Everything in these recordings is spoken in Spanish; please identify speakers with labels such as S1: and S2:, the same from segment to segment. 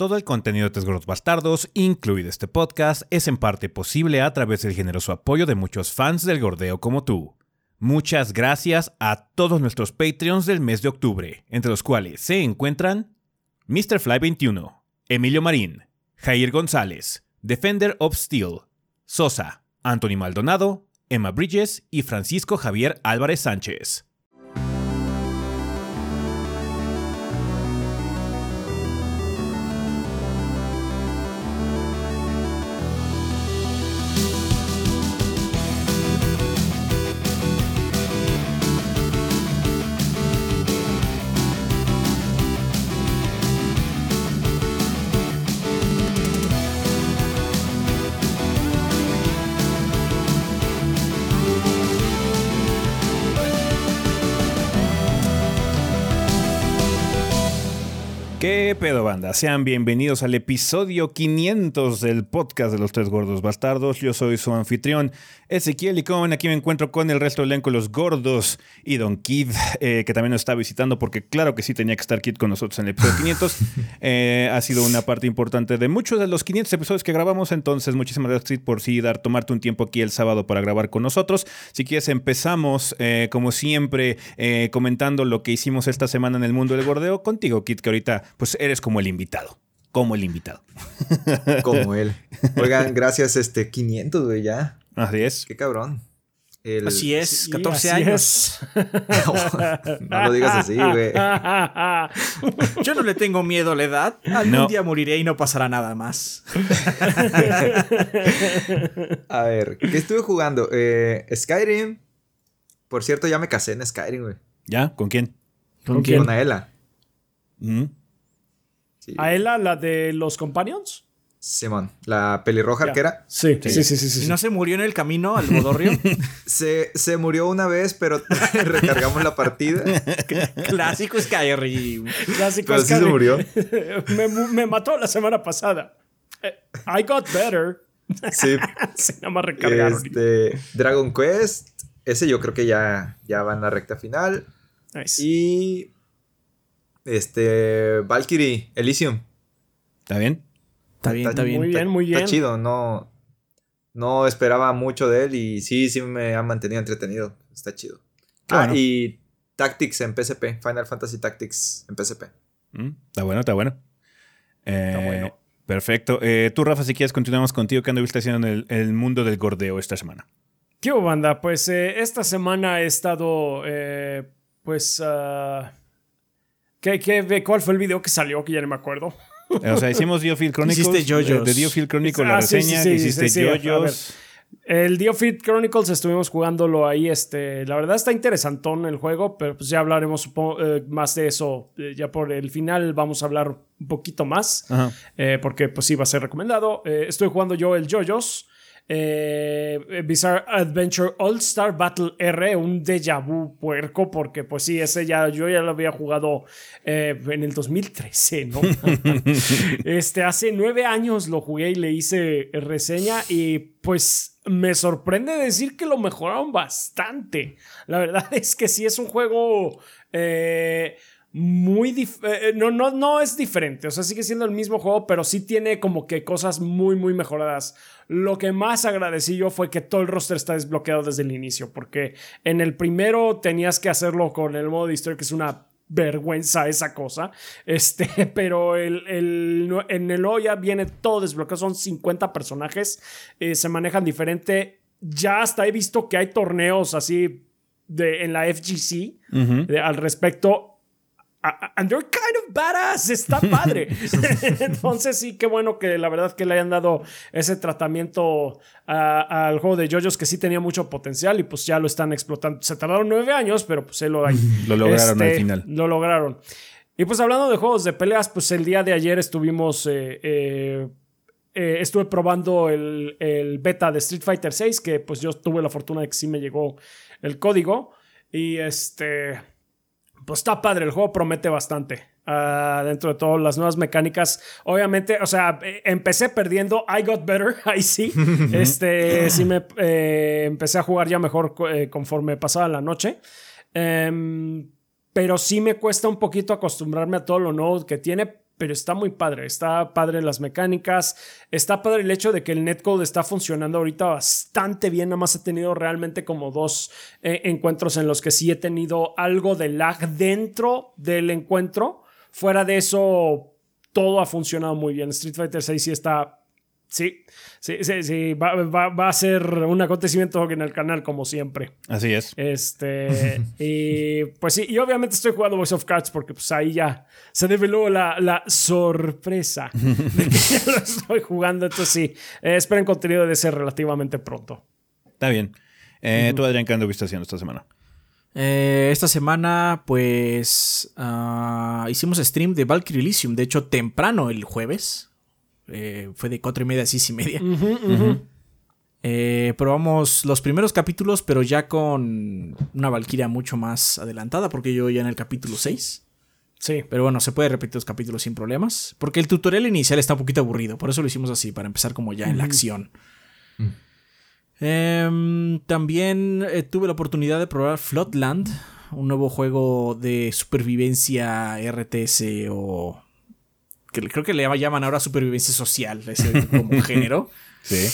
S1: Todo el contenido de Tres Gordos Bastardos, incluido este podcast, es en parte posible a través del generoso apoyo de muchos fans del gordeo como tú. Muchas gracias a todos nuestros Patreons del mes de octubre, entre los cuales se encuentran Mr. Fly 21, Emilio Marín, Jair González, Defender of Steel, Sosa, Anthony Maldonado, Emma Bridges y Francisco Javier Álvarez Sánchez. Pedo banda? Sean bienvenidos al episodio 500 del podcast de los tres gordos bastardos. Yo soy su anfitrión Ezequiel y como ven aquí me encuentro con el resto del elenco, los gordos y Don Kid, eh, que también nos está visitando porque claro que sí tenía que estar Kid con nosotros en el episodio 500. Eh, ha sido una parte importante de muchos de los 500 episodios que grabamos, entonces muchísimas gracias Kid por sí dar, tomarte un tiempo aquí el sábado para grabar con nosotros. Si quieres empezamos eh, como siempre comentando lo que hicimos esta semana en el mundo del gordeo contigo Kid, que ahorita pues eres como el invitado. Como el invitado.
S2: Como él. Oigan, gracias, este, 500, güey, ya.
S1: Así es.
S2: Qué cabrón.
S3: así es, 14 años.
S2: no, lo digas así, güey.
S3: Yo no le tengo miedo a la edad. Algún día moriré y no pasará nada más.
S2: a ver, ¿qué estuve jugando? Eh, Skyrim. Por cierto, ya me casé en Skyrim, güey.
S1: ¿Ya? ¿Con quién?
S2: ¿Con, quién? Con Aela.
S4: ¿Aela, la de los Companions?
S2: Simón, la pelirroja arquera.
S4: Sí, sí, sí, sí,
S3: ¿No se murió en el camino al Bodorrio?
S2: se, se murió una vez, pero recargamos la partida.
S3: Clásico Skyrim.
S4: Clásico
S2: pero Skyrim. Sí se murió.
S4: me, me, mató la semana pasada. Eh, I got better.
S2: Sí.
S4: sí nada más recargaron.
S2: Este, Dragon Quest. Ese yo creo que ya, ya va en la recta final.
S4: Nice.
S2: Y este, Valkyrie, Elysium.
S1: ¿Está bien?
S3: Está bien, está, bien.
S4: Muy bien, muy bien.
S2: Está chido, no, no esperaba mucho de él y sí, sí me ha mantenido entretenido. Está chido. Ah, y Tactics en PSP, Final Fantasy Tactics en PSP.
S1: Mm, está bueno, está bueno.
S4: está eh, bueno.
S1: Perfecto. Eh, tú, Rafa, si quieres, continuamos contigo. ¿Qué anduviste haciendo en el, mundo del gordeo esta semana?
S4: ¿Qué banda? Pues eh, esta semana he estado, pues... Ah, ¿Qué, qué, cuál fue el video que salió? Que ya no me acuerdo.
S1: O sea, hicimos Diofield Chronicles.
S3: Hiciste JoJo's.
S1: De Diofield Chronicles, la ah, reseña. Sí, sí, hiciste JoJo's.
S4: El Diofield Chronicles estuvimos jugándolo ahí. Este, la verdad está interesantón el juego, pero pues ya hablaremos eh, más de eso. Eh, ya por el final vamos a hablar un poquito más. Eh, porque pues sí va a ser recomendado. estoy jugando yo el JoJo's. Eh, Bizarre Adventure All Star Battle R, un déjà vu puerco, porque pues sí, ese ya yo ya lo había jugado eh, en el 2013, ¿no? este, hace nueve años lo jugué y le hice reseña y pues me sorprende decir que lo mejoraron bastante. La verdad es que sí es un juego... Eh, muy eh, no, no, no es diferente, o sea, sigue siendo el mismo juego, pero sí tiene como que cosas muy, muy mejoradas. Lo que más agradecí yo fue que todo el roster está desbloqueado desde el inicio, porque en el primero tenías que hacerlo con el modo de historia, que es una vergüenza esa cosa. Este, pero el, en el ya viene todo desbloqueado, son 50 personajes, eh, se manejan diferente. Ya hasta he visto que hay torneos así de, en la FGC al respecto and they're kind of badass, está padre. Entonces sí, qué bueno que la verdad que le hayan dado ese tratamiento al juego de JoJo's que sí tenía mucho potencial y pues ya lo están explotando. Se tardaron nueve años, pero pues se lo,
S1: lo lograron al este, final.
S4: Lo lograron. Y pues hablando de juegos de peleas, pues el día de ayer estuvimos... Eh, eh, eh, estuve probando el, el, beta de Street Fighter 6, que pues yo tuve la fortuna de que sí me llegó el código. Y este pues está padre, el juego promete bastante. Ah, dentro de todas las nuevas mecánicas. Obviamente, o sea, eh, empecé perdiendo, I got better, ahí sí. este, sí me eh, empecé a jugar ya mejor eh, conforme pasaba la noche. Em, pero sí me cuesta un poquito acostumbrarme a todo lo nuevo que tiene. Pero está muy padre. Está padre las mecánicas. Está padre el hecho de que el netcode está funcionando ahorita bastante bien. Nada más he tenido realmente como dos eh, encuentros en los que sí he tenido algo de lag dentro del encuentro. Fuera de eso, todo ha funcionado muy bien. Street Fighter 6 sí está Sí, sí, sí, sí. Va, a ser un acontecimiento en el canal, como siempre.
S1: Así es.
S4: Este. y pues sí, y obviamente estoy jugando Voice of Cards porque pues ahí ya se develó la, la sorpresa de que ya lo estoy jugando. Entonces sí, eh, esperen contenido de ser relativamente pronto.
S1: Está bien. Eh, ¿Tú, Adrián, qué anduviste haciendo esta semana?
S3: Eh, esta semana, pues. Ah, hicimos stream de Valkyrie Elysium. De hecho, temprano el jueves. Eh, fue de cuatro y media a seis y media. Eh, probamos los primeros capítulos, pero ya con una Valkyria mucho más adelantada, porque yo ya en el capítulo 6.
S4: Sí.
S3: Pero bueno, se puede repetir los capítulos sin problemas. Porque el tutorial inicial está un poquito aburrido. Por eso lo hicimos así, para empezar como ya en la acción. Mm. Em, también eh, tuve la oportunidad de probar Floodland, un nuevo juego de supervivencia RTS o que creo que le llaman ahora supervivencia social, ese como género.
S1: Sí.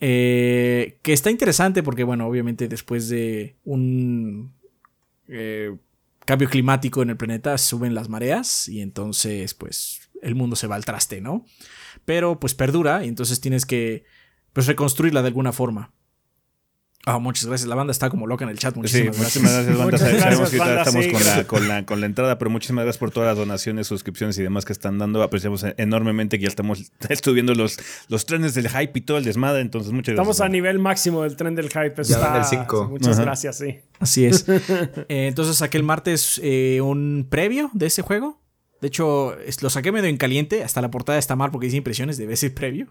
S3: Eh, que está interesante porque, bueno, obviamente después de un eh, cambio climático en el planeta suben las mareas y entonces, pues, el mundo se va al traste, ¿no? Pero, pues, perdura y entonces tienes que, pues, reconstruirla de alguna forma. Ah, muchas gracias. La banda está como loca en el chat. Muchísimas
S1: sí, gracias. Muchísimas gracias, Sabemos que estamos con, la, con, la, con, la, entrada, pero muchísimas gracias por todas las donaciones, suscripciones y demás que están dando. Apreciamos enormemente que ya estamos subiendo los, los trenes del hype y todo el desmadre. Entonces, muchas
S4: gracias. Estamos a nivel máximo del tren del hype.
S2: está, 5.
S4: Muchas gracias, sí.
S3: Así es. Eh, entonces saqué el martes eh, un previo de ese juego. De hecho, lo saqué medio en caliente. Hasta la portada está mal porque dice impresiones. Debe ser previo.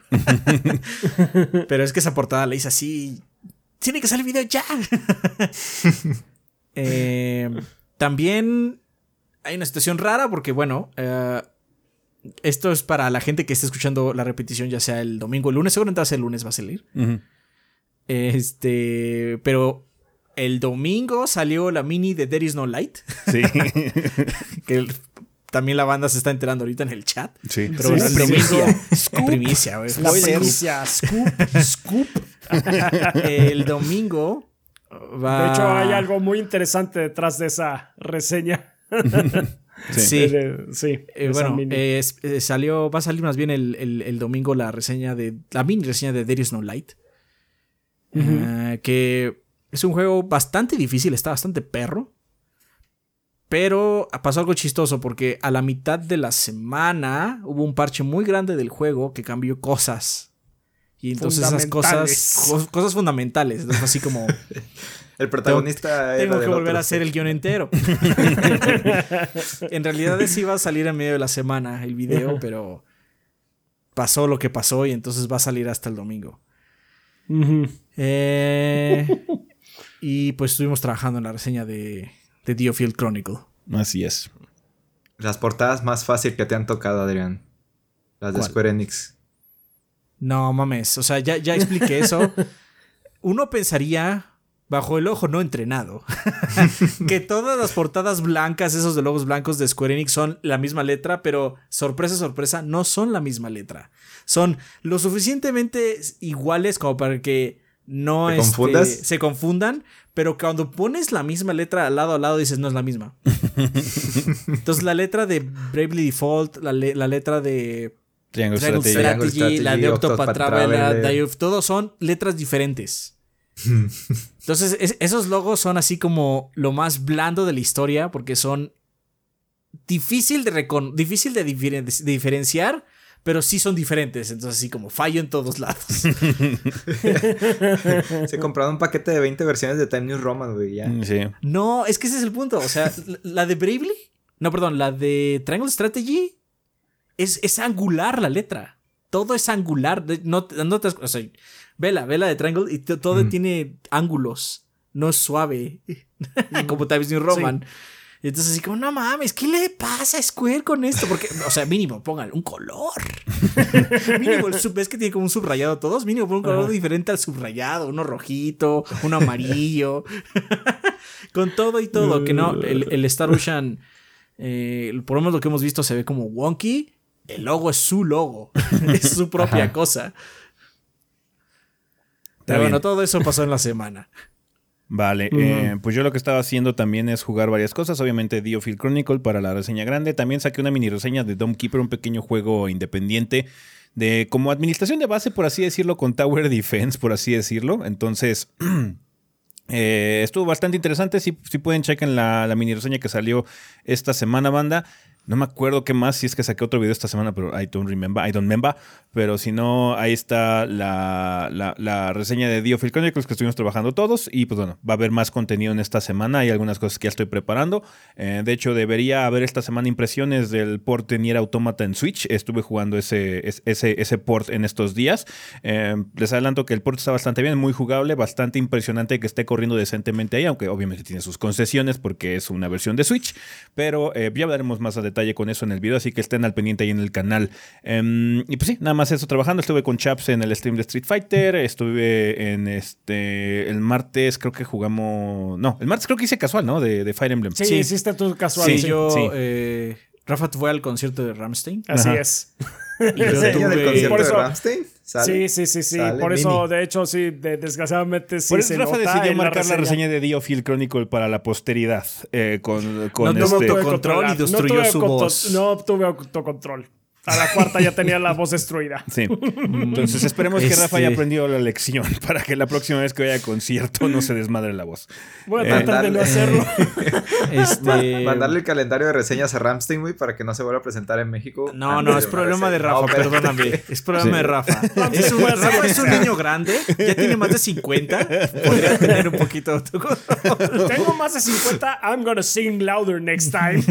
S3: Pero es que esa portada la hice así tiene que salir video ya. Eh, también hay una situación rara porque, bueno, eh, esto es para la gente que esté escuchando la repetición, ya sea el domingo o el lunes. Seguramente va el lunes, va a salir. Este, pero el domingo salió la mini de There is no light.
S1: Sí.
S3: que también la banda se está enterando ahorita en el chat.
S1: Sí.
S3: Pero es primicia. Primicia,
S4: güey. La primicia. Scoop. Scoop.
S3: El domingo va...
S4: De hecho, hay algo muy interesante detrás de esa reseña.
S3: Sí.
S4: sí.
S3: Eh, bueno, eh, salió, va a salir más bien el, domingo la reseña de. La mini reseña de There is No Light. Ah, que es un juego bastante difícil, está bastante perro. Pero pasó algo chistoso porque a la mitad de la semana hubo un parche muy grande del juego que cambió cosas. Y entonces esas cosas, cosas fundamentales, así como...
S2: El protagonista
S3: Tengo, que volver a hacer el guion entero. en realidad sí iba a salir en medio de la semana el video, pero pasó lo que pasó y entonces va a salir hasta el domingo. Eh, y pues estuvimos trabajando en la reseña de, de Diofield Chronicle.
S1: Así es.
S2: Las portadas más fácil que te han tocado, Adrián. Las de Square Enix.
S3: No mames, o sea, ya, ya expliqué eso. Uno pensaría, bajo el ojo no entrenado, que todas las portadas blancas, esos de logos blancos de Square Enix son la misma letra, pero sorpresa, sorpresa, no son la misma letra. Son lo suficientemente iguales como para que no este, se confundan, pero cuando pones la misma letra al lado a lado dices no es la misma. Entonces la letra de Bravely Default, la, letra de
S1: Triangle, Strategy,
S3: la de Octopath Traveler, todos son letras diferentes. Entonces esos logos son así como lo más blando de la historia porque son difícil de, difícil de diferenciar pero sí son diferentes. Entonces, así como fallo en todos lados.
S2: Se compraron un paquete de 20 versiones de Time News Roman, güey, ya.
S1: Mm, sí.
S3: No, es que ese es el punto. O sea, la de Bravely, no, perdón, la de Triangle Strategy es, es angular la letra. Todo es angular. No, no te, o sea, vela, vela de Triangle y todo mm. tiene ángulos. No es suave. como Times New Roman. Y entonces así como, no mames, ¿qué le pasa a Square con esto? Porque, o sea, mínimo, pongan un color. mínimo, ves que tiene como un subrayado todos, mínimo pongan un color diferente al subrayado, uno rojito, uno amarillo. con todo y todo, que no, el, Star Ocean, eh, por lo menos lo que hemos visto se ve como wonky. El logo es su logo, es su propia cosa. Pero bueno, todo eso pasó en la semana.
S1: Vale, eh, pues yo lo que estaba haciendo también es jugar varias cosas. Obviamente, Diofield Chronicle para la reseña grande. También saqué una mini reseña de Dome Keeper, un pequeño juego independiente de como administración de base, por así decirlo, con Tower Defense, por así decirlo. Entonces, eh, estuvo bastante interesante. Si, si pueden, chequen la, la mini reseña que salió esta semana, banda. No me acuerdo qué más, si es que saqué otro video esta semana, pero I don't remember, I don't remember. Pero si no, ahí está la, la, reseña de Dio Chronicles que estuvimos trabajando todos. Y pues bueno, va a haber más contenido en esta semana. Hay algunas cosas que ya estoy preparando. Eh, de hecho, debería haber esta semana impresiones del port Nier Automata en Switch. Estuve jugando ese, ese, ese port en estos días. Eh, les adelanto que el port está bastante bien, muy jugable, bastante impresionante que esté corriendo decentemente ahí, aunque obviamente tiene sus concesiones porque es una versión de Switch. Pero eh, ya hablaremos más a detalle con eso en el video, así que estén al pendiente ahí en el canal. Em, y pues sí, nada más eso trabajando. Estuve con Chaps en el stream de Street Fighter, estuve en este, el martes creo que jugamos, no, el martes creo que hice casual, ¿no? De, Fire Emblem.
S4: Sí, sí, hiciste tú casual.
S3: Sí, yo, eh, Rafa fue al concierto de Ramstein.
S4: Así es.
S2: Y yo tuve... del concierto de Ramstein?
S4: Sí, sí, sí, sí. Por eso, de hecho, sí, desgraciadamente sí. Por eso
S1: Rafa decidió marcar la reseña. de Dio Field Chronicle para la posteridad. Eh, con, con
S3: no,
S1: este...
S3: autocontrol y destruyó su voz.
S4: No obtuve autocontrol. A la cuarta ya tenía la voz destruida.
S1: Sí. Entonces esperemos que Rafa haya este aprendido la lección para que la próxima vez que vaya a concierto no se desmadre la voz.
S4: Voy a eh, tratar de no hacerlo.
S2: este... Mandarle el calendario de reseñas a Ramstein, güey, para que no se vuelva a presentar en México.
S3: No, no, es problema de Rafa, perdóname. Es problema de Rafa. Es un, Rafa es un niño grande, ya tiene más de 50. Podría tener un poquito de
S4: Tengo más de 50, I'm gonna sing louder next time.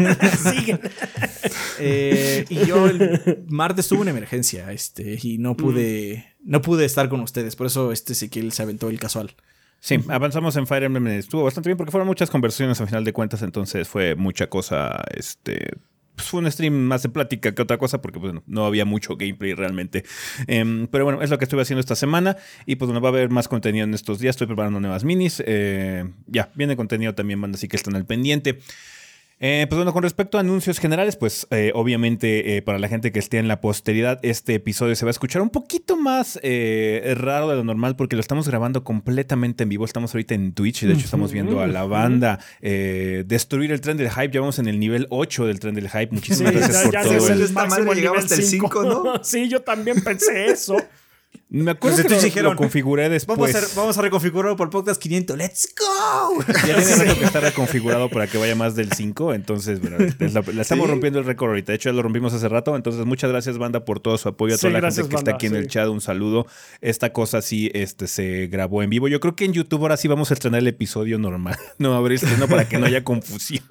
S3: eh, y yo martes tuvo una emergencia, este, y no pude, no pude estar con ustedes. Por eso este Ezequiel se aventó el casual.
S1: Sí, avanzamos en Fire Emblem, estuvo bastante bien porque fueron muchas conversaciones al final de cuentas, entonces fue mucha cosa, este, pues fue un stream más de plática que otra cosa porque bueno, no había mucho gameplay realmente. Em, pero bueno, es lo que estuve haciendo esta semana y pues bueno, va a haber más contenido en estos días, estoy preparando nuevas minis. Eh, ya, viene contenido también, banda, así que están al pendiente. Eh, pues bueno, con respecto a anuncios generales, pues eh, obviamente eh, para la gente que esté en la posteridad, este episodio se va a escuchar un poquito más raro de lo normal porque lo estamos grabando completamente en vivo. Estamos ahorita en Twitch, de hecho estamos viendo a la banda destruir el tren del hype. Ya vamos en el nivel 8 del tren del hype. Muchísimas gracias por todo.
S2: El... Esta llegamos hasta el 5, ¿no?
S4: sí, yo también pensé eso.
S1: Me acuerdo que dijeron, lo configuré después.
S3: Vamos a, vamos a reconfigurarlo por podcast 500. ¡Let's go!
S1: Ya tiene que estar reconfigurado para que vaya más del 5. Entonces, bueno, la, estamos rompiendo el récord ahorita. De hecho, ya lo rompimos hace rato. Entonces, muchas gracias, banda, por todo su apoyo. A toda la gente que está aquí en el chat. Un saludo. Esta cosa sí este, se grabó en vivo. Yo creo que en YouTube ahora sí vamos a estrenar el episodio normal. No abrir estreno para que no haya confusión.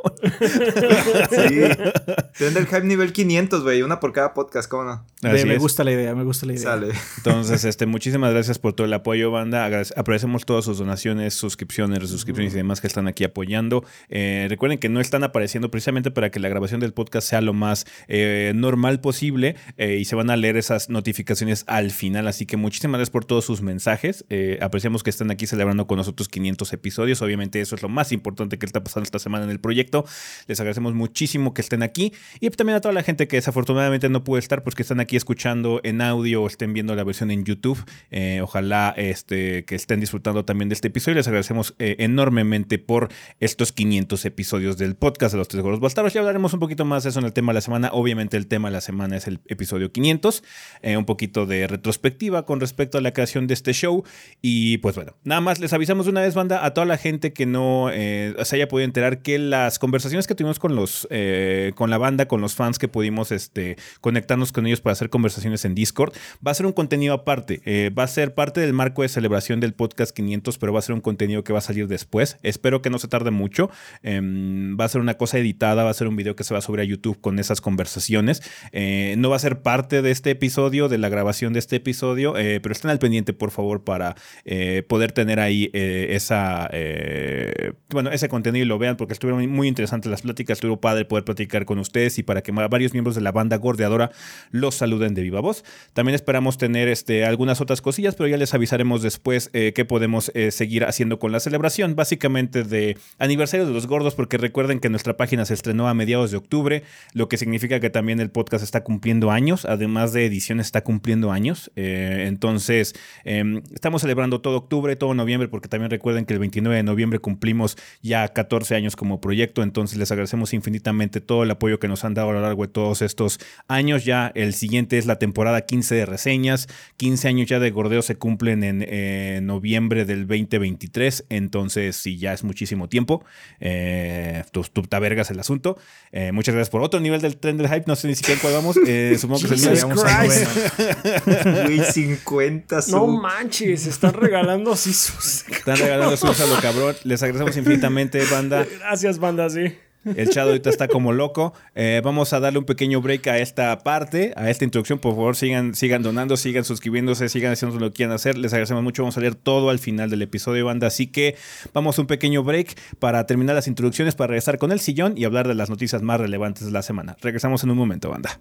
S2: sí. Tienen el hype nivel 500, güey. Una por cada podcast, ¿cómo no?
S3: me gusta la idea, me gusta la idea.
S2: Sale.
S1: Entonces, este, muchísimas gracias por todo el apoyo, banda. Apreciamos todas sus donaciones, suscripciones, resuscripciones y demás que están aquí apoyando. Eh, recuerden que no están apareciendo precisamente para que la grabación del podcast sea lo más eh, normal posible eh, y se van a leer esas notificaciones al final. Así que muchísimas gracias por todos sus mensajes. apreciamos que estén aquí celebrando con nosotros 500 episodios. Obviamente eso es lo más importante que está pasando esta semana en el proyecto. Les agradecemos muchísimo que estén aquí y también a toda la gente que desafortunadamente no puede estar, pues que están aquí escuchando en audio o estén viendo la versión en YouTube. Eh, ojalá este, que estén disfrutando también de este episodio. Les agradecemos eh, enormemente por estos 500 episodios del podcast de los Tres Gordos Bastardos. Ya hablaremos un poquito más de eso en el tema de la semana. Obviamente el tema de la semana es el episodio 500. Eh, un poquito de retrospectiva con respecto a la creación de este show. Y pues bueno, nada más les avisamos una vez, banda, a toda la gente que no se haya podido enterar que las conversaciones que tuvimos con los con la banda, con los fans que pudimos este, conectarnos con ellos para hacer conversaciones en Discord, va a ser un contenido aparte va a ser parte del marco de celebración del podcast 500, pero va a ser un contenido que va a salir después. Espero que no se tarde mucho. Em, va a ser una cosa editada, va a ser un video que se va a subir a YouTube con esas conversaciones. Eh, no va a ser parte de este episodio, de la grabación de este episodio, eh, pero estén al pendiente, por favor, para eh, poder tener ahí esa, bueno, ese contenido y lo vean, porque estuvieron muy interesantes las pláticas, estuvo padre poder platicar con ustedes y para que varios miembros de la banda gordeadora los saluden de viva voz. También esperamos tener este, algunas otras cosillas, pero ya les avisaremos después eh, qué podemos eh, seguir haciendo con la celebración, básicamente de aniversario de los gordos, porque recuerden que nuestra página se estrenó a mediados de octubre, lo que significa que también el podcast está cumpliendo años, además de edición está cumpliendo años. entonces, em, estamos celebrando todo octubre, todo noviembre, porque también recuerden que el 29 de noviembre cumplimos ya 14 años como proyecto, entonces les agradecemos infinitamente todo el apoyo que nos han dado a lo largo de todos estos años. Ya el siguiente es la temporada 15 de reseñas, 15 años ya de gordeo se cumplen en noviembre del 2023, entonces sí, ya es muchísimo tiempo. Eh, tu, vergas el asunto. Eh, muchas gracias por otro nivel del tren del hype, no sé ni siquiera cuál vamos, eh, supongo que es el
S2: nivel 50.
S4: No manches, están regalando sus.
S1: Están regalando sus a lo cabrón. Les agradecemos infinitamente, banda.
S4: Gracias, banda, sí.
S1: El chat ahorita está como loco. Eh, vamos a darle un pequeño break a esta parte, a esta introducción. Por favor, sigan, sigan donando, sigan suscribiéndose, sigan haciendo lo que quieran hacer. Les agradecemos mucho. Vamos a leer todo al final del episodio, banda. Así que vamos a un pequeño break para terminar las introducciones, para regresar con el sillón y hablar de las noticias más relevantes de la semana. Regresamos en un momento, banda.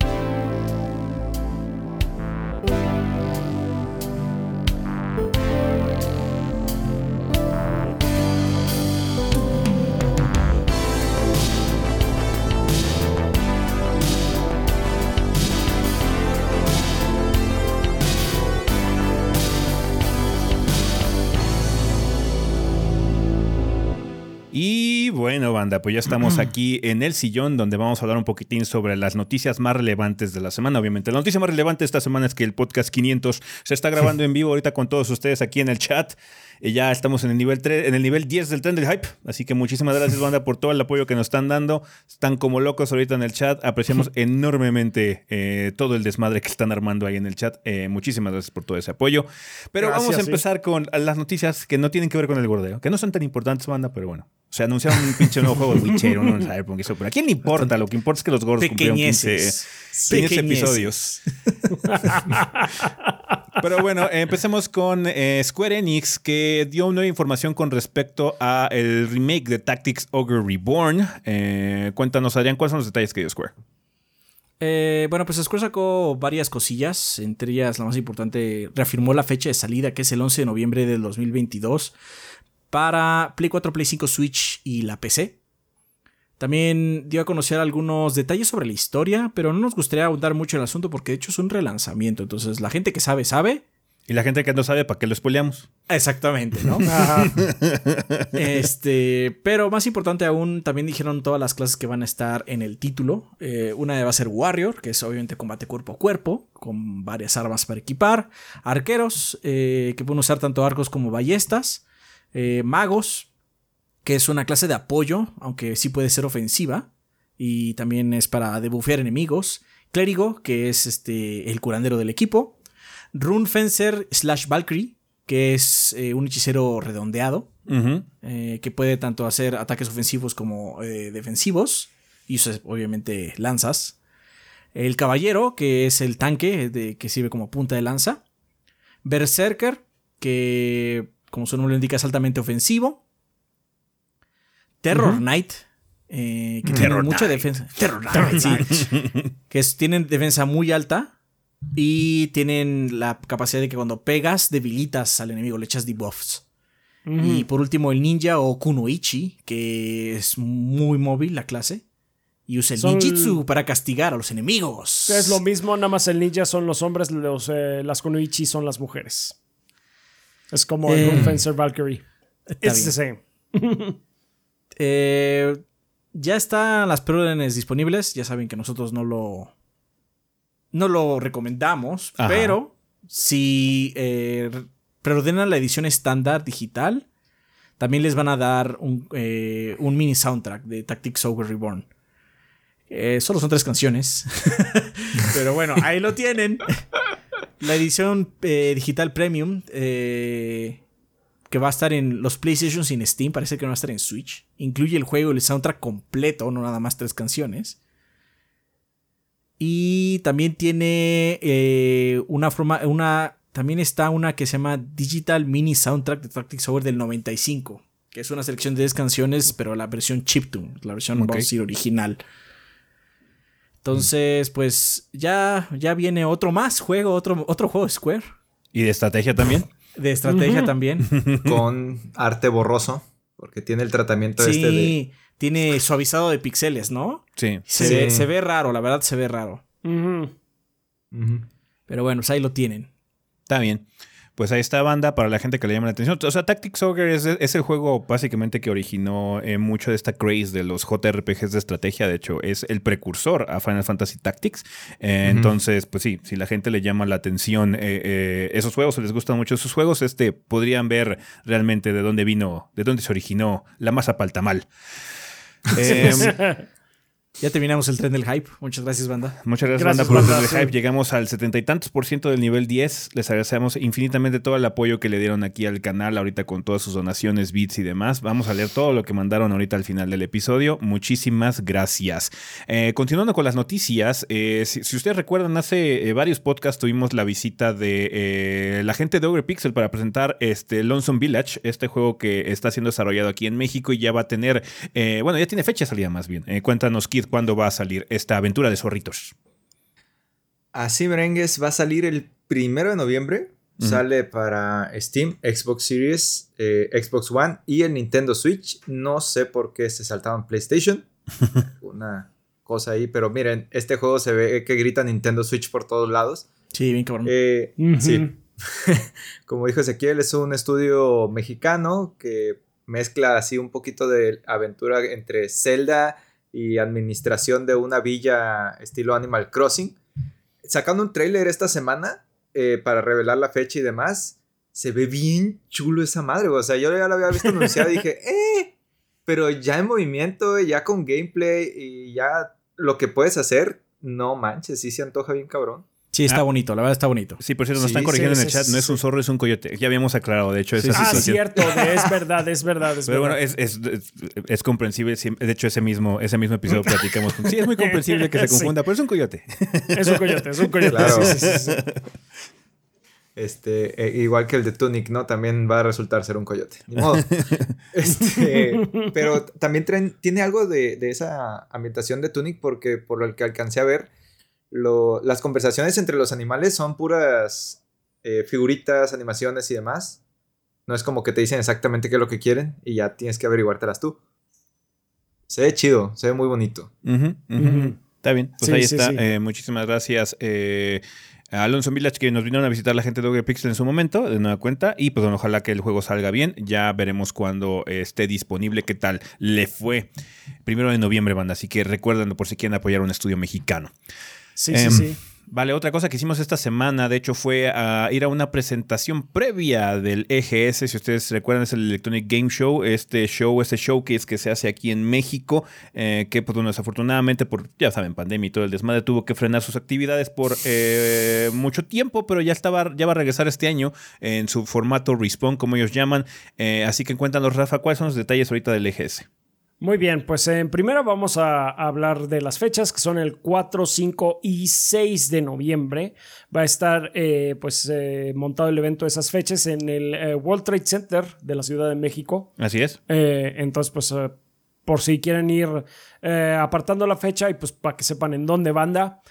S1: Bueno, banda, pues ya estamos aquí en el sillón donde vamos a hablar un poquitín sobre las noticias más relevantes de la semana. Obviamente, la noticia más relevante esta semana es que el podcast 500 se está grabando en vivo ahorita con todos ustedes aquí en el chat. Y ya estamos en el nivel 3, en el nivel 10 del tren del hype. Así que muchísimas gracias, banda, por todo el apoyo que nos están dando. Están como locos ahorita en el chat. Apreciamos enormemente eh, todo el desmadre que están armando ahí en el chat. Eh, muchísimas gracias por todo ese apoyo. Pero vamos a empezar con las noticias que no tienen que ver con el gordeo, que no son tan importantes, banda, pero bueno. Se anunciaron un pinche nuevo juego de Witcher, uno por qué eso. Pero a quién le importa, lo que importa es que los gordos cumplieron 15, 15 episodios. pero bueno, empecemos con eh, Square Enix, que dio nueva información con respecto a el remake de Tactics Ogre Reborn. Eh, cuéntanos, Adrián, ¿cuáles son los detalles que dio Square?
S3: Eh, bueno, pues Square sacó varias cosillas, entre ellas la más importante, reafirmó la fecha de salida, que es el 11 de noviembre del 2022 para Play 4, Play 5, Switch y la PC. También dio a conocer algunos detalles sobre la historia, pero no nos gustaría ahondar mucho el asunto porque de hecho es un relanzamiento. Entonces la gente que sabe, sabe.
S1: Y la gente que no sabe, ¿para qué lo spoileamos?
S3: Exactamente, ¿no? este, pero más importante aún, también dijeron todas las clases que van a estar en el título. Eh, una va a ser Warrior, que es obviamente combate cuerpo a cuerpo, con varias armas para equipar. Arqueros, eh, que pueden usar tanto arcos como ballestas. Eh, magos, que es una clase de apoyo, aunque sí puede ser ofensiva. Y también es para debufear enemigos. Clérigo, que es este, el curandero del equipo. Rune Fencer slash Valkyrie, que es eh, un hechicero redondeado. Eh, que puede tanto hacer ataques ofensivos como defensivos. Y usa obviamente lanzas. El caballero, que es el tanque de, que sirve como punta de lanza. Berserker, que como su nombre lo indica, es altamente ofensivo. Terror Knight, eh, que tiene mucha defensa. Terror Knight, que tienen defensa muy alta y tienen la capacidad de que cuando pegas debilitas al enemigo, le echas debuffs. Y por último, el ninja o Kunoichi, que es muy móvil la clase. Y usa el ninjitsu para castigar a los enemigos.
S4: Es lo mismo, nada más el ninja son los hombres, los, eh, las Kunoichi son las mujeres. Es como el eh, Fencer Valkyrie. Es the same.
S3: eh, ya están las preórdenes disponibles. Ya saben que nosotros no lo. No lo recomendamos. Pero si eh, preordenan la edición estándar digital, también les van a dar un, eh, un mini soundtrack de Tactics Ogre Reborn. Eh, solo son tres canciones. Pero bueno, ahí lo tienen. La edición digital premium que va a estar en los PlayStation sin Steam, parece que no va a estar en Switch. Incluye el juego y el soundtrack completo, no nada más tres canciones. Y también tiene eh, una forma, una, también está una que se llama Digital Mini Soundtrack de Tactics Over del 95, que es una selección de 10 canciones, pero la versión chiptune, la versión, decir, original. Entonces, pues ya, ya viene otro más juego, otro, otro juego Square.
S1: ¿Y de estrategia también?
S3: De estrategia también.
S2: Con arte borroso, porque tiene el tratamiento este de...
S3: tiene suavizado de píxeles, ¿no?
S1: Sí.
S3: Se, se, ve raro, la verdad se ve raro. Pero bueno, pues ahí lo tienen.
S1: Está bien pues ahí está banda para la gente que le llama la atención. O sea, Tactics Ogre es, el juego básicamente que originó eh, mucho de esta craze de los JRPGs de estrategia. De hecho, es el precursor a Final Fantasy Tactics. Eh, entonces, pues sí, si la gente le llama la atención eh, esos juegos o les gustan mucho esos juegos, este, podrían ver realmente de dónde vino, de dónde se originó la masa paltamal. Eh,
S3: ya terminamos el tren del hype. Muchas gracias, banda.
S1: Muchas gracias, banda, por el tren del hype. Llegamos al setenta y tantos por ciento del nivel 10. Les agradecemos infinitamente todo el apoyo que le dieron aquí al canal, ahorita con todas sus donaciones, bits y demás. Vamos a leer todo lo que mandaron ahorita al final del episodio. Muchísimas gracias. Eh, continuando con las noticias, eh, si, ustedes recuerdan, hace eh, varios podcasts tuvimos la visita de la gente de Ogre Pixel para presentar este Lonesome Village, este juego que está siendo desarrollado aquí en México y ya va a tener, bueno, ya tiene fecha de salida más bien. cuéntanos, Kid cuándo va a salir esta aventura de zorritos.
S2: Así, merengues, va a salir el primero de noviembre. Sale para Steam, Xbox Series, eh, Xbox One y el Nintendo Switch. No sé por qué se saltaban PlayStation. Una cosa ahí, pero miren, este juego se ve que grita Nintendo Switch por todos lados.
S3: Sí, bien cabrón.
S2: Eh, sí. Como dijo Ezequiel, es un estudio mexicano que mezcla así un poquito de aventura entre Zelda y administración de una villa estilo Animal Crossing. Sacando un trailer esta semana eh, para revelar la fecha y demás, se ve bien chulo esa madre. O sea, yo ya lo había visto anunciado y dije, ¡eh! Pero ya en movimiento, ya con gameplay y ya lo que puedes hacer, no manches, sí se antoja bien cabrón.
S3: Sí, está ah. bonito, la verdad está bonito.
S1: Sí, por cierto, nos están corrigiendo en el chat. No es un zorro, es un coyote. Ya habíamos aclarado, de hecho, esa
S4: Ah, cierto, es verdad, es verdad.
S1: Pero bueno, es, es, comprensible. De hecho, ese mismo, ese mismo episodio platicamos. Sí, es muy comprensible que se confunda, pero es un coyote.
S4: Es un coyote, es un coyote. Claro.
S2: Este, eh, igual que el de Tunic, ¿no? También va a resultar ser un coyote. Ni modo. Este, pero también tiene algo de, de esa ambientación de Tunic porque por lo que alcancé a ver las conversaciones entre los animales son puras eh, figuritas, animaciones y demás. No es como que te dicen exactamente qué es lo que quieren y ya tienes que averiguártelas tú. Se ve chido, se ve muy bonito.
S1: Está bien, pues ahí está. Eh, muchísimas gracias. Eh, a Alonso Village que nos vinieron a visitar la gente de Ogre Pixel en su momento, de nueva cuenta. Y pues bueno, ojalá que el juego salga bien. Ya veremos cuando esté disponible qué tal le fue. Primero de noviembre, banda. Así que recuerden por si quieren apoyar a un estudio mexicano.
S4: Sí, sí, em, sí.
S1: Vale, otra cosa que hicimos esta semana, de hecho, fue a ir a una presentación previa del EGS. Si ustedes recuerdan, es el Electronic Game Show. Este show, este showcase que se hace aquí en México, eh, que, pues, bueno, desafortunadamente, por, ya saben, pandemia y todo el desmadre, tuvo que frenar sus actividades por eh, mucho tiempo, pero ya, estaba, ya va a regresar este año en su formato Respawn, como ellos llaman. Eh, así que cuéntanos, Rafa, ¿cuáles son los detalles ahorita del EGS?
S4: Muy bien, pues en primero vamos a hablar de las fechas que son el 4, 5 y 6 de noviembre. Va a estar eh, pues eh, montado el evento de esas fechas en el eh, World Trade Center de la Ciudad de México.
S1: Así es.
S4: entonces pues por si quieren ir apartando la fecha y pues para que sepan en dónde banda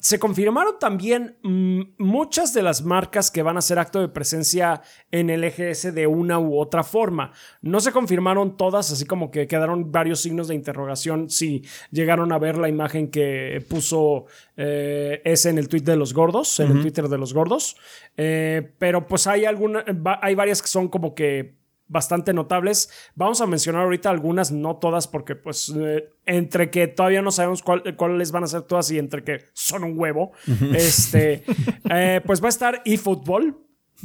S4: se confirmaron también mm, muchas de las marcas que van a hacer acto de presencia en el EGS de una u otra forma. No se confirmaron todas, así como que quedaron varios signos de interrogación si llegaron a ver la imagen que puso eh, ese en el tweet de los gordos, en el Twitter de los gordos. Eh, pero pues hay algunas, hay varias que son como que bastante notables. Vamos a mencionar ahorita algunas, no todas, porque pues eh, entre que todavía no sabemos cuáles van a ser todas y entre que son un huevo, este, eh, pues va a estar eFootball,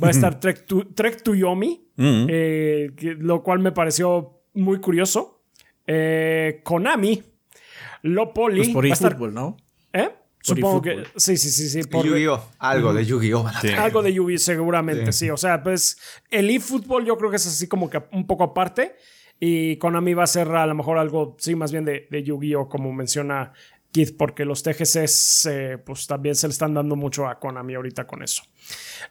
S4: va a estar Trek to, Trek to Yomi, eh, lo cual me pareció muy curioso. Konami, Lopoli.
S3: Pues por eFootball, ¿no?
S4: ¿Eh? Supongo que sí, sí, sí, sí.
S2: Yu-Gi-Oh! Algo de Yu-Gi-Oh!
S4: Algo de Yu-Gi-Oh! seguramente, sí. O sea, pues el eFootball yo creo que es así como que un poco aparte. Y Konami va a ser a lo mejor algo, sí, más bien de, de Yu-Gi-Oh! como menciona Keith, porque los TGCs eh, pues también se le están dando mucho a Konami ahorita con eso.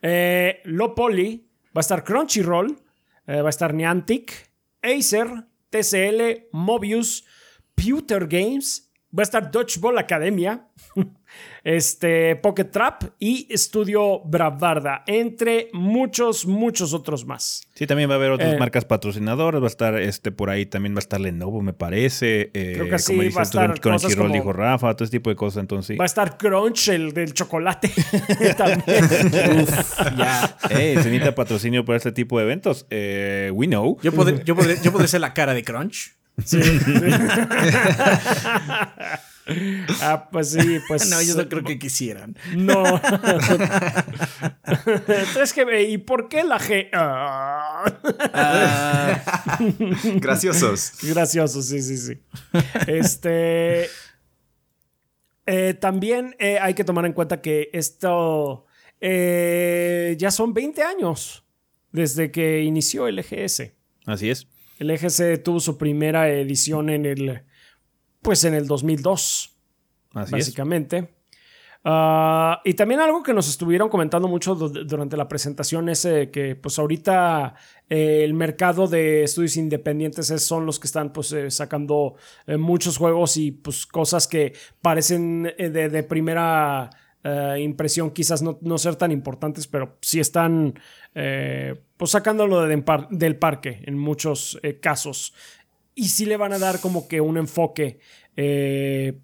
S4: Eh, Lo Poly va a estar Crunchyroll, eh, va a estar Niantic, Acer, TCL, Mobius, Pewter Games Va a estar Dodgeball Academia, este, Pocket Trap y Estudio Bravarda, entre muchos, muchos otros más.
S1: Sí, también va a haber otras eh, marcas patrocinadoras. Va a estar este por ahí también va a estar Lenovo, me parece.
S4: Eh, Creo que sí, va a estar
S1: Crunchyroll dijo Rafa, todo ese tipo de cosas. Entonces,
S4: Va a estar Crunch, el del chocolate. también.
S1: Uf, ya. se necesita patrocinio para este tipo de eventos. Eh, we know.
S3: Yo, podría, yo, yo podría ser la cara de Crunch. Sí.
S4: ah, pues sí, pues.
S3: No, yo no creo que quisieran.
S4: No. Entonces, que, ¿y por qué la G? Ah.
S2: Graciosos.
S4: Graciosos, sí, sí, sí. Este. Eh, también eh, hay que tomar en cuenta que esto eh, ya son 20 años desde que inició el EGS.
S1: Así es.
S4: El EGC tuvo su primera edición en el, pues en el 2002, básicamente. Ah, y también algo que nos estuvieron comentando mucho durante la presentación es que pues ahorita eh, el mercado de estudios independientes son los que están pues eh, sacando eh, muchos juegos y pues cosas que parecen de, primera impresión quizás no, no, ser tan importantes, pero sí están pues sacándolo del parque en muchos eh, casos. Y sí le van a dar como que un enfoque eh,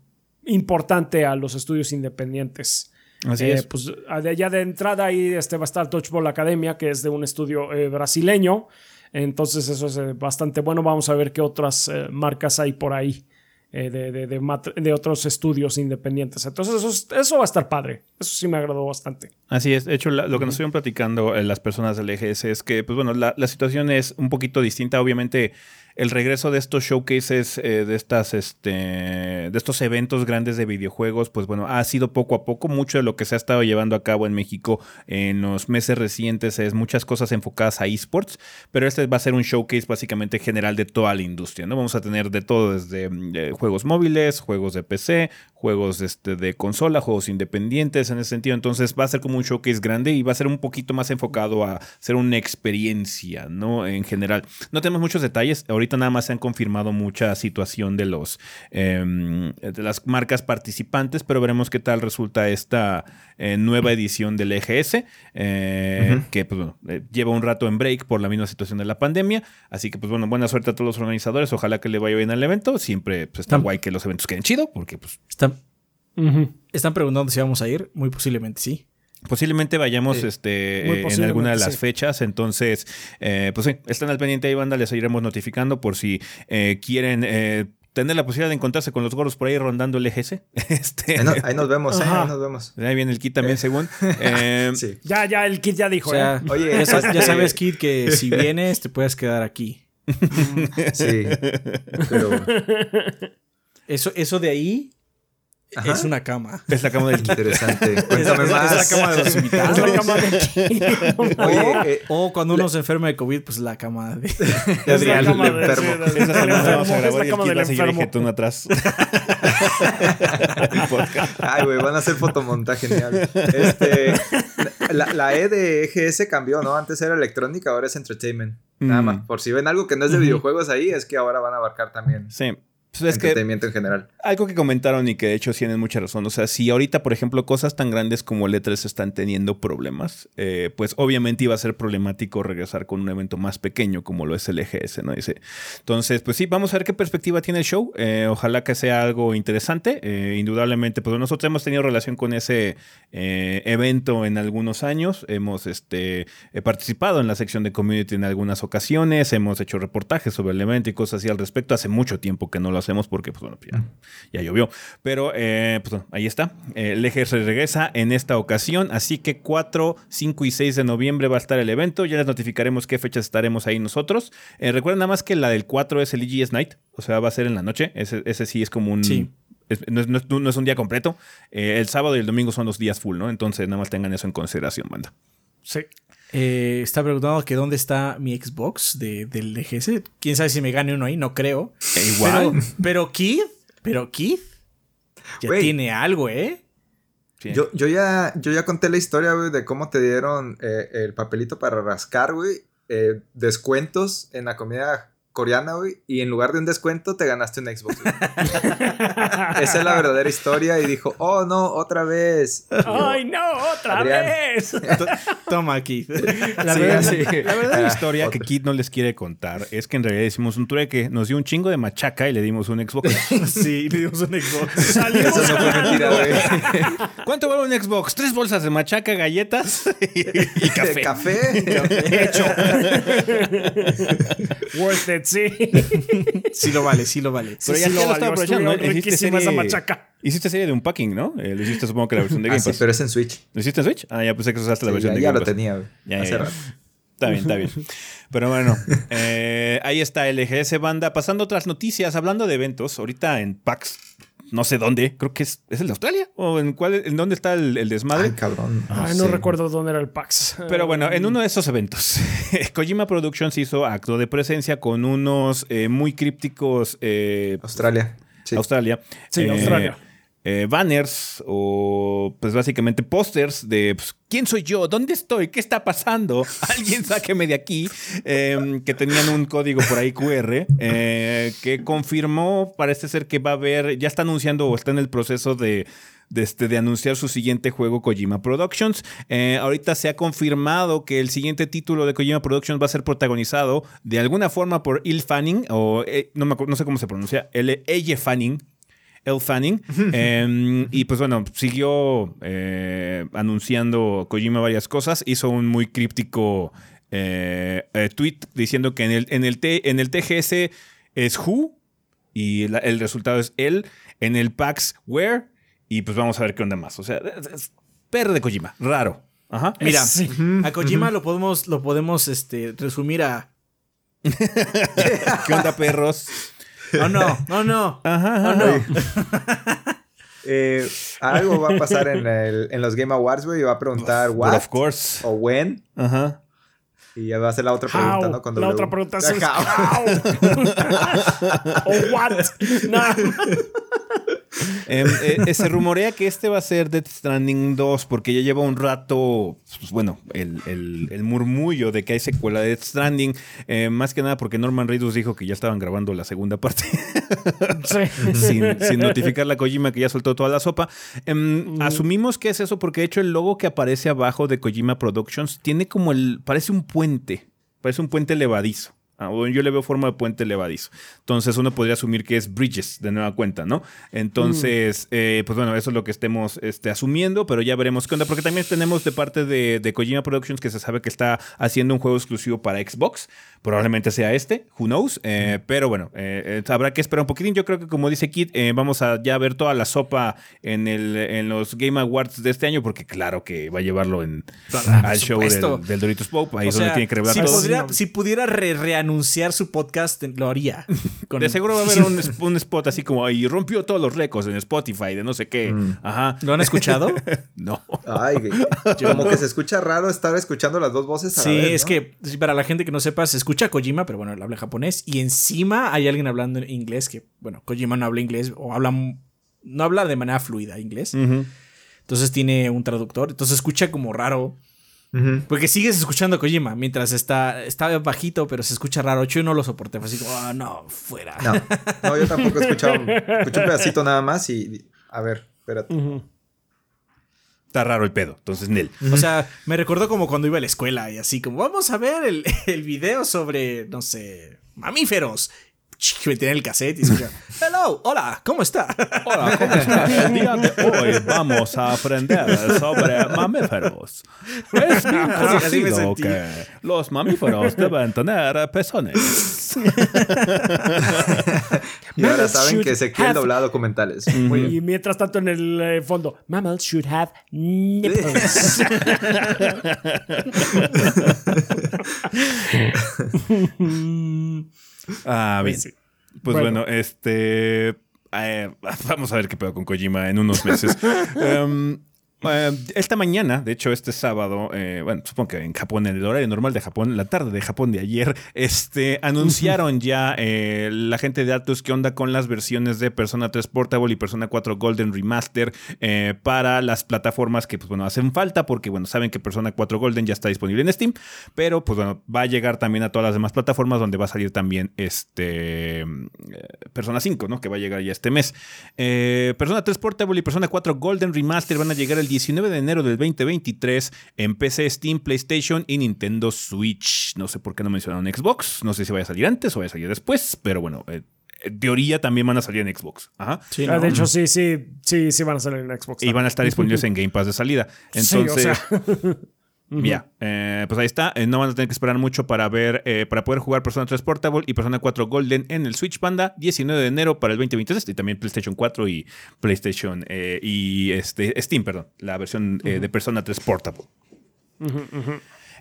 S4: importante a los estudios independientes.
S1: Así eh, es.
S4: Pues ya de entrada ahí este va a estar Touchball Academia, que es de un estudio brasileño. Entonces eso es bastante bueno. Vamos a ver qué otras marcas hay por ahí. Eh, de, otros estudios independientes. Entonces eso, eso va a estar padre. Eso sí me agradó bastante.
S1: Así es. De hecho, lo que nos estuvieron platicando eh, las personas del EGS es que, pues bueno, la, la situación es un poquito distinta. Obviamente el regreso de estos showcases, eh, de, estas, este, de estos eventos grandes de videojuegos, pues bueno, ha sido poco a poco. Mucho de lo que se ha estado llevando a cabo en México en los meses recientes es muchas cosas enfocadas a esports, pero este va a ser un showcase básicamente general de toda la industria, ¿no? Vamos a tener de todo, desde eh, juegos móviles, juegos de PC, juegos este, de consola, juegos independientes en ese sentido. Entonces va a ser como un showcase grande y va a ser un poquito más enfocado a ser una experiencia, ¿no? En general. No tenemos muchos detalles. Ahorita nada más se han confirmado mucha situación de los em, de las marcas participantes, pero veremos qué tal resulta esta eh, nueva edición del EGS, eh, que pues, eh, lleva un rato en break por la misma situación de la pandemia. Así que, pues bueno, buena suerte a todos los organizadores. Ojalá que le vaya bien al evento. Siempre pues, está guay que los eventos queden chido, porque pues.
S3: Están, están preguntando si vamos a ir. Muy posiblemente sí.
S1: Posiblemente vayamos este, en alguna de las fechas. Entonces, pues sí, están al pendiente ahí, banda. Les iremos notificando por si quieren tener la posibilidad de encontrarse con los gorros por ahí rondando el EGC.
S2: Este... Ahí, nos vemos, ¿eh? ahí nos vemos.
S1: Ahí viene el kit también, eh. según. Eh,
S4: sí. Ya, ya, el kit ya dijo. ¿eh?
S3: Oye, ya, ya, sabes, kit, que si vienes te puedes quedar aquí.
S2: sí. Pero...
S3: Eso, eso de ahí es una cama.
S1: Es la cama del
S2: Interesante. Cuéntame más.
S3: Es la cama de los invitados.
S4: Es la cama de
S3: Oye, eh, o cuando uno se enferma de COVID, pues la cama de,
S2: de Adrián, el enfermo.
S1: Esa semana vamos a grabar y el kit va a seguir tú atrás.
S2: Ay, güey, van a hacer fotomontaje genial. Este, la, la, E de EGS cambió, ¿no? Antes era electrónica, ahora es entertainment. Nada mm. más. Por si ven algo que no es de videojuegos ahí, es que ahora van a abarcar también.
S1: Sí.
S2: Pues entretenimiento en general.
S1: Algo que comentaron y que de hecho tienen mucha razón. O sea, si ahorita, por ejemplo, cosas tan grandes como letras están teniendo problemas, eh, pues obviamente iba a ser problemático regresar con un evento más pequeño como lo es el EGS, ¿no? Dice. Entonces, pues sí, vamos a ver qué perspectiva tiene el show. Eh, ojalá que sea algo interesante. Eh, indudablemente, pues nosotros hemos tenido relación con ese evento en algunos años. Hemos este, participado en la sección de community en algunas ocasiones. Hemos hecho reportajes sobre el evento y cosas así al respecto. Hace mucho tiempo que no lo hacemos porque, pues bueno, ya, llovió. Pero, eh, pues ahí está. el eje se regresa en esta ocasión. Así que 4, 5 y 6 de noviembre va a estar el evento. Ya les notificaremos qué fechas estaremos ahí nosotros. Eh, recuerden nada más que la del 4 es el EGS Night. O sea, va a ser en la noche. Ese, ese sí es como un...
S3: Sí.
S1: no, es, un día completo. Eh, el sábado y el domingo son los días full, ¿no? Entonces, nada más tengan eso en consideración, banda.
S4: Sí.
S3: Eh, está preguntando que dónde está mi Xbox de, del EGS. Quién sabe si me gane uno ahí, no creo.
S1: E igual.
S3: Pero, pero Keith, pero Keith ya tiene algo, ¿eh?
S2: Yo, yo, ya, yo ya conté la historia, güey, de cómo te dieron eh, el papelito para rascar, güey. Eh, descuentos en la comida coreana, güey, y en lugar de un descuento te ganaste un Xbox. Esa es la verdadera historia y dijo, oh no, otra vez.
S4: ¡Ay no, otra vez!
S3: Toma aquí.
S1: La, verdadera historia que Kit no les quiere contar es que en realidad hicimos un trueque, nos dio un chingo de machaca y le dimos un Xbox.
S3: sí, le dimos un Xbox.
S2: Eso no fue mentira, güey.
S1: ¿Cuánto vale un Xbox? Tres bolsas de machaca, galletas y, café.
S2: ¿Café?
S3: Hecho.
S4: Worth it, sí.
S3: Sí lo vale, sí lo vale.
S1: Pero ya,
S4: sí lo
S1: lo aprovechando, ¿no?
S4: estuvo
S1: Hiciste
S4: riquísima esa
S1: serie,
S4: machaca.
S1: hiciste serie de unpacking, ¿no? Eh, lo hiciste supongo que la versión de
S2: Ah,
S1: Game
S2: sí,
S1: Pass.
S2: pero es en Switch.
S1: ¿Lo hiciste en Switch? Ah, ya pensé que usaste la
S2: Sí,
S1: versión
S2: ya
S1: de
S2: ya
S1: Game
S2: lo
S1: Pass.
S2: tenía, güey.
S1: Ya,
S2: Hace
S1: ya, ya.
S2: rato.
S1: Está bien, está bien. Pero bueno, eh, ahí está LGS Banda. Pasando otras noticias, hablando de eventos, ahorita en PAX, no sé dónde, creo que es, ¿es el de Australia. ¿O en cuál, en dónde está el, el desmadre?
S2: Ay, cabrón.
S4: Ay, no
S2: sé.
S4: recuerdo dónde era el PAX.
S1: Pero bueno, en uno de esos eventos, Kojima Productions hizo acto de presencia con unos eh, muy crípticos eh,
S2: Australia. Sí.
S1: Australia.
S4: Sí,
S1: eh,
S4: Australia.
S1: Eh, banners o pues básicamente pósters de pues, quién soy yo, dónde estoy, qué está pasando, alguien sáqueme de aquí, eh, que tenían un código por ahí QR eh, que confirmó, parece ser que va a haber, ya está anunciando o está en el proceso de de, este, de anunciar su siguiente juego Kojima Productions. Eh, ahorita se ha confirmado que el siguiente título de Kojima Productions va a ser protagonizado de alguna forma por Il Fanning, o no, me no sé cómo se pronuncia. Elle Fanning. Elle Fanning. Eh, y pues bueno, siguió eh, anunciando Kojima varias cosas. Hizo un muy críptico eh, eh, tweet diciendo que en el, en el, T- en el TGS es Who y la- el resultado es él. En el PAX, Where. Y pues vamos a ver qué onda más. O sea, es, es perro de Kojima. Raro. Ajá.
S3: Mira,
S4: Sí.
S3: a Kojima lo podemos, lo podemos este, resumir a.
S1: ¿Qué onda, perros?
S3: Oh no, no, no.
S1: Ajá.
S3: Oh no.
S2: Eh, algo va a pasar en, el- en los Game Awards, güey. Y va a preguntar
S1: But
S2: what
S1: of course.
S2: o when.
S1: Ajá.
S2: Y ya va a ser la otra pregunta,
S4: How.
S2: ¿no? Con
S4: la
S2: W.
S4: otra pregunta es
S2: How.
S4: how. o what. No.
S1: Em, eh, eh, se rumorea que este va a ser Death Stranding 2 porque ya lleva un rato, pues, bueno, el, el- el murmullo de que hay secuela de Death Stranding. eh, más que nada porque Norman Reedus dijo que ya estaban grabando la segunda parte
S4: Sí.
S1: sin, sin notificar a Kojima que ya soltó toda la sopa. Em, Asumimos que es eso porque de hecho el logo que aparece abajo de Kojima Productions tiene como el, parece un puente, parece un puente levadizo. Ah, yo le veo forma de puente levadizo. Entonces uno podría asumir que es Bridges de nueva cuenta, ¿no? Entonces, eh, pues bueno, eso es lo que estemos este, asumiendo, pero ya veremos qué onda, porque también tenemos de parte de, de Kojima Productions que se sabe que está haciendo un juego exclusivo para Xbox. Probablemente sea este, who knows. Eh, pero bueno, eh, eh, habrá que esperar un poquitín. Yo creo que como dice Kit, eh, vamos a ya ver toda la sopa en, el, en los Game Awards de este año, porque claro que va a llevarlo en, al show del, del Doritos Pope. Ahí
S3: O
S1: es donde
S3: sea,
S1: tiene que revelar
S3: si,
S1: todo.
S3: podría- si pudiera re- reanunciar su podcast, lo haría. Con-
S1: De seguro va a haber un, spot así como y rompió todos los récords en Spotify de no sé qué. Ajá.
S3: ¿Lo han escuchado?
S1: No.
S2: Ay. Como que se escucha raro estar escuchando las dos voces a
S3: Sí,
S2: la vez,
S3: es que para la gente que no sepa, se escucha Kojima, pero bueno, él habla japonés. Y encima hay alguien hablando en inglés que, bueno, Kojima no habla inglés o habla. No habla de manera fluida inglés. Entonces tiene un traductor. Entonces escucha como raro. Porque sigues escuchando a Kojima mientras está, está bajito, pero se escucha raro. Yo no lo soporté. Fue así como, ah, no, fuera.
S2: No, no, yo tampoco he escuchado. Escuché un pedacito nada más y. A ver, espérate.
S1: Está raro el pedo. Entonces, Nel.
S3: O sea, me recordó como cuando iba a la escuela y así como, vamos a ver el, el video sobre, no sé, mamíferos. Me tiene el cassette y escucha, hello, hola, ¿cómo está?
S1: Hola, ¿cómo estás? El día de hoy vamos a aprender sobre mamíferos. Es bien
S3: Así- así me
S1: conocido que los mamíferos deben tener pezones.
S2: Y ahora saben que se quiere
S4: have-
S2: doblar documentales.
S4: Y mientras tanto en el eh, fondo, mammals should have nipples.
S1: Ah, bien. Pues
S4: Bueno.
S1: bueno, este. eh, vamos a ver qué pedo con Kojima en unos meses. Em, Eh, esta mañana, de hecho, este sábado, eh, bueno, supongo que en Japón, en el horario normal de Japón, la tarde de Japón de ayer, este, anunciaron ya eh, la gente de Atlus que onda con las versiones de Persona 3 Portable y Persona 4 Golden Remaster para las plataformas que, pues bueno, hacen falta porque, bueno, saben que Persona 4 Golden ya está disponible en Steam, pero, pues bueno, va a llegar también a todas las demás plataformas donde va a salir también este Persona 5, ¿no? Que va a llegar ya este mes. Persona 3 Portable y Persona 4 Golden Remaster van a llegar el 19 de enero del 2023 en PC, Steam, PlayStation y Nintendo Switch. No sé por qué no mencionaron Xbox. No sé si vaya a salir antes o vaya a salir después, pero bueno, eh, en teoría también van a salir en Xbox. Ajá.
S4: Ah, de hecho, sí, sí, sí, sí van a salir en Xbox.
S1: Y van a estar disponibles en Game Pass de salida. Entonces, Ya, eh, pues ahí está. Eh, no van a tener que esperar mucho para ver, eh, para poder jugar Persona 3 Portable y Persona 4 Golden en el Switch Panda, 19 de enero para el 2023 y también PlayStation 4 y PlayStation y este, Steam, perdón, la versión de Persona 3 Portable.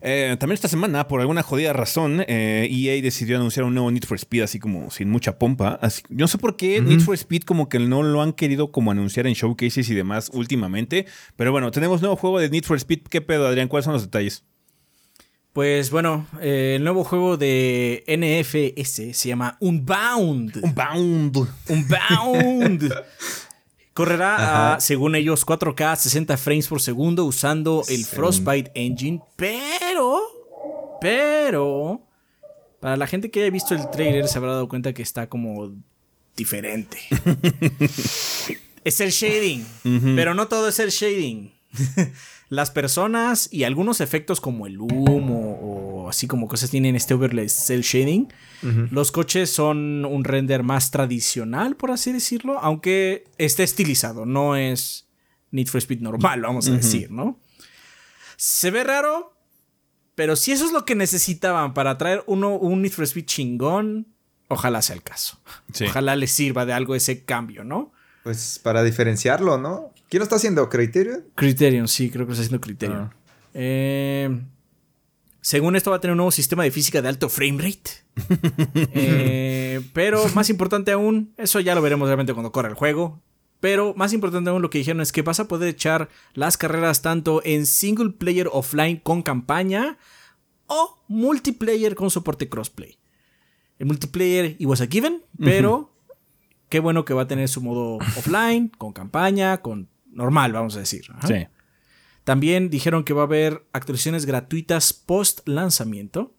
S1: Eh, también esta semana, por alguna jodida razón, EA eh, e decidió anunciar un nuevo Need for Speed así como sin mucha pompa. no sé por qué Need for Speed como que no lo han querido como anunciar en showcases y demás últimamente. Pero bueno, tenemos nuevo juego de Need for Speed. ¿Qué pedo, Adrián? ¿Cuáles son los detalles?
S3: Pues bueno, eh, el nuevo juego de NFS se llama Unbound.
S1: Unbound.
S3: Unbound. Correrá a, según ellos, 4K 60 frames por segundo usando el Frostbite Engine, pero, pero, para la gente que haya visto el trailer se habrá dado cuenta que está como diferente. es el shading, pero no todo es el shading. Las personas y algunos efectos como el humo o así como cosas tienen este overlay cel shading. Los coches son un render más tradicional, por así decirlo, aunque esté estilizado, no es Need for Speed normal, vamos a decir, ¿no? Se ve raro, pero si eso es lo que necesitaban para traer uno, un Need for Speed chingón, ojalá sea el caso. Ojalá les sirva de algo ese cambio, ¿no?
S2: Pues para diferenciarlo, ¿no? ¿Quién lo está haciendo? ¿Criterion?
S3: Criterion, sí, creo que lo está haciendo Criterion. Ah. Eh, según esto va a tener un nuevo sistema de física de alto frame rate. Eh, pero más importante aún, eso ya lo veremos realmente cuando corra el juego. Pero más importante aún lo que dijeron es que vas a poder echar las carreras tanto en single player offline con campaña o multiplayer con soporte crossplay. El multiplayer it was a given, pero Qué bueno que va a tener su modo offline, con campaña, con normal, vamos a decir. Sí. También dijeron que va a haber actualizaciones gratuitas post lanzamiento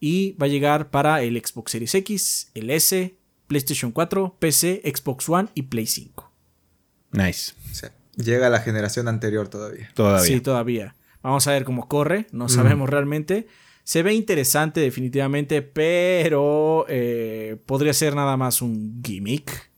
S3: y va a llegar para el Xbox Series X, el S, PlayStation 4, PC, Xbox One y Play 5.
S1: Nice.
S2: Llega a la generación anterior todavía.
S3: Todavía. Sí, todavía. Vamos a ver cómo corre, no sabemos realmente. Se ve interesante definitivamente, pero eh, podría ser nada más un gimmick.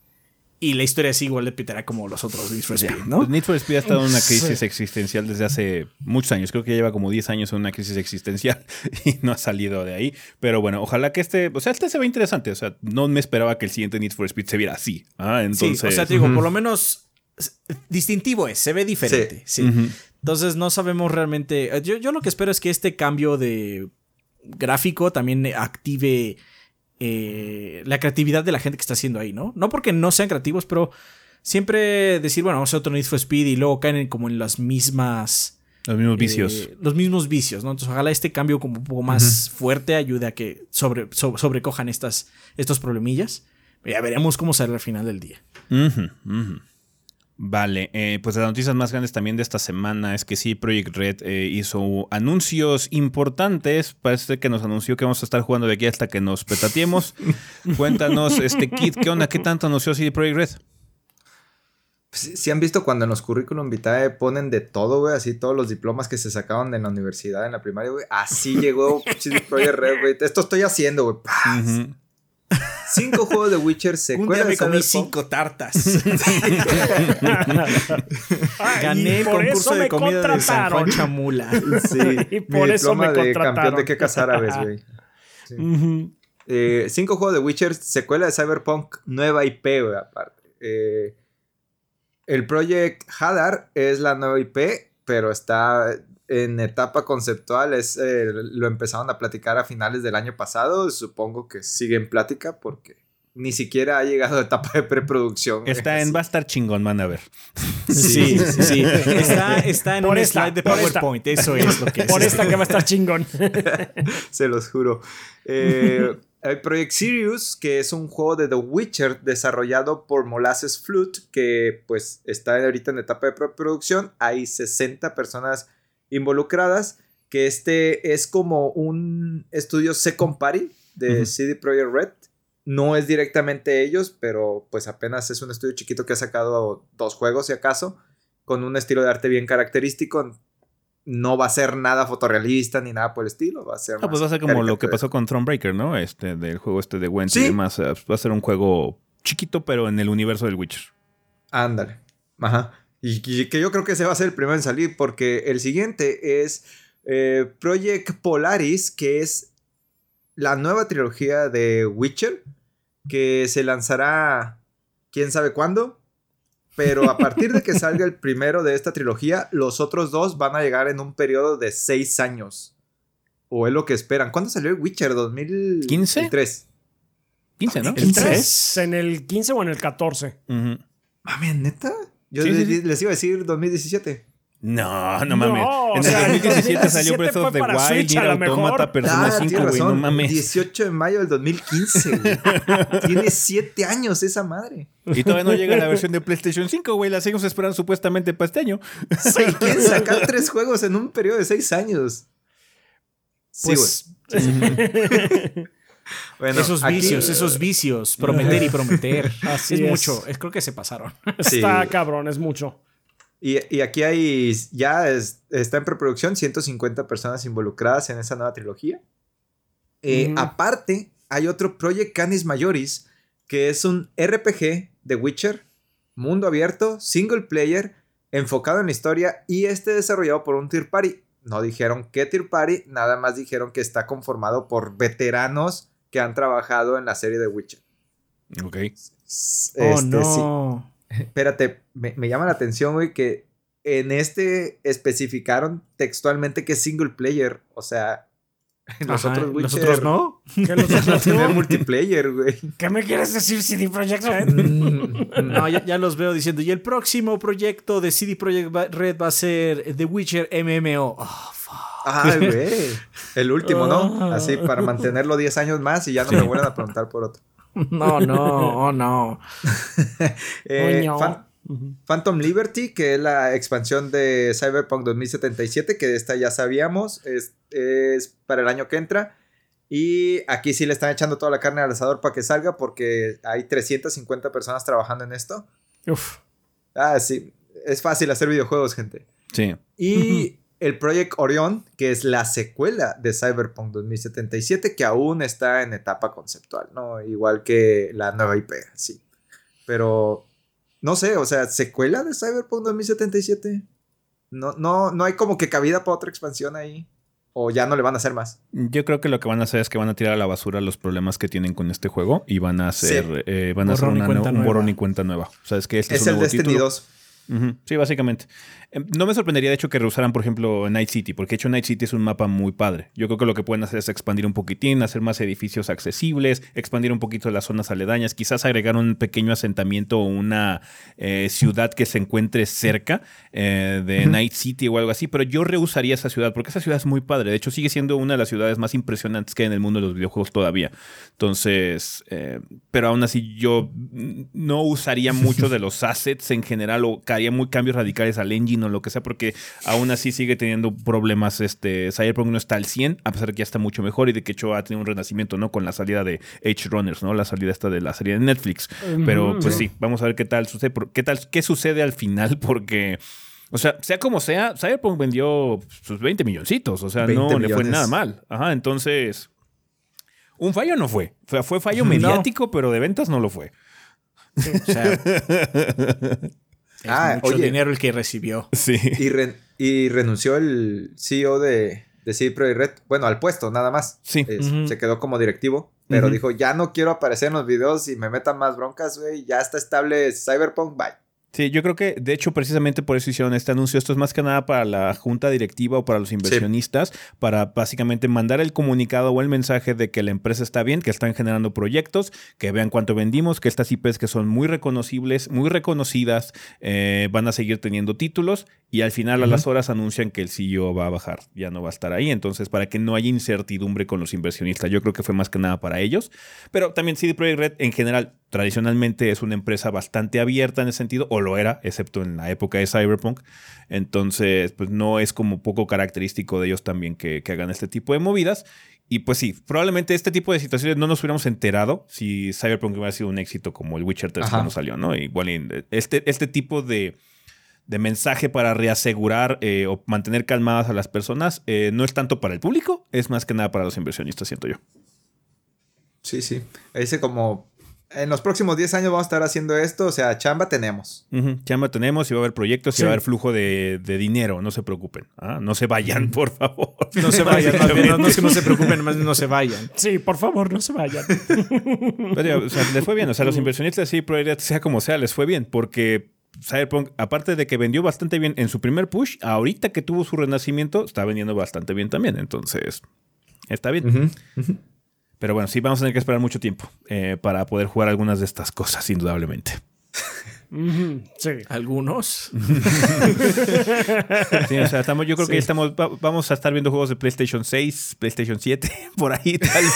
S3: Y la historia es igual de pitera como los otros Need for Speed, ¿no?
S1: Need for Speed ha estado en una crisis existencial desde hace muchos años. Creo que lleva como 10 años en una crisis existencial y no ha salido de ahí. Pero bueno, ojalá que este, o sea, este se ve interesante. O sea, no me esperaba que el siguiente Need for Speed se viera así. Ah, entonces...
S3: Sí, o sea, te digo, por lo menos distintivo es, se ve diferente. Sí. Entonces no sabemos realmente. Yo, yo lo que espero es que este cambio de gráfico también active eh, la creatividad de la gente que está haciendo ahí, ¿no? No porque no sean creativos, pero siempre decir, bueno, vamos a hacer otro Need for Speed y luego caen como en las mismas...
S1: Los mismos vicios.
S3: Eh, los mismos vicios, ¿no? Entonces, ojalá este cambio como un poco más fuerte ayude a que sobre, sobrecojan estas, estos problemillas. Ya veremos cómo sale al final del día.
S1: Vale, eh, pues las noticias más grandes también de esta semana es que sí, Project Red eh, hizo anuncios importantes. Parece que nos anunció que vamos a estar jugando de aquí hasta que nos petateemos. Cuéntanos, este Kit, ¿qué onda? ¿Qué tanto anunció CD Project Red?
S2: Si pues, han visto cuando en los currículum vitae ponen de todo, güey, así todos los diplomas que se sacaban de la universidad, en la primaria, güey. Así llegó CD Projekt Red, güey. Esto estoy haciendo, güey. Cinco juegos de Witcher secuela
S3: Un día me comí cinco tartas. Gané el concurso de comida de San Juan Chamula.
S2: Sí, y por eso me de campeón de qué casar árabes, güey. eh, cinco juegos de Witcher, secuela de Cyberpunk, nueva IP, güey, aparte. Eh, el Project Hadar es la nueva IP, pero está en etapa conceptual es, eh, lo empezaron a platicar a finales del año pasado. Supongo que sigue en plática porque ni siquiera ha llegado a etapa de preproducción.
S1: Está en, va a estar chingón, van a ver.
S3: Sí, sí, sí. Está, en un slide de PowerPoint, eso es lo que es.
S4: Por esta que va a estar chingón.
S2: Se los juro. Eh, hay Project Sirius, que es un juego de The Witcher desarrollado por Molasses Flute, que pues está ahorita en etapa de preproducción. Hay 60 personas involucradas, que este es como un estudio second party de CD Projekt Red no es directamente ellos, pero pues apenas es un estudio chiquito que ha sacado dos juegos, si acaso, con un estilo de arte bien característico. No va a ser nada fotorrealista ni nada por el estilo. Va a ser.
S1: Ah, pues va a ser como lo que pasó con Thronebreaker, ¿no? Este, del juego este de Wendy y demás. Va a ser un juego chiquito, pero en el universo del Witcher.
S2: Ándale. Ajá. Y, que yo creo que ese va a ser el primero en salir, porque el siguiente es eh, Project Polaris, que es la nueva trilogía de Witcher, que se lanzará quién sabe cuándo. Pero a partir de que salga el primero de esta trilogía, los otros dos van a llegar en un periodo de seis años. O es lo que esperan. ¿Cuándo salió el Witcher? ¿2015?
S1: 15, 15, ¿no?
S4: ¿En el 15 o en el 14?
S2: Mami, ¿neta? Yo les iba a decir 2017.
S1: No, no mames. en el 2017 salió Breath of the Wild, Nier Automata, Persona 5, ah, güey, no mames.
S2: 18 de mayo del 2015, güey. Tiene 7 años esa madre.
S1: Y todavía no llega la versión de PlayStation 5, güey. La seguimos esperando supuestamente para este año.
S2: Sí, quieren sacar tres juegos en un periodo de 6 años.
S3: Sí, pues, bueno, esos vicios, esos vicios, prometer y prometer. Así es, es, mucho. Es, creo que se pasaron.
S4: Está cabrón, es mucho.
S2: Y, aquí hay, ya está en preproducción 150 personas involucradas en esa nueva trilogía. Eh, aparte, hay otro Project Canis Majoris, que es un RPG de Witcher, mundo abierto, single player, enfocado en la historia y este desarrollado por un tier party. No dijeron qué tier party, nada más dijeron que está conformado por veteranos que han trabajado en la serie de Witcher.
S1: Ok.
S3: oh, no.
S2: Espérate, me, llama la atención, güey, que en este especificaron textualmente que es single player. O sea,
S3: los otros Witcher. no?
S2: Que los no multiplayer, güey.
S4: ¿Qué me quieres decir, CD Projekt Red?
S3: no, ya, los veo diciendo. Y el próximo proyecto de CD Projekt Red va a ser The Witcher MMO. Oh, fuck.
S2: Ay, güey. El último, ¿no? Así para mantenerlo 10 años más y ya no me vuelvan a preguntar por otro.
S3: No, no, oh, no.
S2: Eh, Phantom Liberty, que es la expansión de Cyberpunk 2077, que esta ya sabíamos, es, para el año que entra. Y aquí sí le están echando toda la carne al asador para que salga, porque hay 350 personas trabajando en esto. Uf. Ah, sí. Es fácil hacer videojuegos, gente.
S1: Sí.
S2: Y el Project Orion, que es la secuela de Cyberpunk 2077, que aún está en etapa conceptual, ¿no? Igual que la nueva IP, sí. Pero, no sé, o sea, secuela de Cyberpunk 2077. No, no, no hay como que cabida para otra expansión ahí. ¿O ya no le van a hacer más?
S1: Yo creo que lo que van a hacer es que van a tirar a la basura los problemas que tienen con este juego y van a hacer, eh, van a hacer una, un borrón y cuenta nueva. O sea, es que este
S2: es, el Destiny 2.
S1: Sí, básicamente. Em, no me sorprendería, de hecho, que rehusaran, por ejemplo, Night City, porque de hecho Night City es un mapa muy padre. Yo creo que lo que pueden hacer es expandir un poquitín, hacer más edificios accesibles, expandir un poquito las zonas aledañas, quizás agregar un pequeño asentamiento o una eh, ciudad que se encuentre cerca eh, de Night City o algo así, pero yo rehusaría esa ciudad, porque esa ciudad es muy padre. De hecho, sigue siendo una de las ciudades más impresionantes que hay en el mundo de los videojuegos todavía. Entonces, eh, pero aún así yo no usaría mucho de los assets en general o haría muy cambios radicales al engine o lo que sea, porque aún así sigue teniendo problemas. Este, Cyberpunk no está al 100, a pesar de que ya está mucho mejor y de que hecho ha tenido un renacimiento, ¿no? Con la salida de H Runners, ¿no? La salida esta de la serie de Netflix. Pero pues sí, vamos a ver qué tal sucede, qué tal, qué sucede al final, porque. O sea, sea como sea, Cyberpunk vendió sus 20 milloncitos. O sea, no le fue nada mal. Ajá, entonces. Un fallo no fue. Fue, fue fallo mediático, pero de ventas no lo fue. o sea,
S3: ah, mucho dinero el que recibió.
S1: Sí.
S2: Y, renunció el CEO de, de CD Red, bueno, al puesto, nada más.
S1: Sí.
S2: Se quedó como directivo, pero dijo, ya no quiero aparecer en los videos y me metan más broncas, güey, ya está estable Cyberpunk, bye.
S1: Sí, yo creo que de hecho precisamente por eso hicieron este anuncio. Esto es más que nada para la junta directiva o para los inversionistas, para básicamente mandar el comunicado o el mensaje de que la empresa está bien, que están generando proyectos, que vean cuánto vendimos, que estas IPs que son muy reconocibles, muy reconocidas, eh, van a seguir teniendo títulos y al final a las horas anuncian que el CEO va a bajar, ya no va a estar ahí. Entonces, para que no haya incertidumbre con los inversionistas, yo creo que fue más que nada para ellos. Pero también CD Projekt Red en general tradicionalmente es una empresa bastante abierta en ese sentido, o lo era, excepto en la época de Cyberpunk. Entonces, pues no es como poco característico de ellos también que, hagan este tipo de movidas. Y pues sí, probablemente este tipo de situaciones no nos hubiéramos enterado si Cyberpunk hubiera sido un éxito como el Witcher 3 cuando salió, ¿no? Igual este, este tipo de, mensaje para reasegurar eh, o mantener calmadas a las personas eh, no es tanto para el público, es más que nada para los inversionistas, siento yo.
S2: Sí, sí. Dice como en los próximos 10 años vamos a estar haciendo esto, o sea, chamba tenemos.
S1: Chamba tenemos y va a haber proyectos y va a haber flujo de, dinero, no se preocupen. ¿ah? No se vayan, por favor.
S3: No se vayan, no, es que no se preocupen, más no se vayan.
S4: Sí, por favor, no se vayan.
S1: Pero, o sea, les fue bien, o sea, los inversionistas sí, sea como sea, les fue bien, porque Cyberpunk, aparte de que vendió bastante bien en su primer push, ahorita que tuvo su renacimiento, está vendiendo bastante bien también, entonces, está bien. Pero bueno, sí vamos a tener que esperar mucho tiempo eh, para poder jugar algunas de estas cosas, indudablemente.
S3: Sí. Algunos.
S1: sí, o sea, estamos, yo creo que estamos, vamos a estar viendo juegos de PlayStation 6, PlayStation 7, por ahí tal vez.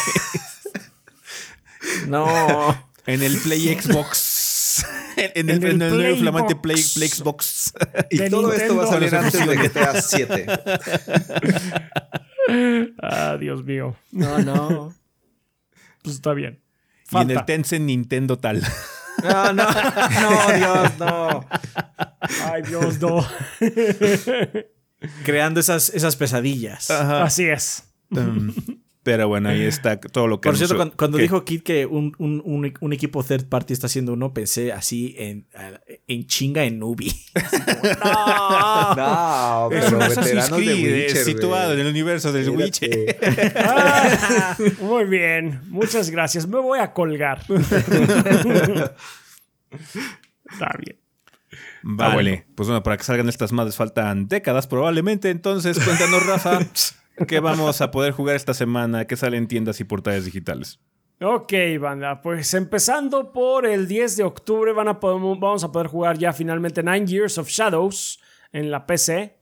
S3: No.
S1: En el Play Xbox. En, el, en el, nuevo flamante Play, Xbox.
S2: Y todo esto va a salir antes de GTA 7.
S4: ah, Dios mío.
S3: No, no
S4: pues está bien.
S1: Y en el Tencent Nintendo tal.
S3: No, no, no, Dios, no.
S4: Ay, Dios, no.
S3: Creando esas, esas pesadillas.
S4: Así es.
S1: Um, pero bueno, ahí está todo lo que...
S3: Por cierto, cuando, dijo Kit que un, un, un, equipo third party está haciendo uno, pensé así en, en chinga en Nubi.
S2: no, no, pero veteranos de Witcher,
S1: situado en el universo del Witcher.
S4: Ah, muy bien, muchas gracias. Me voy a colgar. está bien.
S1: Vale, pues bueno, para que salgan estas madres faltan décadas probablemente. Entonces, cuéntanos, Rafa. ¿Qué vamos a poder jugar esta semana? ¿Qué sale en tiendas y portales digitales?
S4: Ok, banda, pues empezando por el 10 de octubre van a vamos a poder jugar ya finalmente Nine Years of Shadows en la PC.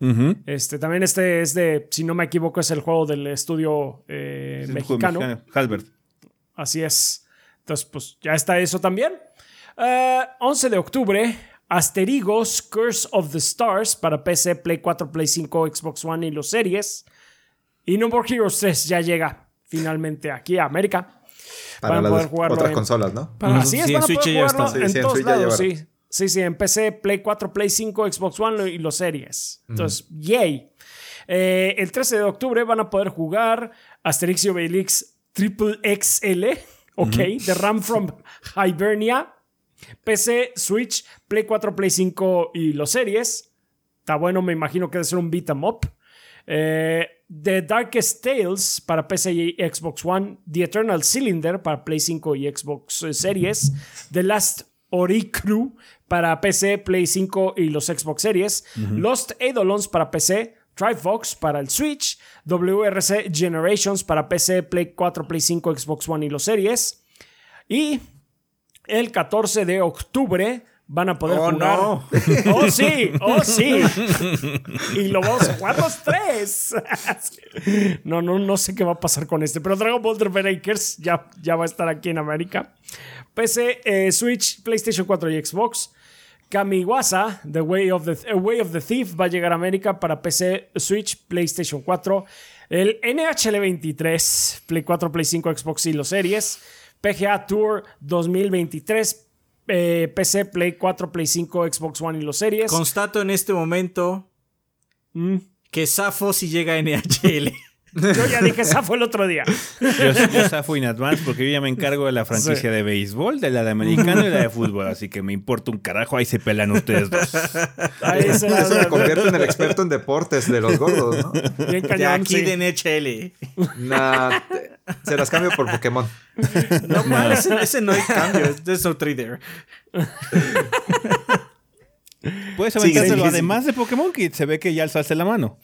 S4: este, también este es de, si no me equivoco, es el juego del estudio eh, mexicano.
S1: Halbert.
S4: Así es. Entonces, pues ya está eso también. 11 eh, de octubre, Asterigos Curse of the Stars para PC, Play 4, Play 5, Xbox One y los series. Y No More Heroes 3 ya llega finalmente aquí a América.
S2: Para, poder jugarlo otras consolas, ¿no?
S4: Para, así es, para poder jugarlo en todos lados, sí. Sí, sí, en PC, Play 4, Play 5, Xbox One y los series. Entonces, yay. Eh, el 13 de octubre van a poder jugar Asterix y Obelix Triple XL, ok, The Ram from Hibernia, PC, Switch, Play 4, Play 5 y los series. Está bueno, me imagino que debe ser un beat em up. Eh, The Darkest Tales para PC y Xbox One, The Eternal Cylinder para Play 5 y Xbox Series, The Last Ori Crew para PC, Play 5 y los Xbox Series, Lost Eidolons para PC, Trifox para el Switch, WRC Generations para PC, Play 4, Play 5, Xbox One y los Series. Y el 14 de octubre van a poder oh, jugar. No. Oh, sí, oh, sí. y lo vamos a jugar los tres. no, no, no sé qué va a pasar con este, pero Dragon Ball Breakers ya, ya va a estar aquí en América. PC, eh, Switch, PlayStation 4 y Xbox. Kamiwasa, The Way of the, Way of the Thief, va a llegar a América para PC, Switch, PlayStation 4. El NHL 23, Play 4, Play 5, Xbox y los series. PGA Tour 2023, eh, PC, Play 4, Play 5, Xbox One y los series.
S3: Constato en este momento mm. que Safo si llega a NHL.
S4: Yo ya dije Safo el otro día.
S1: Yo, Safo in advance porque yo ya me encargo de la franquicia de béisbol, de la de americano y la de fútbol, así que me importa un carajo, ahí se pelan ustedes dos.
S2: Ahí se, Eso me convierte en el experto en deportes de los gordos, ¿no?
S3: Bien cañón, aquí de NHL.
S2: Nah, se las cambio por Pokémon.
S3: No, ese, no hay cambio, there's no trade there.
S1: Puedes aventárselo además de Pokémon que se ve que ya alzaste la mano.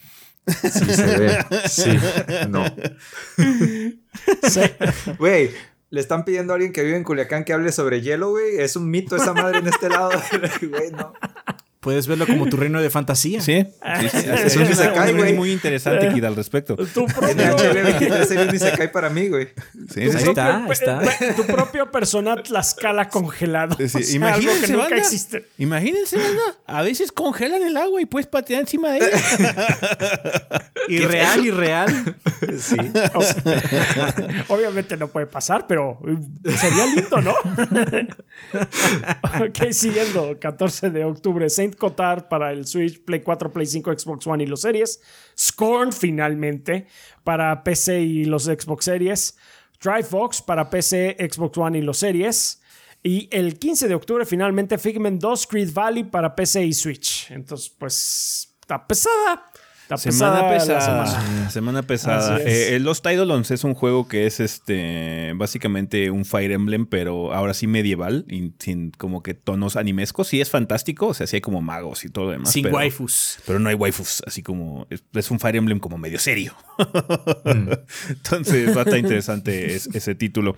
S2: Sí, se ve. Sí, no. Güey, le están pidiendo a alguien que vive en Culiacán que hable sobre hielo, güey. Es un mito esa madre en este lado. Güey, no.
S3: Puedes verlo como tu reino de fantasía.
S1: Sí. sí, sí. Es un Isekai, güey. muy interesante, aquí al respecto.
S2: Tu propio... En HB23 sería un Isekai para mí, güey.
S3: Sí, ahí está, está.
S4: Tu propio persona Tlaxcala congelado. Sí,
S1: o sea, imagínense, algo que nunca existe. Imagínense, banda. A veces congelan el agua y puedes patear encima de ella.
S3: irreal, irreal.
S4: Sí. obviamente no puede pasar, pero sería lindo, ¿no? ok, siguiendo. 14 de octubre, Saint Para el Switch, Play 4, Play 5, Xbox One y los Series. Scorn finalmente para PC y los Xbox Series. Dry Fox para PC, Xbox One y los Series. Y el 15 de octubre finalmente Figment 2 Creed Valley para PC y Switch. Entonces, pues está pesada
S1: semana pesada. Semana, pesada. Eh, Lost Eidolons es un juego que es este básicamente un Fire Emblem, pero ahora sí medieval, y sin como que tonos animescos. Sí es fantástico, o sea, sí hay como magos y todo demás.
S3: Sin waifus.
S1: Pero no hay waifus, así como es, un Fire Emblem como medio serio. Mm. Entonces va a estar interesante ese título.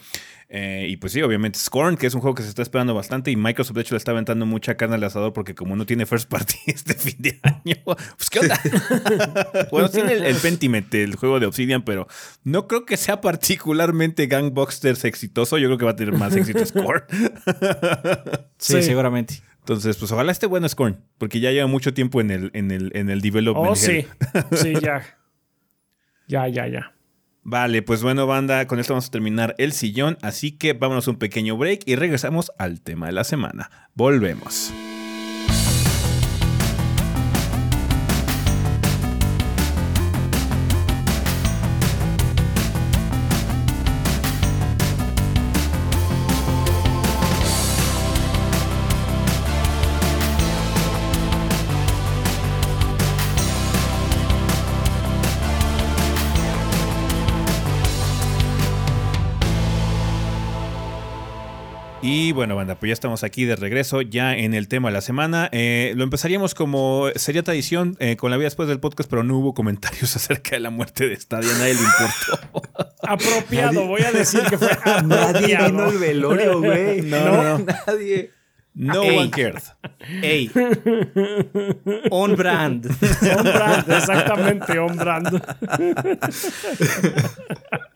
S1: Eh, y pues sí, obviamente Scorn, que es un juego que se está esperando bastante y Microsoft de hecho le está aventando mucha carne al asador porque como no tiene first party este fin de año, pues qué onda. bueno, tiene el, Pentiment, el juego de Obsidian, pero no creo que sea particularmente Gangboxers exitoso. Yo creo que va a tener más éxito Scorn.
S3: sí, seguramente.
S1: Entonces, pues ojalá esté bueno Scorn, porque ya lleva mucho tiempo en el, en el, en el development.
S4: Oh, sí. sí, ya. Ya, ya, ya.
S1: Vale, pues bueno, banda, con esto vamos a terminar el sillón, así que vámonos un pequeño break y regresamos al tema de la semana. Volvemos. Bueno, banda, pues ya estamos aquí de regreso, ya en el tema de la semana. Eh, lo empezaríamos como sería tradición eh, con la vida después del podcast, pero no hubo comentarios acerca de la muerte de Stadia, nadie le importó.
S4: Apropiado, voy a decir que fue
S2: Nadie vino el velorio, güey.
S1: No, no, no, nadie. No one cared.
S3: Ey. On brand.
S4: On brand, exactamente, on brand.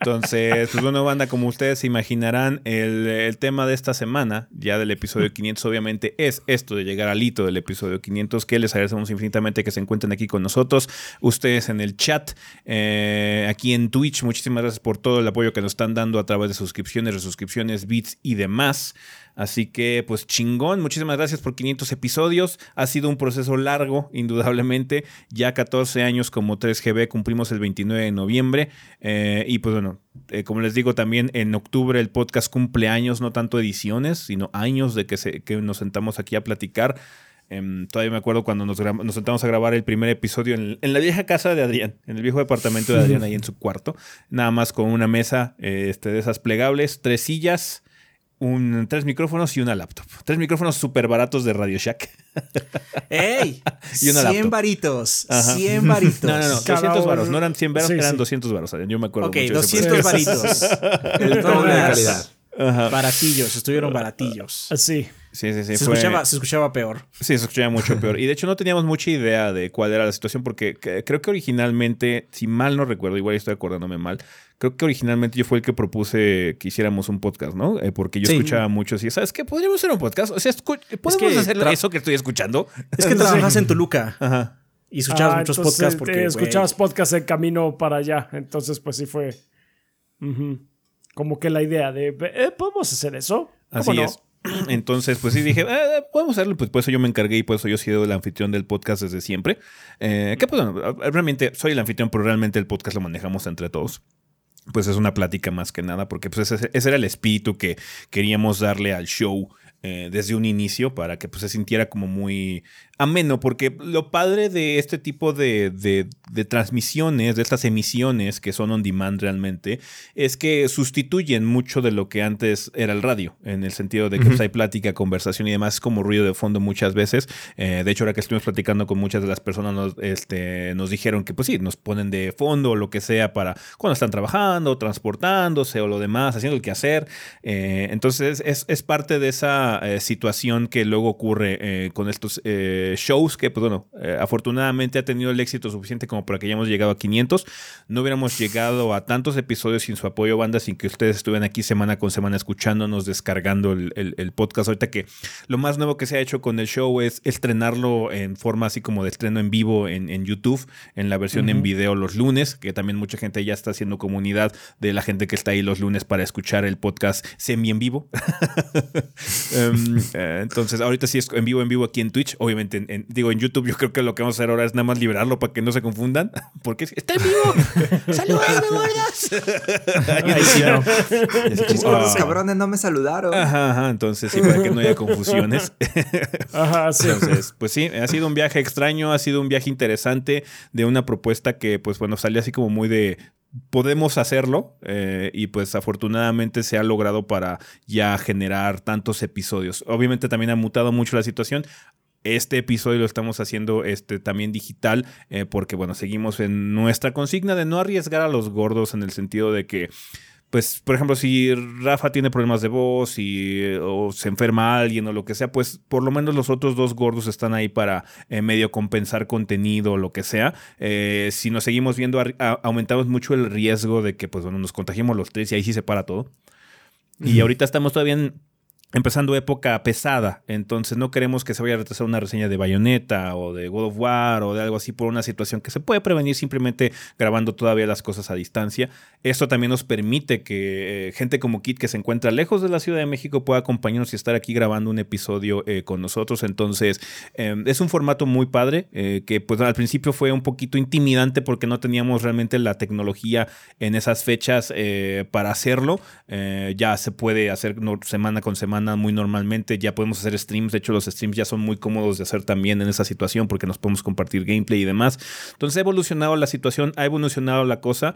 S1: Entonces, pues bueno, banda, como ustedes se imaginarán, el, tema de esta semana, ya del episodio 500, obviamente es esto de llegar al hito del episodio 500, que les agradecemos infinitamente que se encuentren aquí con nosotros. Ustedes en el chat, eh, aquí en Twitch, muchísimas gracias por todo el apoyo que nos están dando a través de suscripciones, resuscripciones, bits y demás. Así que, pues chingón, muchísimas gracias por 500 episodios. Ha sido un proceso largo, indudablemente. Ya 14 años como 3GB, cumplimos el 29 de noviembre. Eh, y pues bueno, eh, como les digo, también en octubre el podcast cumple años, no tanto ediciones, sino años de que, se, que nos sentamos aquí a platicar. Em, todavía me acuerdo cuando nos, nos, sentamos a grabar el primer episodio en, la vieja casa de Adrián, en el viejo departamento de Adrián, ahí en su cuarto. Nada más con una mesa este, de esas plegables, tres sillas un, tres micrófonos y una laptop. Tres micrófonos súper baratos de Radio Shack.
S3: ¡Ey! y una 100 varitos. 100 varitos.
S1: No, no, no. 200 varos. No eran 100 varos, eran 200 varos. Yo me acuerdo.
S3: Ok, 200 varitos. El doble de calidad. Baratillos, estuvieron baratillos.
S4: Sí.
S1: Sí, sí, sí.
S3: Se, escuchaba, se, escuchaba, peor.
S1: Sí, se escuchaba mucho peor. Y de hecho no teníamos mucha idea de cuál era la situación porque creo que originalmente, si mal no recuerdo, igual estoy acordándome mal, creo que originalmente yo fue el que propuse que hiciéramos un podcast, ¿no? Eh, porque yo escuchaba mucho así, ¿sabes qué? Podríamos hacer un podcast. O sea, ¿podemos hacer eso que estoy escuchando?
S3: Es que trabajas en Toluca. Ajá. Y escuchabas ah, muchos podcasts eh, porque.
S4: escuchabas podcasts en camino para allá. Entonces, pues sí fue. Como que la idea de. Eh, ¿Podemos hacer eso?
S1: Así es. Entonces, pues sí dije, eh, podemos hacerlo. Pues por eso yo me encargué y por eso yo he sido el anfitrión del podcast desde siempre. Eh, que pues bueno, realmente soy el anfitrión, pero realmente el podcast lo manejamos entre todos. Pues es una plática más que nada, porque pues ese, era el espíritu que queríamos darle al show eh, desde un inicio para que pues, se sintiera como muy ameno, porque lo padre de este tipo de, de, transmisiones, de estas emisiones que son on demand realmente, es que sustituyen mucho de lo que antes era el radio, en el sentido de que pues, hay plática, conversación y demás, como ruido de fondo muchas veces. Eh, de hecho, ahora que estuvimos platicando con muchas de las personas, nos, este, nos dijeron que pues sí, nos ponen de fondo o lo que sea para cuando están trabajando, transportándose o lo demás, haciendo el que hacer. Eh, entonces es, es, parte de esa eh, situación que luego ocurre con estos shows que, pues bueno, eh, afortunadamente ha tenido el éxito suficiente como para que hayamos llegado a 500. No hubiéramos llegado a tantos episodios sin su apoyo, banda, sin que ustedes estuvieran aquí semana con semana escuchándonos, descargando el, podcast. Ahorita que lo más nuevo que se ha hecho con el show es estrenarlo en forma así como de estreno en vivo en, YouTube, en la versión en video los lunes, que también mucha gente ya está haciendo comunidad de la gente que está ahí los lunes para escuchar el podcast semi en vivo. Em, eh, entonces, ahorita sí es en vivo, en vivo aquí en Twitch, obviamente digo, en YouTube yo creo que lo que vamos a hacer ahora es nada más liberarlo para que no se confundan. Porque está en vivo. ¡Saludos, gordas!
S2: Ay, sí, no. cabrones no me saludaron.
S1: Ajá, ajá, entonces sí, para que no haya confusiones. Ajá, sí. Entonces, pues sí, ha sido un viaje extraño, ha sido un viaje interesante de una propuesta que, pues bueno, salió así como muy de podemos hacerlo eh, y pues afortunadamente se ha logrado para ya generar tantos episodios. Obviamente también ha mutado mucho la situación. Este episodio lo estamos haciendo este, también digital eh, porque, bueno, seguimos en nuestra consigna de no arriesgar a los gordos en el sentido de que, pues, por ejemplo, si Rafa tiene problemas de voz y, o se enferma alguien o lo que sea, pues por lo menos los otros dos gordos están ahí para eh, medio compensar contenido o lo que sea. Eh, si nos seguimos viendo, aumentamos mucho el riesgo de que, pues, bueno, nos contagiemos los tres y ahí sí se para todo. Y ahorita estamos todavía en empezando época pesada, entonces no queremos que se vaya a retrasar una reseña de Bayonetta o de God of War o de algo así por una situación que se puede prevenir simplemente grabando todavía las cosas a distancia. Esto también nos permite que eh, gente como Kit que se encuentra lejos de la Ciudad de México pueda acompañarnos y estar aquí grabando un episodio eh, con nosotros. Entonces em, es un formato muy padre eh, que pues al principio fue un poquito intimidante porque no teníamos realmente la tecnología en esas fechas para hacerlo. ya se puede hacer semana con semana muy normalmente. Ya podemos hacer streams. De hecho, los streams ya son muy cómodos de hacer también en esa situación porque nos podemos compartir gameplay y demás. Entonces ha evolucionado la situación, ha evolucionado la cosa.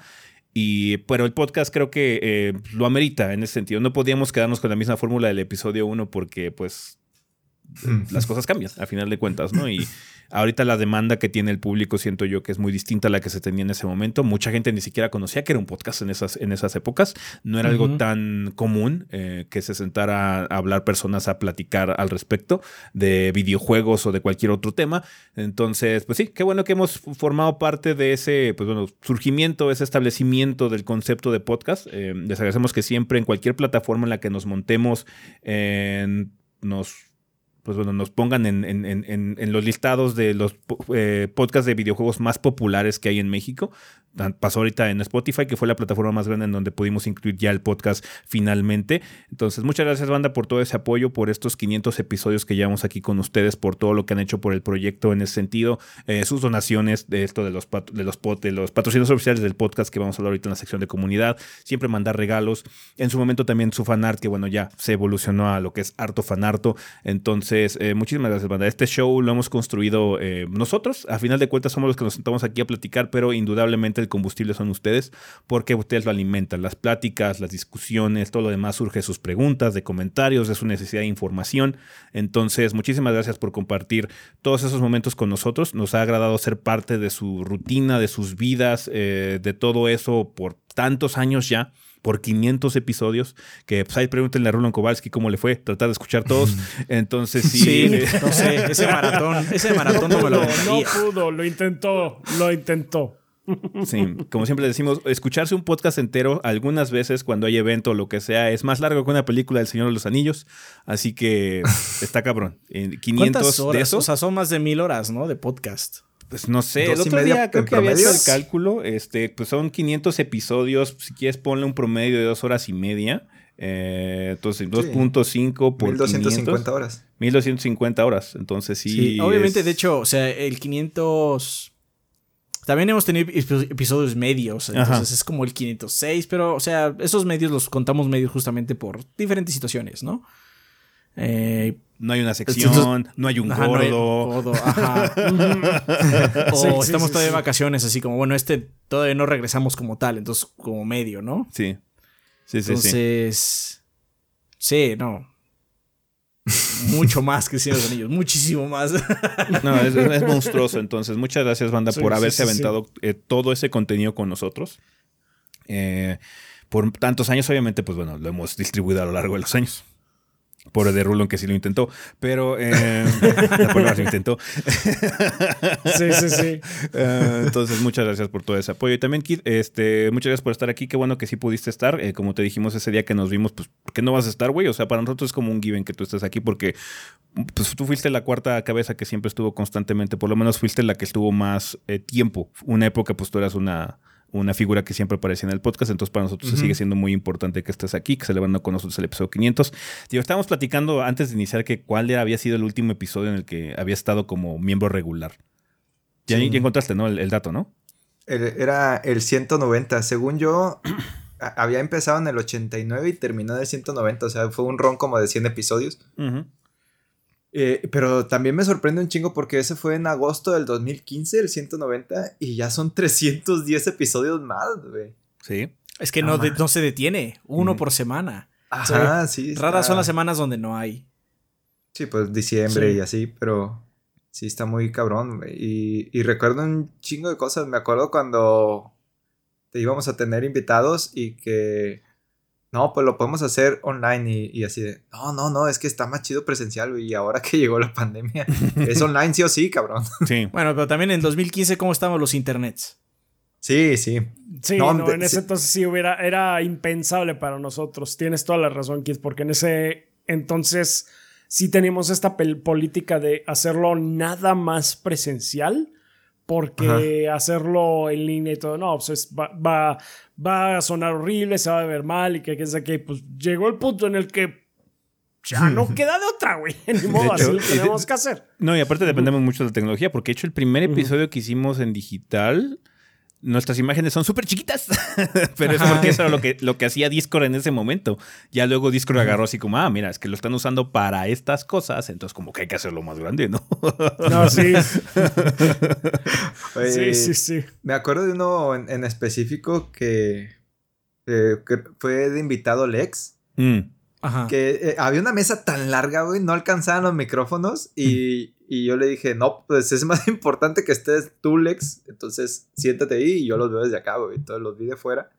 S1: Y, pero el podcast creo que eh, lo amerita en ese sentido. No podíamos quedarnos con la misma fórmula del episodio 1 porque pues las cosas cambian a final de cuentas, ¿no? Y Ahorita la demanda que tiene el público siento yo que es muy distinta a la que se tenía en ese momento. Mucha gente ni siquiera conocía que era un podcast en esas, en esas épocas. No era algo tan común eh, que se sentara a hablar personas a platicar al respecto de videojuegos o de cualquier otro tema. Entonces, pues sí, qué bueno que hemos formado parte de ese pues bueno, surgimiento, ese establecimiento del concepto de podcast. Eh, les agradecemos que siempre en cualquier plataforma en la que nos montemos nos pues bueno, nos pongan en, en, en, en los listados de los eh, podcasts de videojuegos más populares que hay en México pasó ahorita en Spotify, que fue la plataforma más grande en donde pudimos incluir ya el podcast finalmente. Entonces, muchas gracias, banda, por todo ese apoyo, por estos 500 episodios que llevamos aquí con ustedes, por todo lo que han hecho por el proyecto en ese sentido, eh, sus donaciones de esto de los, de los, de los patrocinios oficiales del podcast que vamos a hablar ahorita en la sección de comunidad, siempre mandar regalos. En su momento también su fanart, que bueno, ya se evolucionó a lo que es harto fanarto. Entonces, eh, muchísimas gracias, banda. Este show lo hemos construido eh, nosotros. A final de cuentas, somos los que nos sentamos aquí a platicar, pero indudablemente el combustible son ustedes, porque ustedes lo alimentan. Las pláticas, las discusiones, todo lo demás surge de sus preguntas, de comentarios, de su necesidad de información. Entonces, muchísimas gracias por compartir todos esos momentos con nosotros. Nos ha agradado ser parte de su rutina, de sus vidas, eh, de todo eso por tantos años ya por 500 episodios, que pues ahí pregúntenle a Roland Kowalski cómo le fue, tratar de escuchar todos. Entonces sí. sí
S3: no sé, ese maratón, ese maratón no, me lo
S4: No pudo, lo intentó, lo intentó.
S1: Sí, como siempre decimos, escucharse un podcast entero algunas veces cuando hay evento o lo que sea es más largo que una película del Señor de los Anillos, así que está cabrón. 500
S3: horas?
S1: de eso.
S3: O sea, son más de mil horas, ¿no? De podcast.
S1: Pues no sé, el otro día creo que había hecho el cálculo, este, pues son 500 episodios, si quieres ponle un promedio de dos horas y media. Eh, entonces, 2.5 por
S2: 1250 horas.
S1: 1250 horas. Entonces, sí.
S3: obviamente, de hecho, o sea, el 500 también hemos tenido episodios medios, entonces es como el 506, pero, o sea, esos medios los contamos medios justamente por diferentes situaciones, ¿no? Eh,
S1: no hay una sección, no hay un gordo.
S3: ajá. o estamos todavía de vacaciones, así como, bueno, este todavía no regresamos como tal, entonces como medio, ¿no?
S1: Sí. Sí, sí,
S3: entonces, sí. no. Mucho más que Señor de los Anillos, muchísimo más.
S1: no, es, monstruoso. Entonces, muchas gracias, banda, por haberse aventado eh, todo ese contenido con nosotros. Eh, por tantos años, obviamente, pues bueno, lo hemos distribuido a lo largo de los años. Por el de Rulon que sí lo intentó, pero eh, lo intentó.
S4: sí, sí, sí.
S1: Eh, entonces, muchas gracias por todo ese apoyo. Y también, Kid, este, muchas gracias por estar aquí. Qué bueno que sí pudiste estar. Eh, como te dijimos ese día que nos vimos, pues, que no vas a estar, güey? O sea, para nosotros es como un given que tú estés aquí porque pues, tú fuiste la cuarta cabeza que siempre estuvo constantemente. Por lo menos fuiste la que estuvo más eh, tiempo. Una época, pues tú eras una una figura que siempre aparece en el podcast, entonces para nosotros sigue siendo muy importante que estés aquí, que se levantó con nosotros el episodio 500. Tío, estábamos platicando antes de iniciar que cuál había sido el último episodio en el que había estado como miembro regular. Ya, encontraste, ¿no? El, dato, ¿no?
S2: era el 190. Según yo, había empezado en el 89 y terminó en el 190. O sea, fue un ron como de 100 episodios. Eh, pero también me sorprende un chingo porque ese fue en agosto del 2015, el 190, y ya son 310 episodios más, güey.
S1: Sí.
S3: Es que no, no, se detiene, uno por semana.
S2: Ajá, sí.
S3: Raras son las semanas donde no hay.
S2: Sí, pues diciembre y así, pero sí está muy cabrón, güey. Y, y recuerdo un chingo de cosas. Me acuerdo cuando te íbamos a tener invitados y que no, pues lo podemos hacer online y, así de, no, no, no, es que está más chido presencial y ahora que llegó la pandemia, es online sí o sí, cabrón.
S1: Sí.
S3: Bueno, pero también en 2015, ¿cómo estaban los internets?
S2: Sí, sí.
S4: Sí, no, en ese entonces sí hubiera, era impensable para nosotros. Tienes toda la razón, Kid, porque en ese entonces sí teníamos esta política de hacerlo nada más presencial porque hacerlo en línea y todo, no, pues va, va, a sonar horrible, se va a ver mal y que, que, que pues llegó el punto en el que ya no queda de otra, güey. Ni modo, así lo tenemos que hacer.
S1: No, y aparte dependemos mucho de la tecnología, porque de hecho el primer episodio que hicimos en digital nuestras imágenes son súper chiquitas, pero es porque eso era lo que, lo que hacía Discord en ese momento. Ya luego Discord agarró así como, ah, mira, es que lo están usando para estas cosas, entonces como que hay que hacerlo más grande, ¿no?
S4: No, sí. sí, sí, sí.
S2: Me acuerdo de uno en, específico que, fue de invitado Lex.
S1: Mm.
S2: Ajá. Que eh, había una mesa tan larga, güey, no alcanzaban los micrófonos y, y yo le dije, no, pues es más importante que estés tú, Lex. Entonces siéntate ahí y yo los veo desde acá, güey. Todos los vi de fuera.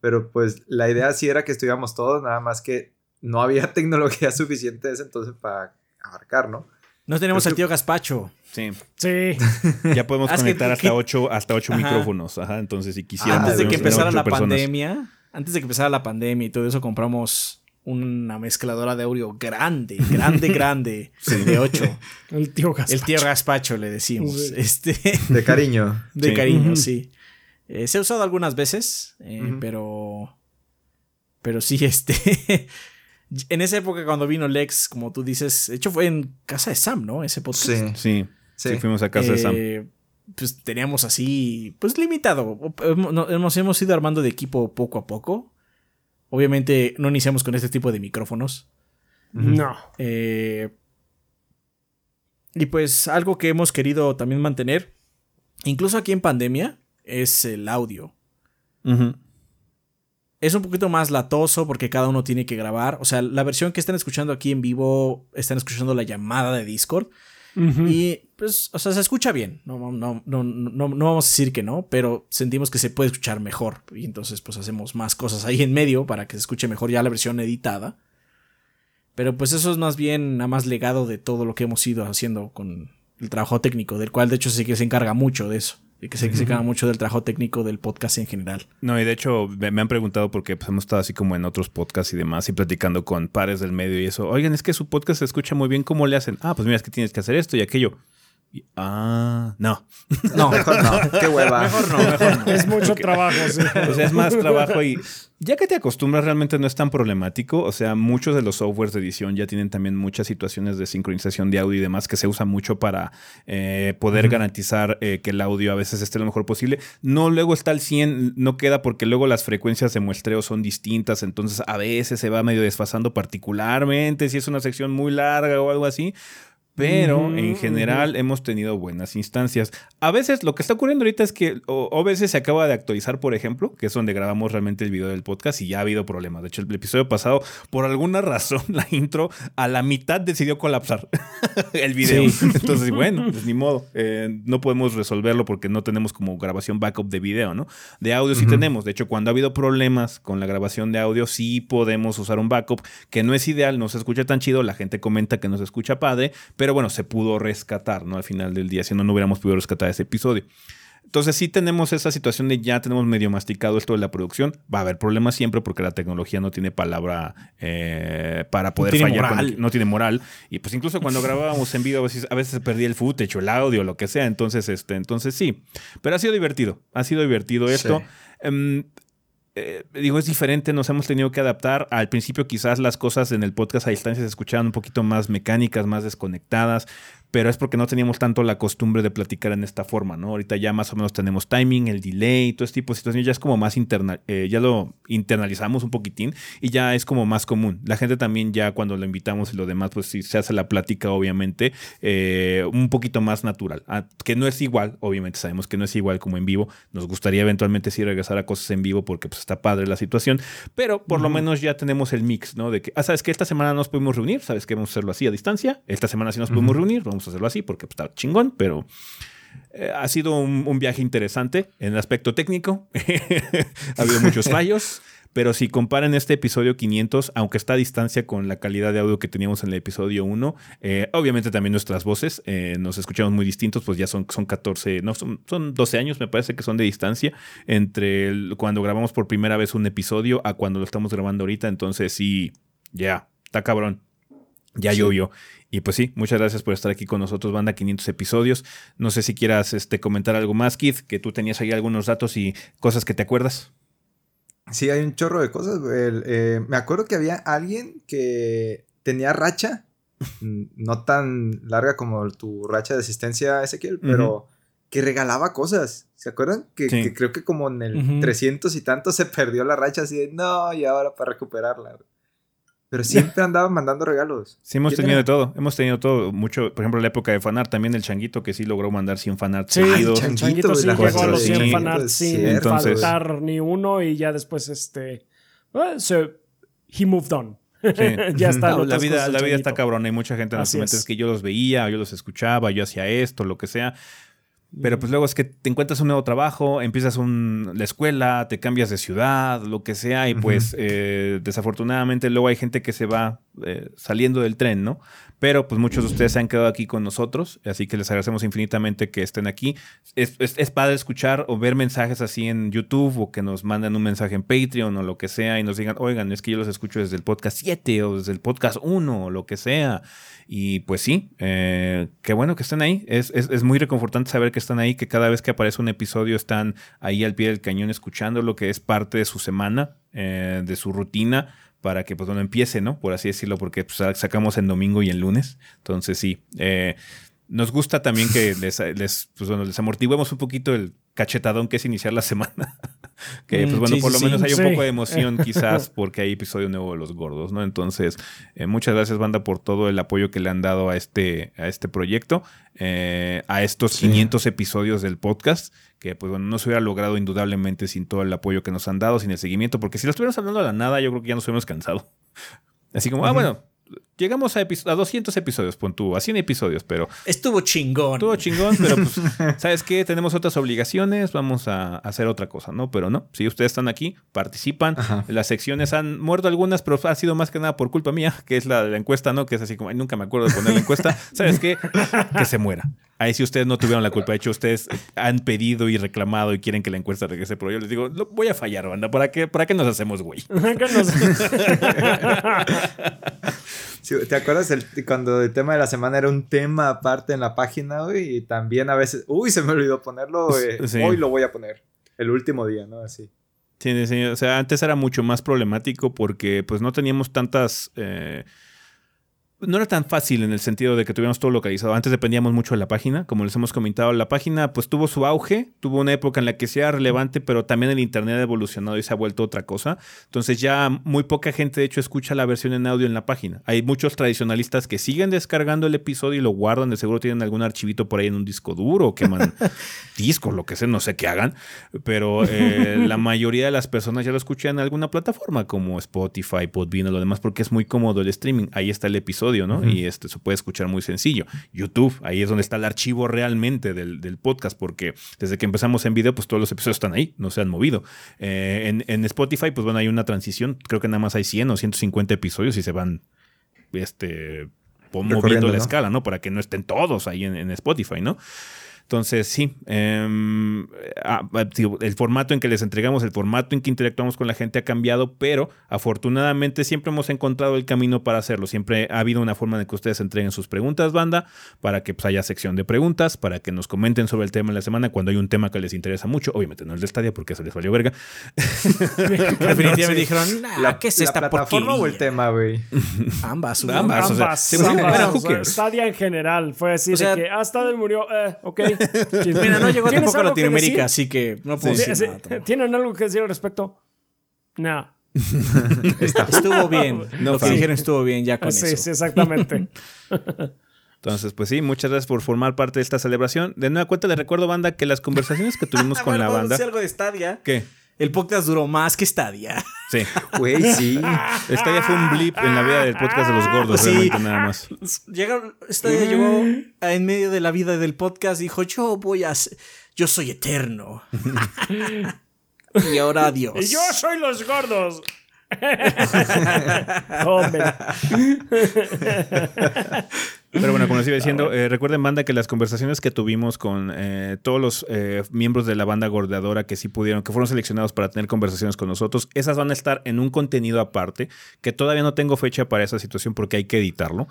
S2: Pero pues la idea sí era que estuviéramos todos, nada más que no había tecnología suficiente ese entonces para abarcar, ¿no?
S3: No tenemos al tío Gaspacho.
S1: Sí.
S4: Sí.
S1: Ya podemos conectar hasta ocho, hasta ocho micrófonos. Ajá, entonces si quisiéramos.
S3: Antes de que empezara la pandemia, antes de que empezara la pandemia y todo eso, compramos una mezcladora de audio grande, grande, grande, de 8.
S4: El tío Gaspacho.
S3: El tío Gaspacho le decimos. Este,
S2: de cariño.
S3: De cariño, sí. Eh, se ha usado algunas veces, eh, pero. Pero sí, este. en esa época, cuando vino Lex, como tú dices, de hecho fue en casa de Sam, ¿no? Ese podcast.
S1: Sí, sí. sí. fuimos a casa de Sam.
S3: Eh, pues teníamos así, pues limitado. Nos hemos ido armando de equipo poco a poco. Obviamente no iniciamos con este tipo de micrófonos.
S4: No.
S3: Eh, y pues algo que hemos querido también mantener, incluso aquí en pandemia, es el audio. Es un poquito más latoso porque cada uno tiene que grabar. O sea, la versión que están escuchando aquí en vivo, están escuchando la llamada de Discord. Y pues, o sea, se escucha bien. No, no, no, no, no vamos a decir que no, pero sentimos que se puede escuchar mejor. Y entonces, pues hacemos más cosas ahí en medio para que se escuche mejor ya la versión editada. Pero pues eso es más bien nada más legado de todo lo que hemos ido haciendo con el trabajo técnico, del cual de hecho sí que se encarga mucho de eso y que se, se mucho del trabajo técnico del podcast en general.
S1: No, y de hecho me, han preguntado porque pues, hemos estado así como en otros podcasts y demás y platicando con pares del medio y eso. Oigan, es que su podcast se escucha muy bien, ¿cómo le hacen? Ah, pues mira, es que tienes que hacer esto y aquello. Ah, no.
S2: No, mejor no. Qué hueva.
S3: Mejor no, mejor no.
S4: Es mucho trabajo, sí.
S1: O sea, es más trabajo y ya que te acostumbras realmente no es tan problemático. O sea, muchos de los softwares de edición ya tienen también muchas situaciones de sincronización de audio y demás que se usan mucho para eh, poder garantizar eh, que el audio a veces esté lo mejor posible. No luego está al 100, no queda porque luego las frecuencias de muestreo son distintas, entonces a veces se va medio desfasando particularmente si es una sección muy larga o algo así. Pero en general hemos tenido buenas instancias. A veces lo que está ocurriendo ahorita es que o, veces se acaba de actualizar, por ejemplo, que es donde grabamos realmente el video del podcast y ya ha habido problemas. De hecho, el episodio pasado, por alguna razón, la intro a la mitad decidió colapsar el video. Entonces, bueno, pues ni modo. Eh, no podemos resolverlo porque no tenemos como grabación backup de video, ¿no? De audio sí tenemos. De hecho, cuando ha habido problemas con la grabación de audio, sí podemos usar un backup que no es ideal, no se escucha tan chido. La gente comenta que no se escucha padre pero bueno, se pudo rescatar, ¿no? Al final del día, si no, no hubiéramos podido rescatar ese episodio. Entonces sí tenemos esa situación de ya tenemos medio masticado esto de la producción. Va a haber problemas siempre porque la tecnología no tiene palabra eh, para poder
S3: no
S1: fallar.
S3: Moral.
S1: no tiene moral. Y pues incluso cuando grabábamos en vivo a veces, a veces perdía el footage o el audio, lo que sea. Entonces, este, entonces sí. Pero ha sido divertido. Ha sido divertido esto. Em, eh, digo, es diferente, nos hemos tenido que adaptar. Al principio quizás las cosas en el podcast a distancia se escuchaban un poquito más mecánicas, más desconectadas, pero es porque no teníamos tanto la costumbre de platicar en esta forma, ¿no? Ahorita ya más o menos tenemos timing, el delay, todo este tipo de situaciones, ya es como más internal, eh, ya lo internalizamos un poquitín y ya es como más común. La gente también ya cuando lo invitamos y lo demás, pues sí se hace la plática, obviamente, eh, un poquito más natural, ah, que no es igual, obviamente sabemos que no es igual como en vivo, nos gustaría eventualmente sí regresar a cosas en vivo porque pues está padre la situación, pero por lo menos ya tenemos el mix, ¿no? De que, ah, sabes que esta semana nos podemos reunir, sabes que vamos a hacerlo así a distancia, esta semana sí nos podemos reunir, vamos hacerlo así porque pues, está chingón, pero eh, ha sido un, viaje interesante en el aspecto técnico. ha habido muchos fallos. Pero si comparan este episodio 500, aunque está a distancia con la calidad de audio que teníamos en el episodio 1, eh, obviamente también nuestras voces eh, nos escuchamos muy distintos, pues ya son, son 14, no, son, son 12 años, me parece que son de distancia entre cuando grabamos por primera vez un episodio a cuando lo estamos grabando ahorita. Entonces, sí, ya, está cabrón. Ya llovió. Y pues sí, muchas gracias por estar aquí con nosotros, banda 500 episodios. No sé si quieras este, comentar algo más, Keith, que tú tenías ahí algunos datos y cosas que te acuerdas.
S2: Sí, hay un chorro de cosas. Eh, me acuerdo que había alguien que tenía racha, no tan larga como tu racha de asistencia, Ezequiel, pero que regalaba cosas. ¿Se acuerdan? Que, creo que como en el 300 y tanto se perdió la racha así de no, y ahora para recuperarla. Pero siempre andaba mandando regalos.
S1: Sí, hemos tenido de todo. Hemos tenido todo. Mucho, por ejemplo, en la época de fanart, también el changuito que sí logró mandar 100 fanarts
S4: sí,
S1: El
S4: changuito, sí llegó a los 100 fanarts sin faltar ni uno y ya después este. se, he moved on. ya está.
S1: la vida, la vida está cabrona. Hay mucha gente en los comentarios que yo los veía, yo los escuchaba, yo hacía esto, lo que sea. Pero pues luego es que te encuentras un nuevo trabajo, empiezas un, la escuela, te cambias de ciudad, lo que sea, y pues eh, desafortunadamente luego hay gente que se va eh, saliendo del tren, ¿no? Pero pues muchos de ustedes se han quedado aquí con nosotros, así que les agradecemos infinitamente que estén aquí. Es, padre escuchar o ver mensajes así en YouTube o que nos manden un mensaje en Patreon o lo que sea y nos digan, oigan, es que yo los escucho desde el podcast 7 o desde el podcast 1 o lo que sea. Y pues sí, eh, qué bueno que estén ahí. Es, es, muy reconfortante saber que están ahí, que cada vez que aparece un episodio están ahí al pie del cañón escuchando lo que es parte de su semana, eh, de su rutina para que pues bueno empiece, ¿no? Por así decirlo, porque pues, sacamos en domingo y en lunes. Entonces sí, eh, nos gusta también que les, les, pues, bueno, les amortiguemos un poquito el cachetadón que es iniciar la semana. que pues mm, bueno, por lo menos hay un poco de emoción quizás porque hay episodio nuevo de Los Gordos, ¿no? Entonces, eh, muchas gracias banda por todo el apoyo que le han dado a este, a este proyecto, eh, a estos 500 episodios del podcast, que pues bueno, no se hubiera logrado indudablemente sin todo el apoyo que nos han dado, sin el seguimiento, porque si lo estuviéramos hablando a la nada, yo creo que ya nos hubiéramos cansado. Así como, ah, bueno, llegamos a, a 200 episodios, pon tú, a 100 episodios, pero...
S3: Estuvo chingón.
S1: Estuvo chingón, pero pues, ¿sabes qué? Tenemos otras obligaciones, vamos a, hacer otra cosa, ¿no? Pero no, si ustedes están aquí, participan, las secciones han muerto algunas, pero ha sido más que nada por culpa mía, que es la, la encuesta, ¿no? Que es así como, nunca me acuerdo de poner la encuesta, ¿sabes qué? Que se muera. Ahí sí ustedes no tuvieron la culpa. De hecho, ustedes han pedido y reclamado y quieren que la encuesta regrese, pero yo les digo, voy a fallar, banda. ¿Para qué, ¿Para qué nos hacemos, güey?
S2: ¿Te acuerdas el, cuando el tema de la semana era un tema aparte en la página, güey? Y también a veces, uy, se me olvidó ponerlo, hoy lo voy a poner. El último día, ¿no? Así.
S1: Sí, sí, o sea, antes era mucho más problemático porque pues no teníamos tantas... Eh, no era tan fácil en el sentido de que tuviéramos todo localizado. Antes dependíamos mucho de la página, como les hemos comentado. La página pues tuvo su auge, tuvo una época en la que sea relevante, pero también el Internet ha evolucionado y se ha vuelto otra cosa. Entonces ya muy poca gente de hecho escucha la versión en audio en la página. Hay muchos tradicionalistas que siguen descargando el episodio y lo guardan, de seguro tienen algún archivito por ahí en un disco duro o queman discos, lo que sea, no sé qué hagan. Pero eh, la mayoría de las personas ya lo escuchan en alguna plataforma como Spotify, Podbean o lo demás porque es muy cómodo el streaming. Ahí está el episodio y este, se puede escuchar muy sencillo. YouTube, ahí es donde está el archivo realmente del, podcast, porque desde que empezamos en video, pues todos los episodios están ahí, no se han movido. Eh, en, Spotify, pues bueno, hay una transición, creo que nada más hay 100 o 150 episodios y se van este, moviendo la escala, ¿no? Para que no estén todos ahí en, en Spotify, ¿no? Entonces, sí, em, ah, ah, el formato en que les entregamos, el formato en que interactuamos con la gente ha cambiado, pero afortunadamente siempre hemos encontrado el camino para hacerlo. Siempre ha habido una forma de que ustedes entreguen sus preguntas, banda, para que pues, haya sección de preguntas, para que nos comenten sobre el tema de la semana cuando hay un tema que les interesa mucho. Obviamente no el de Stadia porque se les valió verga.
S3: Definitivamente dijeron,
S2: la, ¿qué es esta plataforma o el tema, güey?
S3: ambas,
S4: ambas. ambas, ambas, Stadia en general fue así de que, ah, Stadia murió, eh, ok.
S3: Mira, no llegó tampoco a Latinoamérica, así que no puedo decir
S4: ¿Tienen algo que decir al respecto? No.
S3: estuvo bien. Lo que dijeron estuvo bien ya con eso.
S4: Sí, sí, exactamente.
S1: Entonces, pues sí, muchas gracias por formar parte de esta celebración. De nueva cuenta, les recuerdo, banda, que las conversaciones que tuvimos con la banda.
S3: algo de Stadia?
S1: ¿Qué?
S3: El podcast duró más que Stadia.
S1: Sí.
S2: Güey, sí.
S1: Stadia fue un blip en la vida del podcast de los gordos, sí. realmente nada más.
S3: Llegaron, Stadia llegó en medio de la vida del podcast y dijo, yo voy a... Yo soy eterno. y ahora adiós.
S4: Y yo soy los gordos. Hombre.
S1: Pero bueno, como les iba diciendo, eh, recuerden, banda, que las conversaciones que tuvimos con eh, todos los eh, miembros de la banda gordeadora que sí pudieron, que fueron seleccionados para tener conversaciones con nosotros, esas van a estar en un contenido aparte, que todavía no tengo fecha para esa situación porque hay que editarlo,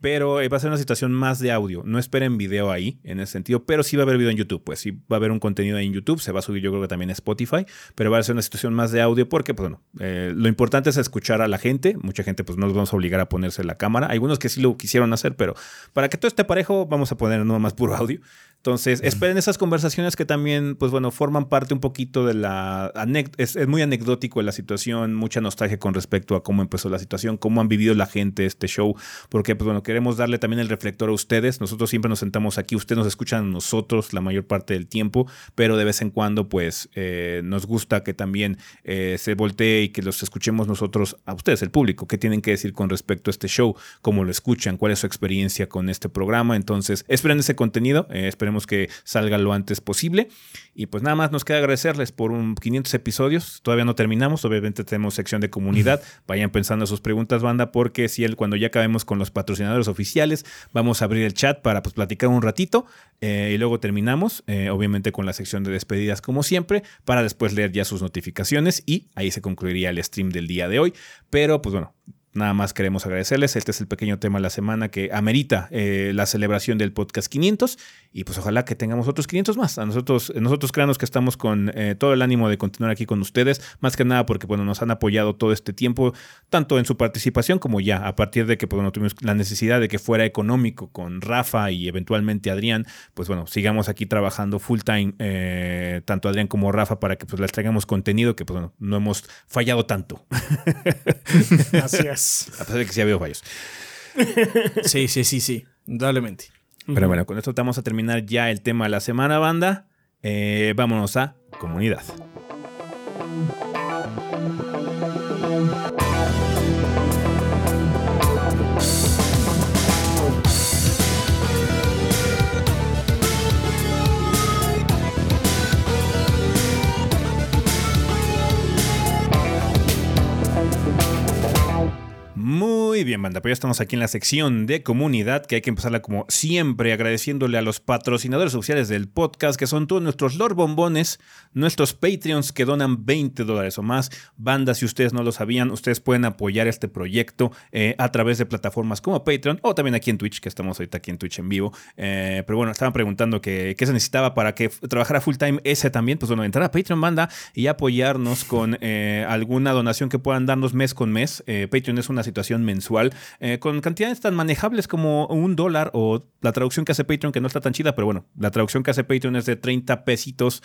S1: pero va a ser una situación más de audio. No esperen video ahí, en ese sentido, pero sí va a haber video en YouTube, pues sí va a haber un contenido ahí en YouTube, se va a subir yo creo que también a Spotify, pero va a ser una situación más de audio porque, pues bueno, lo importante es escuchar a la gente, mucha gente pues no los vamos a obligar a ponerse la cámara, algunos que sí lo quisieron hacer, pero para que todo esté parejo, vamos a poner más puro audio. Entonces, esperen esas conversaciones que también, pues bueno, forman parte un poquito de la... Es, es, muy anecdótico la situación, mucha nostalgia con respecto a cómo empezó la situación, cómo han vivido la gente este show, porque, pues bueno, queremos darle también el reflector a ustedes. Nosotros siempre nos sentamos aquí, ustedes nos escuchan a nosotros la mayor parte del tiempo, pero de vez en cuando, pues, eh, nos gusta que también eh, se voltee y que los escuchemos nosotros a ustedes, el público, qué tienen que decir con respecto a este show, cómo lo escuchan, cuál es su experiencia con este programa. Entonces, esperen ese contenido, eh, esperen que salga lo antes posible. Y pues nada más nos queda agradecerles por un 500 episodios. Todavía no terminamos, obviamente tenemos sección de comunidad. Vayan pensando sus preguntas, banda, porque si el, cuando ya acabemos con los patrocinadores oficiales, vamos a abrir el chat para pues, platicar un ratito eh, y luego terminamos, eh, obviamente con la sección de despedidas como siempre, para después leer ya sus notificaciones y ahí se concluiría el stream del día de hoy. Pero pues bueno, Nada más queremos agradecerles. Este es el pequeño tema de la semana que amerita eh, la celebración del podcast 500 y pues ojalá que tengamos otros 500 más. A nosotros, nosotros créanos que estamos con eh, todo el ánimo de continuar aquí con ustedes, más que nada porque bueno, nos han apoyado todo este tiempo, tanto en su participación como ya a partir de que pues, bueno, tuvimos la necesidad de que fuera económico con Rafa y eventualmente Adrián, pues bueno, sigamos aquí trabajando full time, eh, tanto Adrián como Rafa, para que pues les traigamos contenido que pues bueno, no hemos fallado tanto.
S4: Así.
S1: A pesar de que sí ha habido fallos.
S3: sí, sí, sí, sí. Indudablemente.
S1: Pero bueno, con esto vamos a terminar ya el tema de la semana, banda. Eh, vámonos a comunidad. Muy bien, banda, pues ya estamos aquí en la sección de comunidad, que hay que empezarla como siempre agradeciéndole a los patrocinadores oficiales del podcast, que son todos nuestros Lord Bombones, nuestros Patreons que donan 20 dólares o más. Banda, si ustedes no lo sabían, ustedes pueden apoyar este proyecto eh, a través de plataformas como Patreon o también aquí en Twitch, que estamos ahorita aquí en Twitch en vivo. Eh, pero bueno, estaban preguntando qué se necesitaba para que trabajara full time ese también. Pues bueno, entrar a Patreon, banda, y apoyarnos con eh, alguna donación que puedan darnos mes con mes. Patreon es una situación mensual con cantidades tan manejables como un dólar o la traducción que hace Patreon, que no está tan chida, pero bueno, la traducción que hace Patreon es de 30 pesitos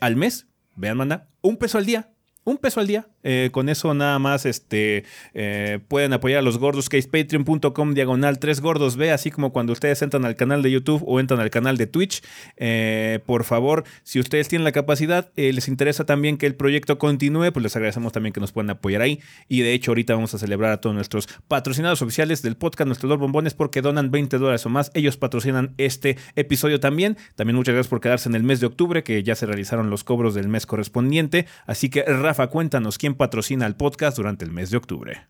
S1: al mes. Vean, manda, un peso al día. Un peso al día. Eh, con eso nada más este, eh, pueden apoyar a los gordos, que es patreon.com diagonal 3 gordos. Ve, así como cuando ustedes entran al canal de YouTube o entran al canal de Twitch. Eh, por favor, si ustedes tienen la capacidad, les interesa también que el proyecto continúe, pues les agradecemos también que nos puedan apoyar ahí. Y de hecho, ahorita vamos a celebrar a todos nuestros patrocinados oficiales del podcast, nuestros dos bombones, porque donan 20 dólares o más. Ellos patrocinan este episodio también. También muchas gracias por quedarse en el mes de octubre, que ya se realizaron los cobros del mes correspondiente. Así que, Rafa, cuéntanos quién patrocina el podcast durante el mes de octubre.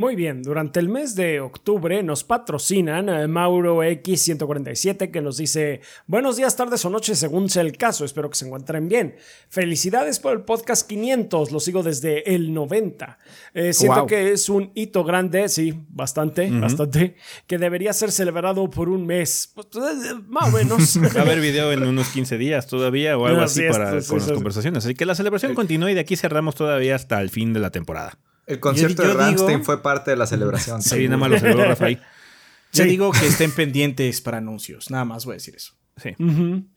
S4: Muy bien, durante el mes de octubre nos patrocinan eh, Mauro X147 que nos dice buenos días, tardes o noches según sea el caso, espero que se encuentren bien. Felicidades por el podcast 500, lo sigo desde el 90. Eh, siento que es un hito grande, sí, bastante, bastante, que debería ser celebrado por un mes, pues, eh, más o menos.
S1: Va a haber video en unos 15 días todavía o algo así, para, con las conversaciones, así que la celebración continúa y de aquí cerramos todavía hasta el fin de la temporada.
S2: El concierto de Rammstein fue parte de la celebración.
S1: Sí, nada más lo celebró Rafael.
S3: Yo digo que estén pendientes para anuncios. Nada más voy a decir eso.
S4: Sí.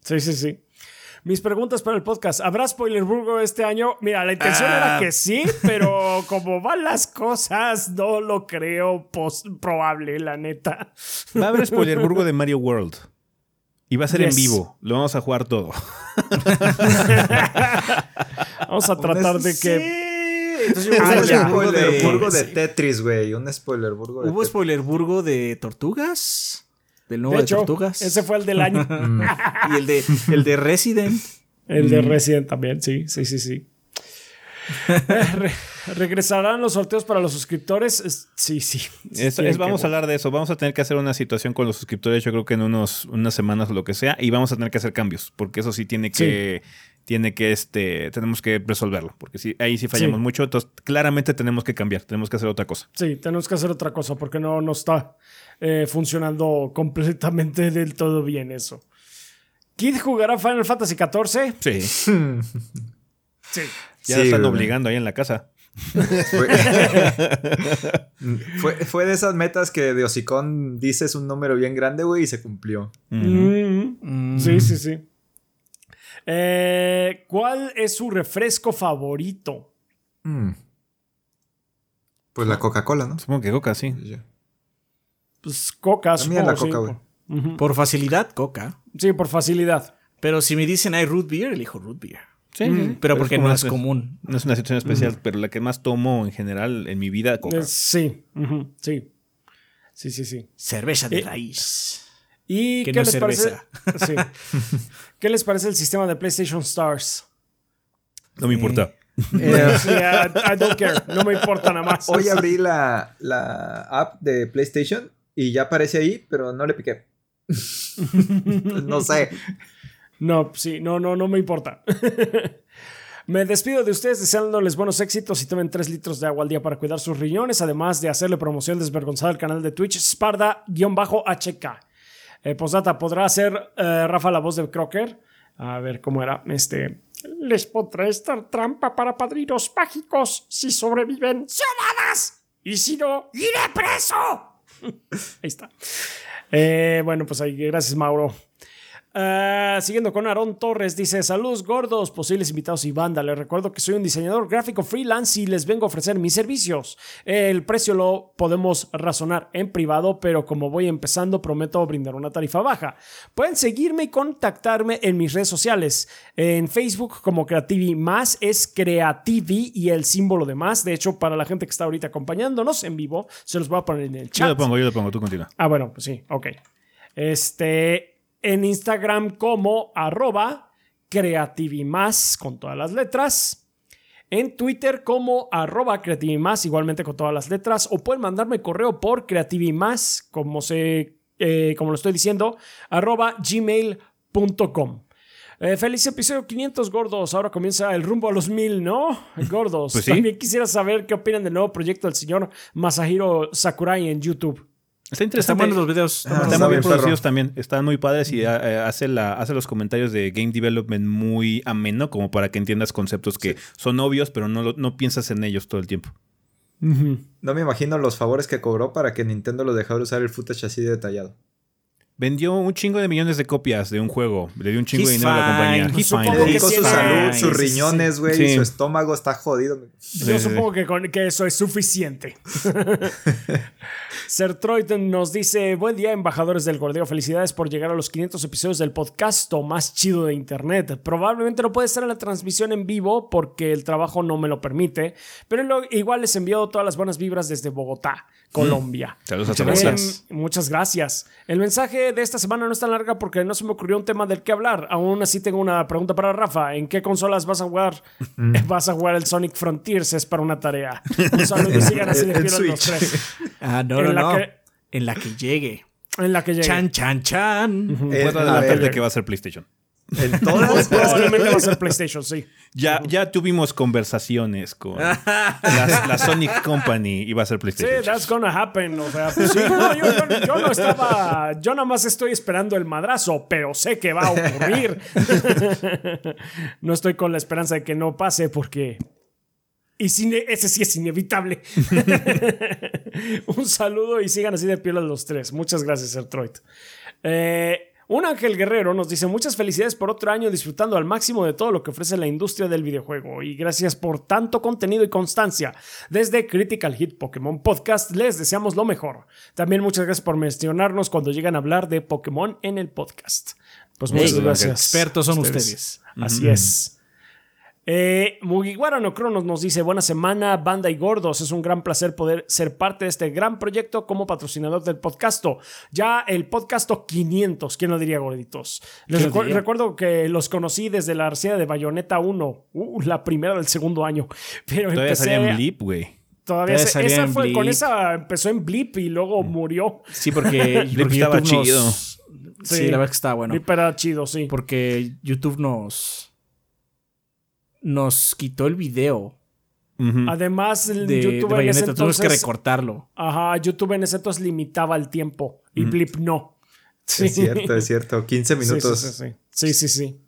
S4: Sí, sí, sí. Mis preguntas para el podcast. ¿Habrá Spoilerburgo este año? Mira, la intención era ah. que sí, pero como van las cosas, no lo creo probable, la neta.
S1: Va a haber Spoilerburgo de Mario World. Y va a ser en vivo. Lo vamos a jugar todo.
S4: vamos a tratar de que
S2: entonces ah, un spoilerburgo de... Tetris, güey. Un spoilerburgo
S3: de ¿Hubo spoilerburgo de tortugas? Del nuevo de, tortugas.
S4: Ese fue el del año.
S3: Mm. y el de, el de Resident.
S4: El de mm. Resident también, sí, sí, sí, sí. ¿Regresarán los sorteos para los suscriptores? Sí, sí.
S1: vamos a hablar de eso. Vamos a tener que hacer una situación con los suscriptores, yo creo que en unos, unas semanas o lo que sea, y vamos a tener que hacer cambios, porque eso sí tiene que tiene que, este, tenemos que resolverlo, porque si, ahí sí fallamos mucho, entonces claramente tenemos que cambiar, tenemos que hacer otra cosa.
S4: Sí, tenemos que hacer otra cosa, porque no, no está eh, funcionando completamente del todo bien eso. ¿Kid jugará Final Fantasy XIV?
S1: Sí. sí. Ya están obligando ahí en la casa.
S2: fue, fue, de esas metas que de Hocicón dices un número bien grande, güey, y se cumplió.
S4: Mm. Sí, sí, sí. Eh, ¿Cuál es su refresco favorito? Mm.
S2: Pues la Coca-Cola, ¿no?
S1: Supongo que Coca, sí.
S4: Pues Coca,
S2: supongo, la Coca, güey.
S3: Por facilidad, Coca.
S4: Sí, por facilidad.
S3: Pero si me dicen hay root beer, elijo root beer. Sí, mm. pero, porque no es común.
S1: No es una situación especial, pero la que más tomo en general en mi vida, Coca.
S4: sí, sí. Sí, sí, sí.
S3: Cerveza de eh, raíz.
S4: ¿Y qué les parece? Sí. ¿Qué les parece el sistema de PlayStation Stars?
S1: No me importa.
S4: Eh, I, don't care. No me importa nada más.
S2: Hoy abrí la, la app de PlayStation y ya aparece ahí, pero no le piqué. no sé.
S4: No, sí, no, no, no me importa. Me despido de ustedes deseándoles buenos éxitos y tomen 3 litros de agua al día para cuidar sus riñones, además de hacerle promoción desvergonzada al canal de Twitch Sparda-HK. Eh, Posdata, ¿podrá hacer eh, Rafa la voz de Crocker? A ver cómo era. Este. Les podré estar trampa para padrinos mágicos si sobreviven ciudadanas. Y si no, iré preso. ahí está. Eh, bueno, pues ahí, gracias, Mauro. Ah, siguiendo con Aaron Torres, dice: Saludos gordos, posibles invitados y banda. Les recuerdo que soy un diseñador gráfico freelance y les vengo a ofrecer mis servicios. El precio lo podemos razonar en privado, pero como voy empezando, prometo brindar una tarifa baja. Pueden seguirme y contactarme en mis redes sociales. En Facebook, como Creativi Más, es Creativi y el símbolo de más. De hecho, para la gente que está ahorita acompañándonos en vivo, se los voy a poner en el chat.
S1: Yo lo pongo, yo lo pongo, tú continúa.
S4: Ah, bueno, pues sí, ok. Este en Instagram como arroba creativimás con todas las letras. en Twitter como arroba creativimás, igualmente con todas las letras, o pueden mandarme correo por creativimás, como, se, eh, como lo estoy diciendo, arroba gmail.com. Eh, feliz episodio 500, gordos. Ahora comienza el rumbo a los mil, ¿no? Gordos.
S1: Pues sí.
S4: También quisiera saber qué opinan del nuevo proyecto del señor Masahiro Sakurai en YouTube.
S1: Está
S3: Están
S1: interesante.
S3: buenos los videos.
S2: Ah,
S1: Están
S2: está
S1: muy bien producidos también. Están muy padres y eh, hace, la, hace los comentarios de game development muy ameno, como para que entiendas conceptos que son obvios, pero no, no piensas en ellos todo el tiempo.
S2: No me imagino los favores que cobró para que Nintendo lo dejara usar el footage así detallado.
S1: Vendió un chingo de millones de copias de un juego. Le dio un chingo de
S3: He's
S1: dinero a la
S3: fine.
S1: compañía. He's
S4: Supongo
S1: fine.
S4: Que
S2: su salud, sus riñones, güey,
S1: Sí.
S2: y su estómago está jodido.
S4: Yo
S1: Sí, sí,
S4: supongo que, con, que eso es suficiente. Sertroid nos dice: Buen día, embajadores del Gordeo. Felicidades por llegar a los 500 episodios del podcast más chido de internet. Probablemente no puede estar en la transmisión en vivo porque el trabajo no me lo permite, pero lo- igual les envío todas las buenas vibras desde Bogotá, Colombia.
S1: Saludos a todos.
S4: muchas gracias. El mensaje de esta semana no es tan larga porque no se me ocurrió un tema del que hablar. Aún así tengo una pregunta para Rafa. ¿En qué consolas vas a jugar? Vas a jugar el Sonic Frontiers, es para una tarea. Un saludo y sigan así de los
S2: Switch.
S4: tres.
S3: Ah, no,
S4: En
S3: no,
S4: la
S3: no.
S4: que-
S3: En la que llegue.
S4: En la que llegue.
S3: Chan, chan, chan.
S2: Eh,
S1: Puedo
S2: a
S1: adelantar
S2: ver,
S1: de que va a ser PlayStation.
S2: En todas.
S4: Probablemente va a ser PlayStation, sí.
S1: Ya, ya tuvimos conversaciones con la, la Sonic Company y va a ser
S4: Sí,
S1: PlayStation.
S4: that's gonna happen. O sea, pues sí, no, yo, yo- yo no estaba. Yo nada más estoy esperando el madrazo, pero sé que va a ocurrir. no estoy con la esperanza de que no pase porque. Y cine- ese sí es inevitable. Un saludo y sigan así de piel a los tres. Muchas gracias, Ertroid. Eh, un Ángel Guerrero nos dice muchas felicidades por otro año disfrutando al máximo de todo lo que ofrece la industria del videojuego y gracias por tanto contenido y constancia. Desde Critical Hit Pokémon Podcast les deseamos lo mejor. También muchas gracias por mencionarnos cuando llegan a hablar de Pokémon en el podcast. Pues muchas
S3: Hey,
S4: gracias.
S3: Expertos son ustedes.
S4: Así es. Eh, Mugiwara no Cronos nos dice: Buena semana, banda y gordos. Es un gran placer poder ser parte de este gran proyecto como patrocinador del podcast. Ya el podcast 500, ¿quién lo diría, gorditos? Les recuerdo que los conocí desde la reseña de Bayonetta 1, uh, la primera del segundo año. Pero
S1: Todavía
S4: empecé.
S1: salía en Blip, güey.
S4: Todavía
S3: Todavía
S4: se-
S3: salía
S4: esa
S3: en
S4: fue, con esa empezó en Blip y luego murió.
S3: Sí, porque,
S1: Blip
S3: porque
S1: estaba
S3: YouTube nos-
S1: chido.
S3: Sí,
S4: Sí.
S3: la verdad es que estaba bueno.
S4: Blip era chido, sí.
S3: Porque YouTube nos. Nos quitó el video
S1: Ujú.
S4: Además, el
S3: de, de
S4: YouTube en ese
S3: Bayonetta. Tuvimos que
S4: entonces.
S3: recortarlo.
S4: Ajá, YouTube en ese entonces limitaba el tiempo y Blip no.
S2: Es cierto, es cierto. 15
S4: Sí,
S2: minutos.
S4: Sí, sí, sí. Sí, sí, sí.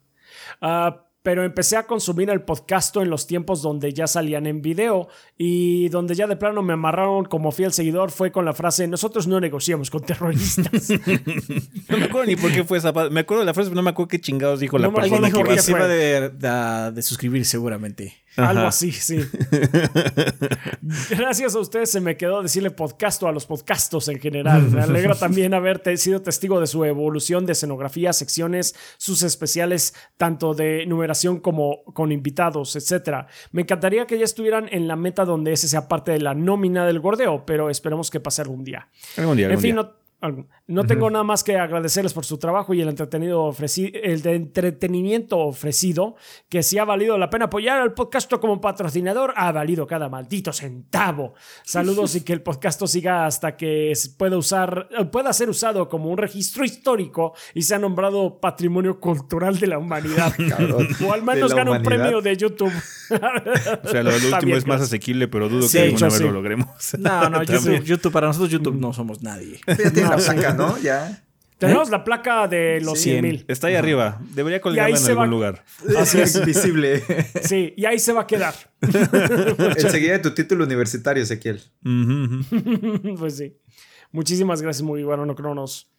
S4: Ah, pero empecé a consumir el podcast en los tiempos donde ya salían en video y donde ya de plano me amarraron como fiel seguidor fue con la frase nosotros no negociamos con terroristas.
S1: No me acuerdo ni por qué fue esa. Me acuerdo de la frase, pero no me acuerdo qué chingados dijo la
S4: No me
S1: persona que
S3: se iba de, de- de suscribir seguramente.
S4: Algo así, sí. Gracias a ustedes se me quedó decirle podcasto a los podcastos en general. Me alegra también haber sido testigo de su evolución de escenografía, secciones, sus especiales, tanto de numeración como con invitados, etcétera. Me encantaría que ya estuvieran en la meta donde ese sea parte de la nómina del gordeo, pero esperemos que pase algún día.
S1: Algún día,
S4: En
S1: algún
S4: fin,
S1: día.
S4: no, algo. No tengo nada más que agradecerles por su trabajo y el entretenido ofreci- el de entretenimiento ofrecido, que si ha valido la pena apoyar al podcast como patrocinador, ha valido cada maldito centavo. Saludos y que el podcast siga hasta que se pueda usar, pueda ser usado como un registro histórico y sea nombrado Patrimonio Cultural de la Humanidad.
S2: Cabrón.
S4: O al menos
S2: la
S4: gane un premio de YouTube.
S1: O sea, lo del último
S4: bien,
S1: es más asequible, pero dudo
S3: Sí,
S1: que alguna vez
S4: sí.
S1: lo logremos.
S3: No, no. YouTube, YouTube, para nosotros YouTube no somos nadie.
S2: La placa, ¿no? Ya.
S4: Tenemos la placa de los
S3: Sí,
S4: 100 mil.
S1: Está ahí arriba. Debería colgarla en algún
S4: va-
S1: lugar.
S2: Así es. Visible.
S4: Sí, y ahí se va a quedar.
S2: Enseguida de tu título universitario, Ezequiel.
S4: Pues sí. Muchísimas gracias, muy bueno, no cronos.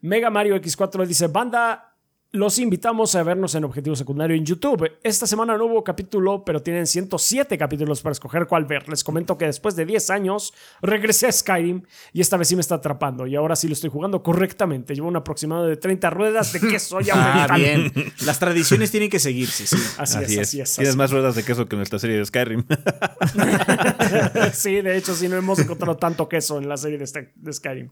S4: Mega Mario X4 dice: Banda, los invitamos a vernos en Objetivo Secundario en YouTube. Esta semana no hubo capítulo, pero tienen 107 capítulos para escoger cuál ver. Les comento que después de 10 años regresé a Skyrim y esta vez sí me está atrapando. Y ahora sí lo estoy jugando correctamente. Llevo un aproximado de 30 ruedas de queso ya
S3: Ah, bien. Las tradiciones tienen que seguirse, sí.
S4: Así,
S1: Así
S4: es,
S1: es.
S4: así es.
S1: Tienes
S4: así
S1: más ruedas de queso que nuestra serie de Skyrim.
S4: sí, de hecho, sí, no hemos encontrado tanto queso en la serie de, este- de Skyrim.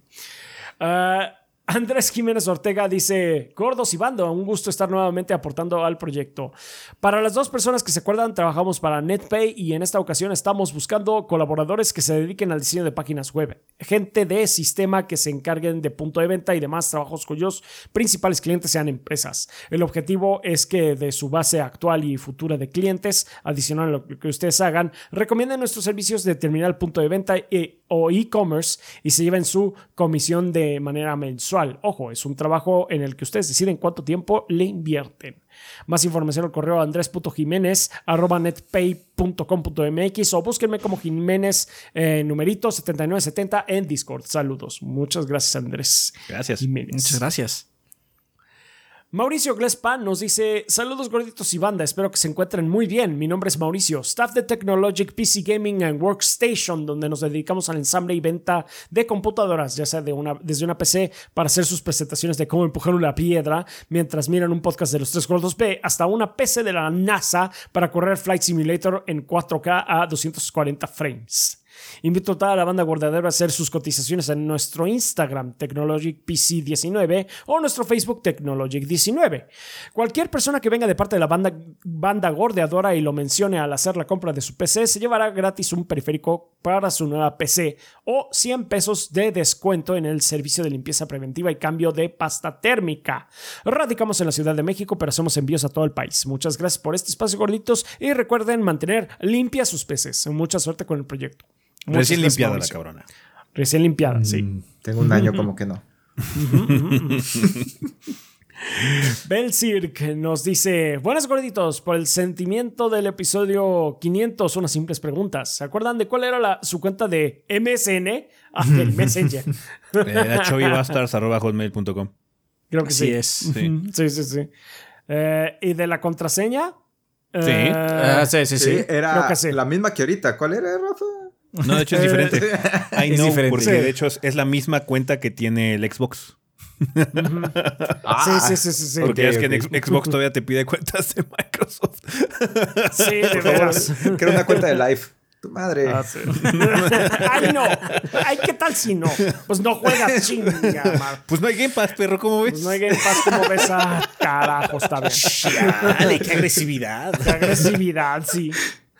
S4: Ah, Andrés Jiménez Ortega dice, Gordos y Bando, un gusto estar nuevamente aportando al proyecto. Para las dos personas que se acuerdan, trabajamos para NetPay y en esta ocasión estamos buscando colaboradores que se dediquen al diseño de páginas web, gente de sistema que se encarguen de punto de venta y demás trabajos cuyos principales clientes sean empresas. El objetivo es que de su base actual y futura de clientes, adicional a lo que ustedes hagan, recomienden nuestros servicios de terminal punto de venta e, o e-commerce y se lleven su comisión de manera mensual Ojo, es un trabajo en el que ustedes deciden cuánto tiempo le invierten. Más información al correo andres.jiménez.netpay.com.mx o búsquenme como Jiménez eh, numerito 7970 en Discord. Saludos. Muchas gracias, Andrés.
S1: Gracias.
S3: Muchas gracias.
S4: Mauricio Glespa nos dice: Saludos gorditos y banda, espero que se encuentren muy bien. Mi nombre es Mauricio, staff de Technologic PC Gaming and Workstation, donde nos dedicamos al ensamble y venta de computadoras, ya sea desde una PC para hacer sus presentaciones de cómo empujar una piedra mientras miran un podcast de los tres gordos B, hasta una PC de la NASA para correr Flight Simulator en 4K a 240 frames. Invito a toda la banda guardadera a hacer sus cotizaciones en nuestro Instagram, TechnologicPC19, o nuestro Facebook, Technologic19. Cualquier persona que venga de parte de la banda, banda gordeadora y lo mencione al hacer la compra de su PC, se llevará gratis un periférico para su nueva PC o 100 pesos de descuento en el servicio de limpieza preventiva y cambio de pasta térmica. Radicamos en la Ciudad de México, pero hacemos envíos a todo el país. Muchas gracias por este espacio, gorditos, y recuerden mantener limpias sus PCs. Mucha suerte con el proyecto.
S1: Recién limpiada la cabrona.
S4: Recién limpiada, sí.
S2: Mm, tengo un año como que no.
S4: Belcirc nos dice: Buenas gorditos, por el sentimiento del episodio 500, unas simples preguntas. ¿Se acuerdan de cuál era la, su cuenta de MSN? Ah, el Messenger.
S1: Era chovibastars.com.
S4: Creo que
S3: Así
S4: sí.
S3: es.
S1: Sí.
S4: Sí, sí, sí. Eh, ¿Y de la contraseña?
S1: Sí.
S4: Eh,
S3: Ah, sí, sí, sí.
S2: Sí, era
S4: creo que sí.
S2: la misma que ahorita. ¿Cuál era, Rafa?
S1: No, de hecho es diferente. I
S3: Es
S1: know,
S3: diferente.
S1: porque
S4: Sí.
S1: de hecho es, es la misma cuenta que tiene el Xbox.
S2: Ah,
S4: sí, sí, sí, sí.
S1: Porque
S2: Ok,
S1: es que
S2: ok.
S1: en Xbox todavía te pide cuentas de Microsoft.
S4: Sí, de veras.
S2: Que era una cuenta de live. Tu madre.
S4: Ah, sí. Ay, no. Ay, ¿qué tal si no? Pues no juegas chinga, madre.
S1: Pues no hay Game Pass, perro, ¿cómo ves?
S4: Pues no hay Game Pass como ves a carajo, está bien.
S3: Dale, qué agresividad.
S4: Qué agresividad, sí.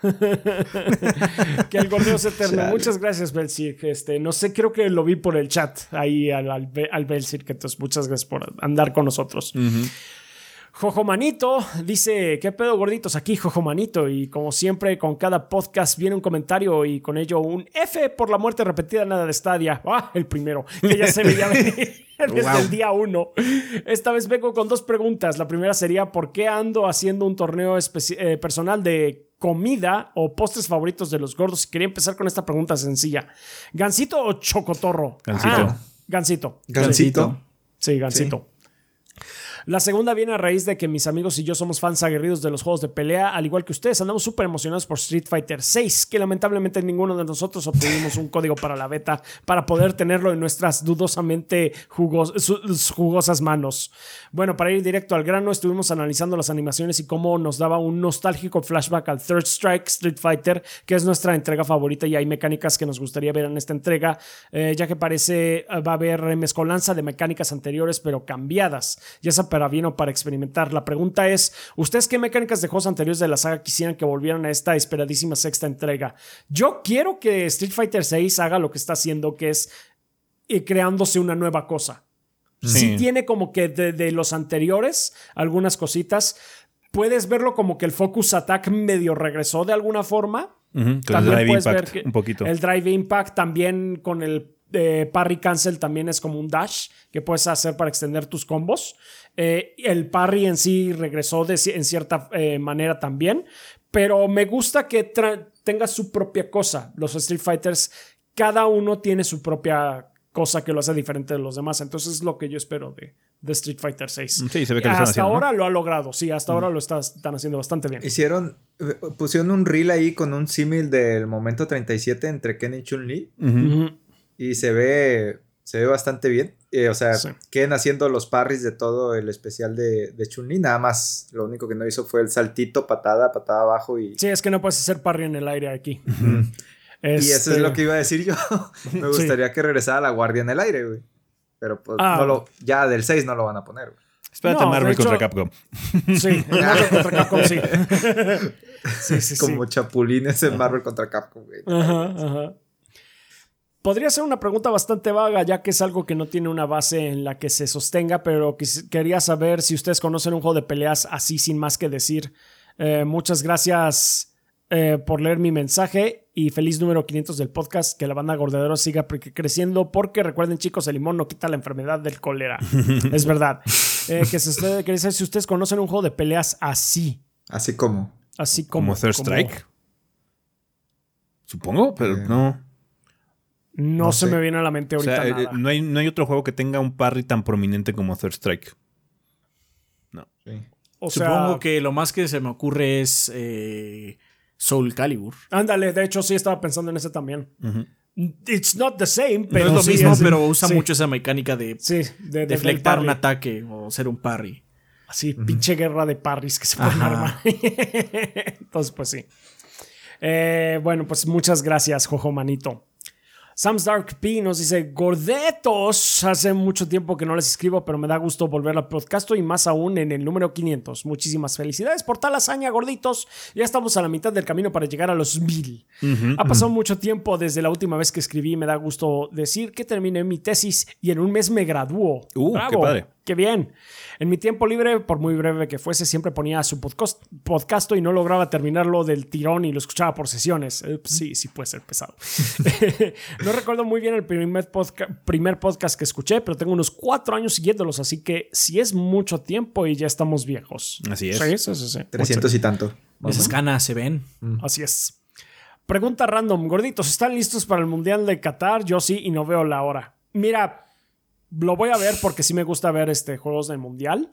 S4: que el gordeo se eterno.
S2: Chale.
S4: Muchas gracias, Belcir. Este, no sé, creo que lo vi por el chat ahí al, al, al Belcir, que entonces muchas gracias por andar con nosotros. Jojomanito dice, ¿qué pedo gorditos aquí, Jojomanito? Y como siempre, con cada podcast viene un comentario y con ello un F por la muerte repetida nada de Stadia. Ah, el primero, que ya se veía venir desde
S3: Wow.
S4: el día uno. Esta vez vengo con dos preguntas. La primera sería, ¿por qué ando haciendo un torneo eh, personal de comida o postres favoritos de los gordos? Y quería empezar con esta pregunta sencilla. ¿Gansito o chocotorro?
S1: Gansito.
S4: Ah, gansito.
S2: Gansito.
S4: Sí, Gansito. La segunda viene a raíz de que mis amigos y yo somos fans aguerridos de los juegos de pelea, al igual que ustedes, andamos súper emocionados por Street Fighter 6, que lamentablemente ninguno de nosotros obtuvimos un código para la beta para poder tenerlo en nuestras dudosamente jugosas manos. Bueno, para ir directo al grano, estuvimos analizando las animaciones y cómo nos daba un nostálgico flashback al Third Strike Street Fighter, que es nuestra entrega favorita y hay mecánicas que nos gustaría ver en esta entrega, eh, ya que parece va a haber mezcolanza de mecánicas anteriores pero cambiadas, ya sea para bien o para experimentar. La pregunta es, ¿ustedes qué mecánicas de juegos anteriores de la saga quisieran que volvieran a esta esperadísima sexta entrega? Yo quiero que Street Fighter 6 haga lo que está haciendo, que es eh, creándose una nueva cosa.
S1: Sí.
S4: Sí tiene como que de, de los anteriores algunas cositas. Puedes verlo como que el Focus Attack medio regresó de alguna forma.
S1: Con el
S4: También
S1: Drive
S4: puedes
S1: Impact,
S4: ver que
S1: un poquito.
S4: El Drive Impact también con el eh, parry cancel también es como un dash que puedes hacer para extender tus combos. Eh, el parry en sí regresó de, en cierta eh, manera también, pero me gusta que tenga su propia cosa. Los Street Fighters, cada uno tiene su propia cosa que lo hace diferente de los demás. Entonces es lo que yo espero de, de Street Fighter 6.
S1: Sí, se ve que lo están
S4: hasta
S1: haciendo, ¿no?
S4: ahora lo ha logrado, sí, hasta ahora lo está- están haciendo bastante bien.
S2: Hicieron, eh, pusieron un reel ahí con un símil del momento 37 entre Ken y Chun-Li.
S1: Ujú.
S2: Y se ve, se ve bastante bien. Eh, o sea,
S4: Sí.
S2: Ken haciendo los parries de todo el especial de, de Chun-Li, nada más lo único que no hizo fue el saltito, patada, patada abajo y...
S4: Sí, es que no puedes hacer parry en el aire aquí.
S2: Y eso
S4: Este,
S2: es lo que iba a decir yo. Me gustaría que regresara la guardia en el aire, güey. Pero pues, ah. no lo, ya del 6 no lo van a poner.
S1: Espérate Marvel contra Capcom.
S4: Sí, Marvel contra Capcom, sí.
S2: sí, sí Como chapulines en Marvel contra Capcom, güey.
S4: Ajá, ajá. Podría ser una pregunta bastante vaga, ya que es algo que no tiene una base en la que se sostenga, pero quería saber si ustedes conocen un juego de peleas así sin más que decir. Eh, muchas gracias eh, por leer mi mensaje y feliz número 500 del podcast. Que la banda Gordedero siga creciendo, porque recuerden, chicos, el limón no quita la enfermedad del cólera. es verdad. Eh, que se quería saber si ustedes conocen un juego de peleas así.
S2: Así como.
S4: Así como.
S1: Como Third Strike. Supongo, pero no.
S4: No, se me viene a la mente ahorita.
S1: Eh, no, hay, no hay otro juego que tenga un parry tan prominente como Third Strike. No.
S3: Supongo que lo más que se me ocurre es eh, Soul Calibur.
S4: Ándale, de hecho sí estaba pensando en ese también. It's not the same,
S3: pero. No es lo mismo, pero usa mucho esa mecánica de, de, deflectar un ataque o hacer un parry.
S4: Así, pinche guerra de parries que se pueden armar. Entonces, pues sí. Eh, bueno, pues muchas gracias, Jojo Manito. Sam's Dark P nos dice, gordetos, hace mucho tiempo que no les escribo, pero me da gusto volver al podcast y más aún en el número 500. Muchísimas felicidades por tal hazaña, gorditos. Ya estamos a la mitad del camino para llegar a los mil. ha pasado mucho tiempo desde la última vez que escribí, me da gusto decir que terminé mi tesis y en un mes me graduó.
S1: Uh, qué padre.
S4: Qué bien. En mi tiempo libre, por muy breve que fuese, siempre ponía su podcast, y no lograba terminarlo del tirón y lo escuchaba por sesiones. Eh, sí, sí puede ser pesado. no recuerdo muy bien el primer, primer podcast que escuché, pero tengo unos cuatro años siguiéndolos, así que si es mucho tiempo y ya estamos viejos.
S1: Así es.
S4: Sí, sí, sí,
S2: 300 y tanto.
S3: Esas canas se ven.
S4: Mm. Así es. Pregunta random, gorditos, ¿están listos para el Mundial de Qatar? Yo sí y no veo la hora. Mira, lo voy a ver porque sí me gusta ver este, juegos del mundial.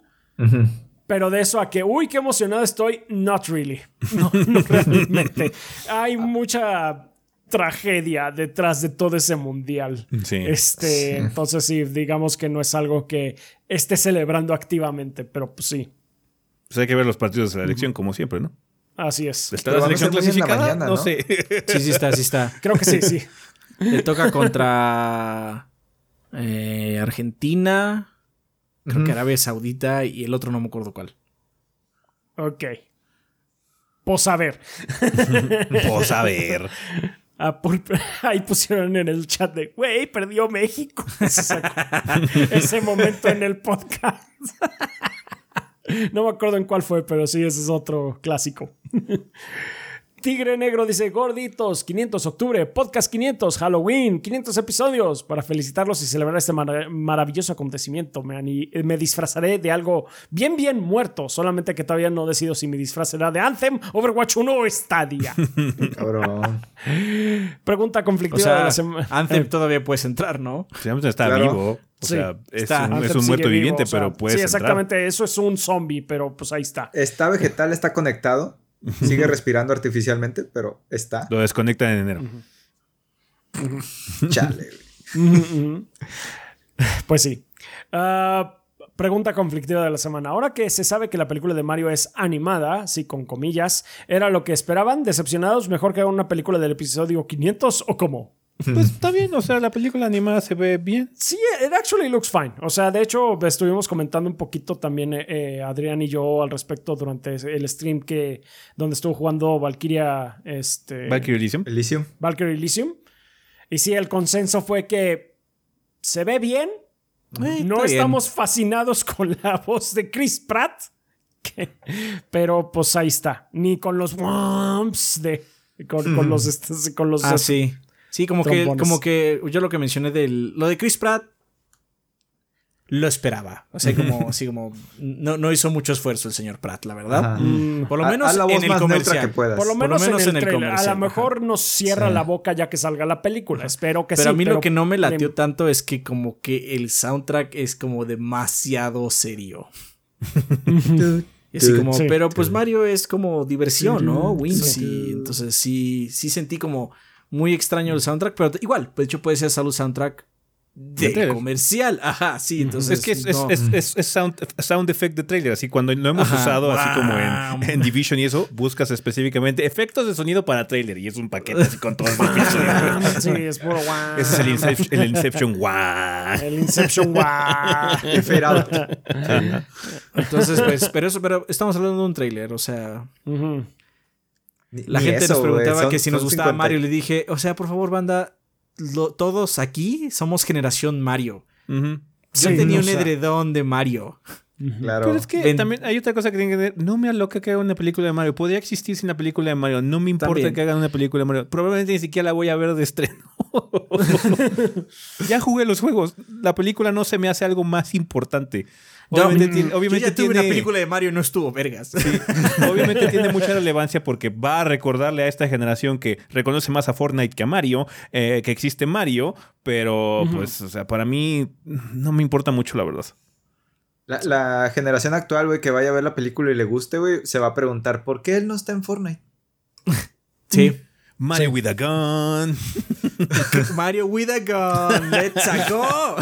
S4: Pero de eso a que, uy, qué emocionado estoy, not really. No, no realmente. Hay mucha tragedia detrás de todo ese mundial.
S1: Sí.
S4: Este, entonces sí, digamos que no es algo que esté celebrando activamente, pero pues sí.
S1: Pues hay que ver los partidos de la elección como siempre, ¿no?
S4: Así es.
S1: ¿Está la selección clasificada?
S2: no sé.
S3: Sí, sí está, sí está.
S4: Creo que sí, sí.
S3: Le toca contra eh, Argentina, creo que Arabia Saudita y el otro no me acuerdo cuál.
S4: Ok. Pues a ver.
S1: pues a ver.
S4: Ah, ahí pusieron en el chat de, güey, perdió México. Ese momento en el podcast. no me acuerdo en cuál fue, pero sí, ese es otro clásico. Tigre Negro dice, gorditos, 500 octubre, podcast 500, Halloween, 500 episodios, para felicitarlos y celebrar este maravilloso acontecimiento. Me, me, disfrazaré de algo bien, bien muerto, solamente que todavía no decido si mi disfraz será de Anthem, Overwatch 1 o Stadia.
S2: Cabrón.
S4: Pregunta conflictiva de la semana.
S3: Anthem todavía puedes entrar, ¿no?
S1: Sí, está vivo. O sea, es, un, muerto viviente, pero puedes Sí,
S4: exactamente, eso es un zombie, pero pues ahí está.
S2: ¿Está vegetal? ¿Está conectado? Sigue respirando artificialmente, pero está.
S1: Lo desconecta en enero.
S2: Chale.
S4: pues sí. Ah, pregunta conflictiva de la semana. Ahora que se sabe que la película de Mario es animada, sí, con comillas, ¿era lo que esperaban? ¿Decepcionados? ¿Mejor que una película del episodio 500 o cómo?
S1: Pues está bien, o sea, la película animada se ve bien.
S4: Sí, it actually looks fine. O sea, de hecho, estuvimos comentando un poquito también eh, eh, Adrián y yo al respecto durante el stream que donde estuvo jugando Valkyria este
S1: Valkyrie Elysium.
S2: Elysium.
S4: Valkyrie Elysium. Y sí, el consenso fue que se ve bien. no estamos fascinados con la voz de Chris Pratt. pero pues ahí está. Ni con los de con, los con los
S3: ah, sí. Sí, como que, como que yo lo que mencioné del. Lo de Chris Pratt. Lo esperaba. O sea, como, así como. No, no hizo mucho esfuerzo el señor Pratt, la verdad. Mm, por lo menos en el comercial.
S4: Por lo menos, en, el, comercial. A lo mejor nos cierra la boca ya que salga la película. Espero que
S3: pero
S4: sí.
S3: A mí lo que no me latió tanto es que, como que el soundtrack es como demasiado serio. y así como, pero pues Mario es como diversión, ¿no? Wincy. Entonces sí, sí sentí como muy extraño el soundtrack, pero igual, de hecho puede ser salud soundtrack. de comercial. Ajá, sí, entonces.
S1: Es que es, es, sound, effect de trailer. Así cuando lo hemos usado, así como en, Division y eso, buscas específicamente efectos de sonido para trailer y es un paquete así con todos
S4: Sí, es puro wow.
S1: Ese es el, Inception, el Inception wow.
S4: El Inception wow.
S3: Entonces, pues, pero eso, pero estamos hablando de un trailer, o sea. La gente nos preguntaba que si nos gustaba Mario, le dije, o sea, por favor, banda todos aquí somos generación Mario. Yo tenía un edredón de Mario.
S1: Claro. Pero es que también hay otra cosa que tiene que ver. No me aloca que hagan una película de Mario. Podría existir sin la película de Mario. No me importa que hagan una película de Mario. Probablemente ni siquiera la voy a ver de estreno. ya jugué los juegos. La película no se me hace algo más importante.
S3: Obviamente, tiene, obviamente tiene, una película de Mario no estuvo vergas.
S1: obviamente tiene mucha relevancia porque va a recordarle a esta generación que reconoce más a Fortnite que a Mario, eh, que existe Mario, pero pues, o sea, para mí no me importa mucho, la verdad.
S2: La, generación actual, güey, que vaya a ver la película y le guste, güey, se va a preguntar, ¿por qué él no está en Fortnite?
S3: sí.
S1: Mario with a gun.
S3: Mario with a gun. Let's go.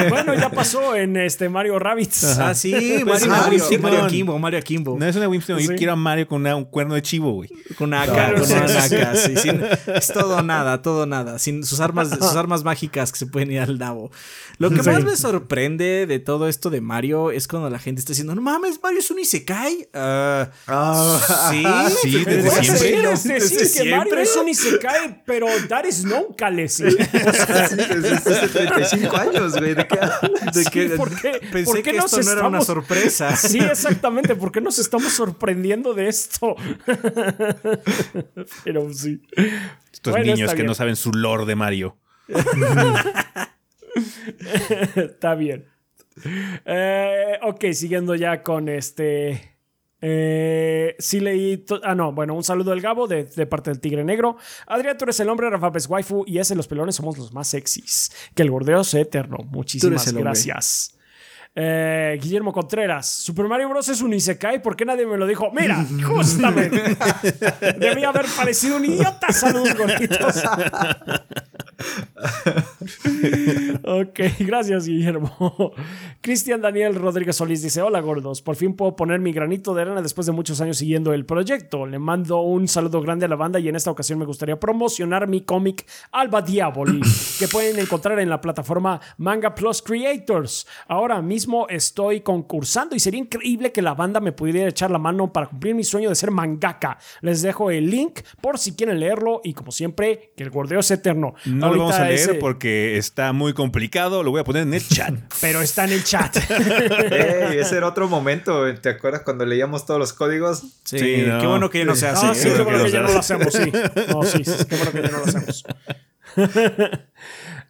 S4: bueno, ya pasó en este Mario Rabbits.
S3: Ah, sí, pues Mario, Mario, Mario Kimbo, Mario Kimbo.
S1: No es una Winston, yo quiero a Mario con un cuerno de chivo, güey.
S3: Con una AK, con una AK, sí, es todo nada, todo nada. Sin sus armas, sus armas mágicas que se pueden ir al nabo. Lo que más me sorprende de todo esto de Mario es cuando la gente está diciendo, no mames, Mario es un Isekai. Uh,
S1: sí, sí, desde siempre.
S4: Desde siempre pero eso ni se cae, pero that is known, Calesi. O
S2: sea, sí, desde 35 años, güey. ¿De qué?
S3: De que, ¿por qué, pensé ¿por qué que esto no era una sorpresa.
S4: Sí, exactamente. ¿Por qué nos estamos sorprendiendo de esto? pero sí.
S1: Estos niños que no saben su lore de Mario.
S4: está bien. Eh, ok, siguiendo ya con este eh, sí leí. Ah, no, bueno, un saludo del Gabo de, parte del Tigre Negro. Adrián, tú eres el hombre, Rafa es waifu y ese los pelones somos los más sexys. Que el gordeo sea eterno. Muchísimas gracias. Eh, Guillermo Contreras, Super Mario Bros. es un Isekai, ¿por qué nadie me lo dijo? Mira, justamente. Debía haber parecido un idiota. Saludos, gorditos. ok, gracias, Guillermo. Cristian Daniel Rodríguez Solís dice: Hola, gordos. Por fin puedo poner mi granito de arena después de muchos años siguiendo el proyecto. Le mando un saludo grande a la banda y en esta ocasión me gustaría promocionar mi cómic Alba Diaboli, que pueden encontrar en la plataforma Manga Plus Creators. Ahora mismo estoy concursando y sería increíble que la banda me pudiera echar la mano para cumplir mi sueño de ser mangaka. Les dejo el link por si quieren leerlo y como siempre, que el gordeo es eterno.
S1: No lo vamos a leer porque está muy complicado, lo voy a poner en el chat.
S4: Pero está en el chat.
S2: ese era otro momento, ¿te acuerdas cuando leíamos todos los códigos?
S3: Sí, qué bueno que ya no se hace.
S4: sí, qué bueno que ya no lo hacemos, sí. No, sí, qué bueno que ya no lo hacemos.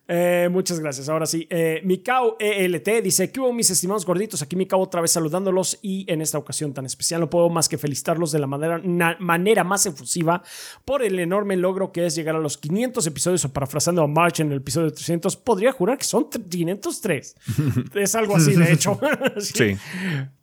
S4: Eh, muchas gracias. Ahora sí, eh, Mikao ELT dice: ¿Qué hubo, mis estimados gorditos? Aquí Mikao otra vez saludándolos y en esta ocasión tan especial no puedo más que felicitarlos de la manera, manera más efusiva por el enorme logro que es llegar a los 500 episodios o parafrasando a March en el episodio 300. Podría jurar que son 503. es algo así, de hecho.
S1: sí.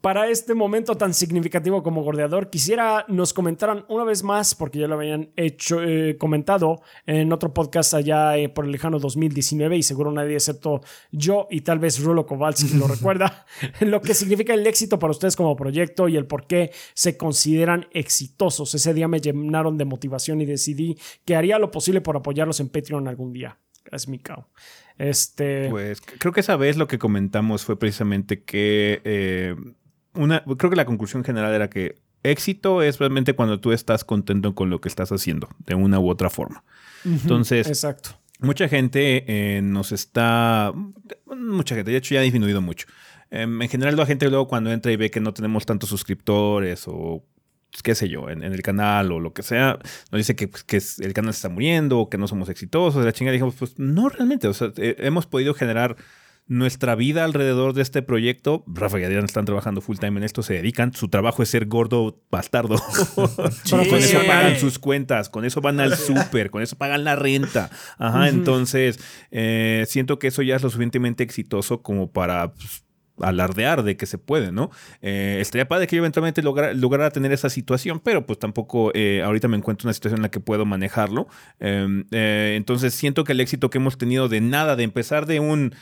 S4: Para este momento tan significativo como gordeador, quisiera nos comentaran una vez más, porque ya lo habían hecho, eh, comentado en otro podcast allá por el lejano 2019 y seguro nadie excepto yo y tal vez Rulo Kowalski lo recuerda, lo que significa el éxito para ustedes como proyecto y el por qué se consideran exitosos. Ese día me llenaron de motivación y decidí que haría lo posible por apoyarlos en Patreon algún día. Es mi cao. Este...
S1: Pues creo que esa vez lo que comentamos fue precisamente que eh, una, creo que la conclusión general era que éxito es realmente cuando tú estás contento con lo que estás haciendo, de una u otra forma. Entonces,
S4: Exacto
S1: mucha gente eh, nos está. Mucha gente, de hecho, ya ha disminuido mucho. Em, en general, la gente luego cuando entra y ve que no tenemos tantos suscriptores o qué sé yo, en, el canal o lo que sea, nos dice que, que, el canal se está muriendo o que no somos exitosos. La chingada dijimos, pues no realmente. O sea, eh, hemos podido generar nuestra vida alrededor de este proyecto. Rafa y Adrián están trabajando full time en esto, se dedican. Su trabajo es ser gordo bastardo. con eso pagan sus cuentas, con eso van al súper, con eso pagan la renta. Ajá, entonces eh, siento que eso ya es lo suficientemente exitoso como para pues, alardear de que se puede, ¿no? Eh, estaría padre que yo eventualmente lograra, tener esa situación, pero pues tampoco eh, ahorita me encuentro en una situación en la que puedo manejarlo. Em, eh, entonces siento que el éxito que hemos tenido de nada, de empezar de un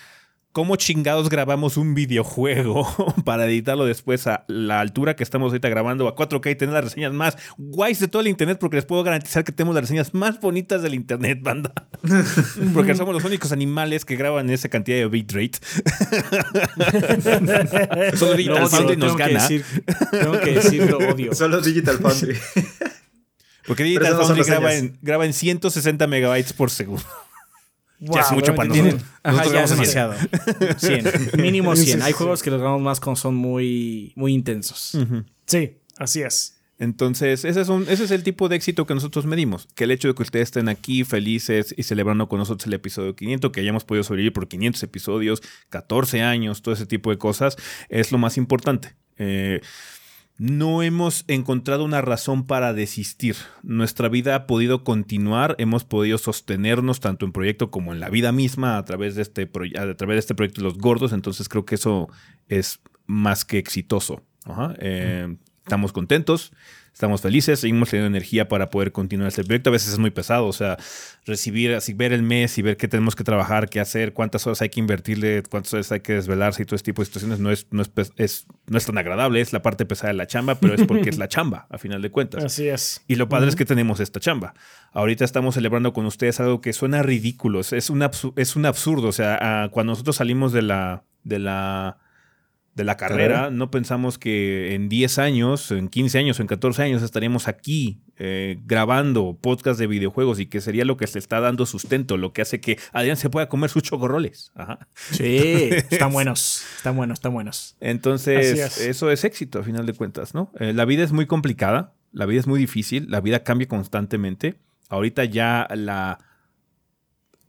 S1: ¿Cómo chingados grabamos un videojuego para editarlo después a la altura que estamos ahorita grabando a 4K y tener las reseñas más guays de todo el internet? Porque les puedo garantizar que tenemos las reseñas más bonitas del internet, banda. porque somos los únicos animales que graban esa cantidad de bitrate. Solo Digital Foundry nos gana.
S3: tengo que decirlo, odio.
S2: Solo Digital Foundry.
S1: porque Digital Foundry graba en, graba en 160 megabytes por segundo ya es mucho para nosotros.
S3: Ajá, ya es demasiado. 100. Mínimo 100. Hay juegos que los grabamos más con son muy, muy intensos.
S4: Sí, así es.
S1: Entonces, ese es, un, ese es el tipo de éxito que nosotros medimos. Que el hecho de que ustedes estén aquí felices y celebrando con nosotros el episodio 500, que hayamos podido sobrevivir por 500 episodios, 14 años, todo ese tipo de cosas, es lo más importante. Eh, no hemos encontrado una razón para desistir. Nuestra vida ha podido continuar, hemos podido sostenernos tanto en proyecto como en la vida misma a través de este, a través de este proyecto de los gordos, entonces creo que eso es más que exitoso. Eh, estamos contentos estamos felices, seguimos teniendo energía para poder continuar este proyecto. A veces es muy pesado, o sea, recibir, así ver el mes y ver qué tenemos que trabajar, qué hacer, cuántas horas hay que invertirle, cuántas horas hay que desvelarse y todo ese tipo de situaciones no es, no es, no es tan agradable, es la parte pesada de la chamba, pero es porque es la chamba, a final de cuentas.
S4: Así es.
S1: Y lo padre es que tenemos esta chamba. Ahorita estamos celebrando con ustedes algo que suena ridículo, es un, es un absurdo, o sea, cuando nosotros salimos de la... De la de la carrera, no pensamos que en 10 años, en 15 años o en 14 años estaríamos aquí eh, grabando podcast de videojuegos y que sería lo que se está dando sustento, lo que hace que Adrián se pueda comer sus chocorroles.
S3: Sí, están buenos, están buenos, están buenos.
S1: Entonces, eso es éxito a final de cuentas, ¿no? Eh, la vida es muy complicada, la vida es muy difícil, la vida cambia constantemente. Ahorita ya la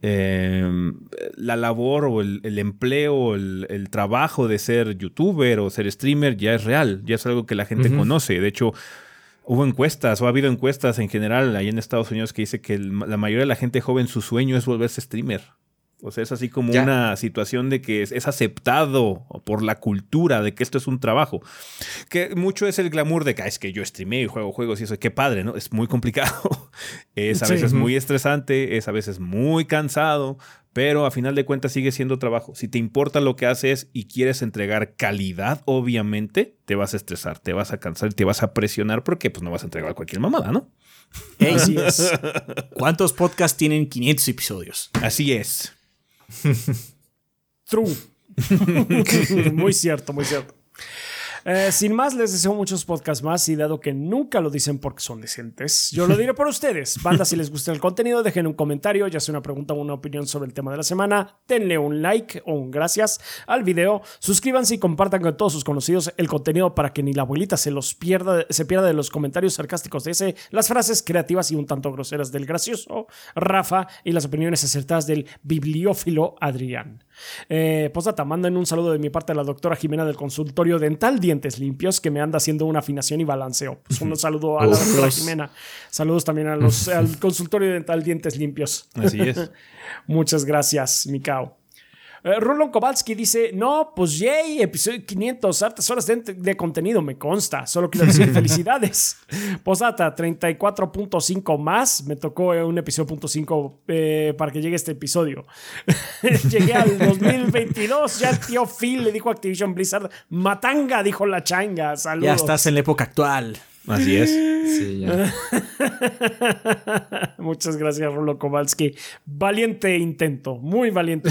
S1: Em, la labor o el, empleo, el, el, trabajo de ser youtuber o ser streamer ya es real, ya es algo que la gente conoce. De hecho, hubo encuestas o ha habido encuestas en general ahí en Estados Unidos que dice que la mayoría de la gente joven su sueño es volverse streamer. O sea, es así como una situación de que es, aceptado por la cultura de que esto es un trabajo. Que mucho es el glamour de que es que yo streameo y juego juegos y eso. Qué padre, ¿no? Es muy complicado. es a veces muy estresante, es a veces muy cansado, pero a final de cuentas sigue siendo trabajo. Si te importa lo que haces y quieres entregar calidad, obviamente te vas a estresar, te vas a cansar, te vas a presionar porque pues no vas a entregar cualquier mamada, ¿no?
S3: Así es. ¿Cuántos podcasts tienen 500 episodios?
S1: Así es.
S4: True. muy cierto, muy cierto. Eh, sin más, les deseo muchos podcasts más y dado que nunca lo dicen porque son decentes, yo lo diré por ustedes. Banda, si les gusta el contenido, dejen un comentario, ya sea una pregunta o una opinión sobre el tema de la semana. Denle un like o un gracias al video. Suscríbanse y compartan con todos sus conocidos el contenido para que ni la abuelita se los pierda, se pierda de los comentarios sarcásticos de ese, las frases creativas y un tanto groseras del gracioso Rafa y las opiniones acertadas del bibliófilo Adrián. Eh, Posdata, manden un saludo de mi parte a la doctora Jimena del consultorio dental Dientes Limpios, que me anda haciendo una afinación y balanceo. Pues un saludo a la doctora Jimena. Saludos también a los, al consultorio dental Dientes Limpios.
S1: Así es.
S4: Muchas gracias, Mikao. Eh, Rulon Kowalski dice: No, pues yay, episodio 500, hartas horas de, contenido, me consta. Solo quiero decir felicidades. Posata, 34.5 más. Me tocó un episodio punto 5 eh, para que llegue este episodio. Llegué al 2022. Ya el tío Phil le dijo a Activision Blizzard: Matanga, dijo la changa. Saludos.
S3: Ya estás en la época actual.
S1: Así es.
S2: Sí, ya.
S4: Muchas gracias, Rulo Kowalski. Valiente intento, muy valiente.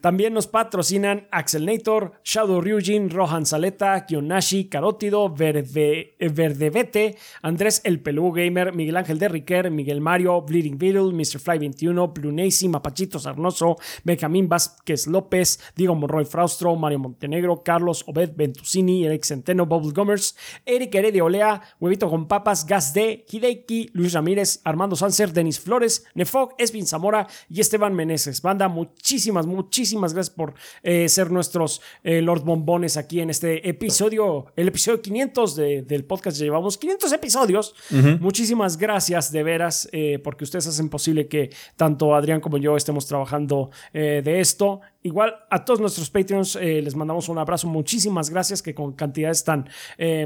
S4: También nos patrocinan Axelnator, Shadow Ryujin, Rohan Saleta, Kionashi, Carótido, Verde, Verdevete, Andrés El Pelú Gamer, Miguel Ángel de Riquer, Miguel Mario, Bleeding Beetle, Mr. Fly 21, Blunacy, Mapachito Sarnoso, Benjamín Vázquez López, Diego Monroy Fraustro, Mario Montenegro, Carlos Obed Ventusini, Eric Centeno, Bubble Gomers, Eric Heredia Olea, Huevito con Papas, Gas D, Hideki, Luis Ramírez, Armando Sanser, Denis Flores, Nefog, Esvin Zamora y Esteban Meneses. Banda, muchísimas muchísimas, muchísimas gracias por eh, ser nuestros eh, Lord Bombones aquí en este episodio, el episodio 500 del podcast. Llevamos 500 episodios. Muchísimas gracias de veras eh, porque ustedes hacen posible que tanto Adrián como yo estemos trabajando de esto. Igual a todos nuestros Patreons les mandamos un abrazo. Muchísimas gracias que con cantidades tan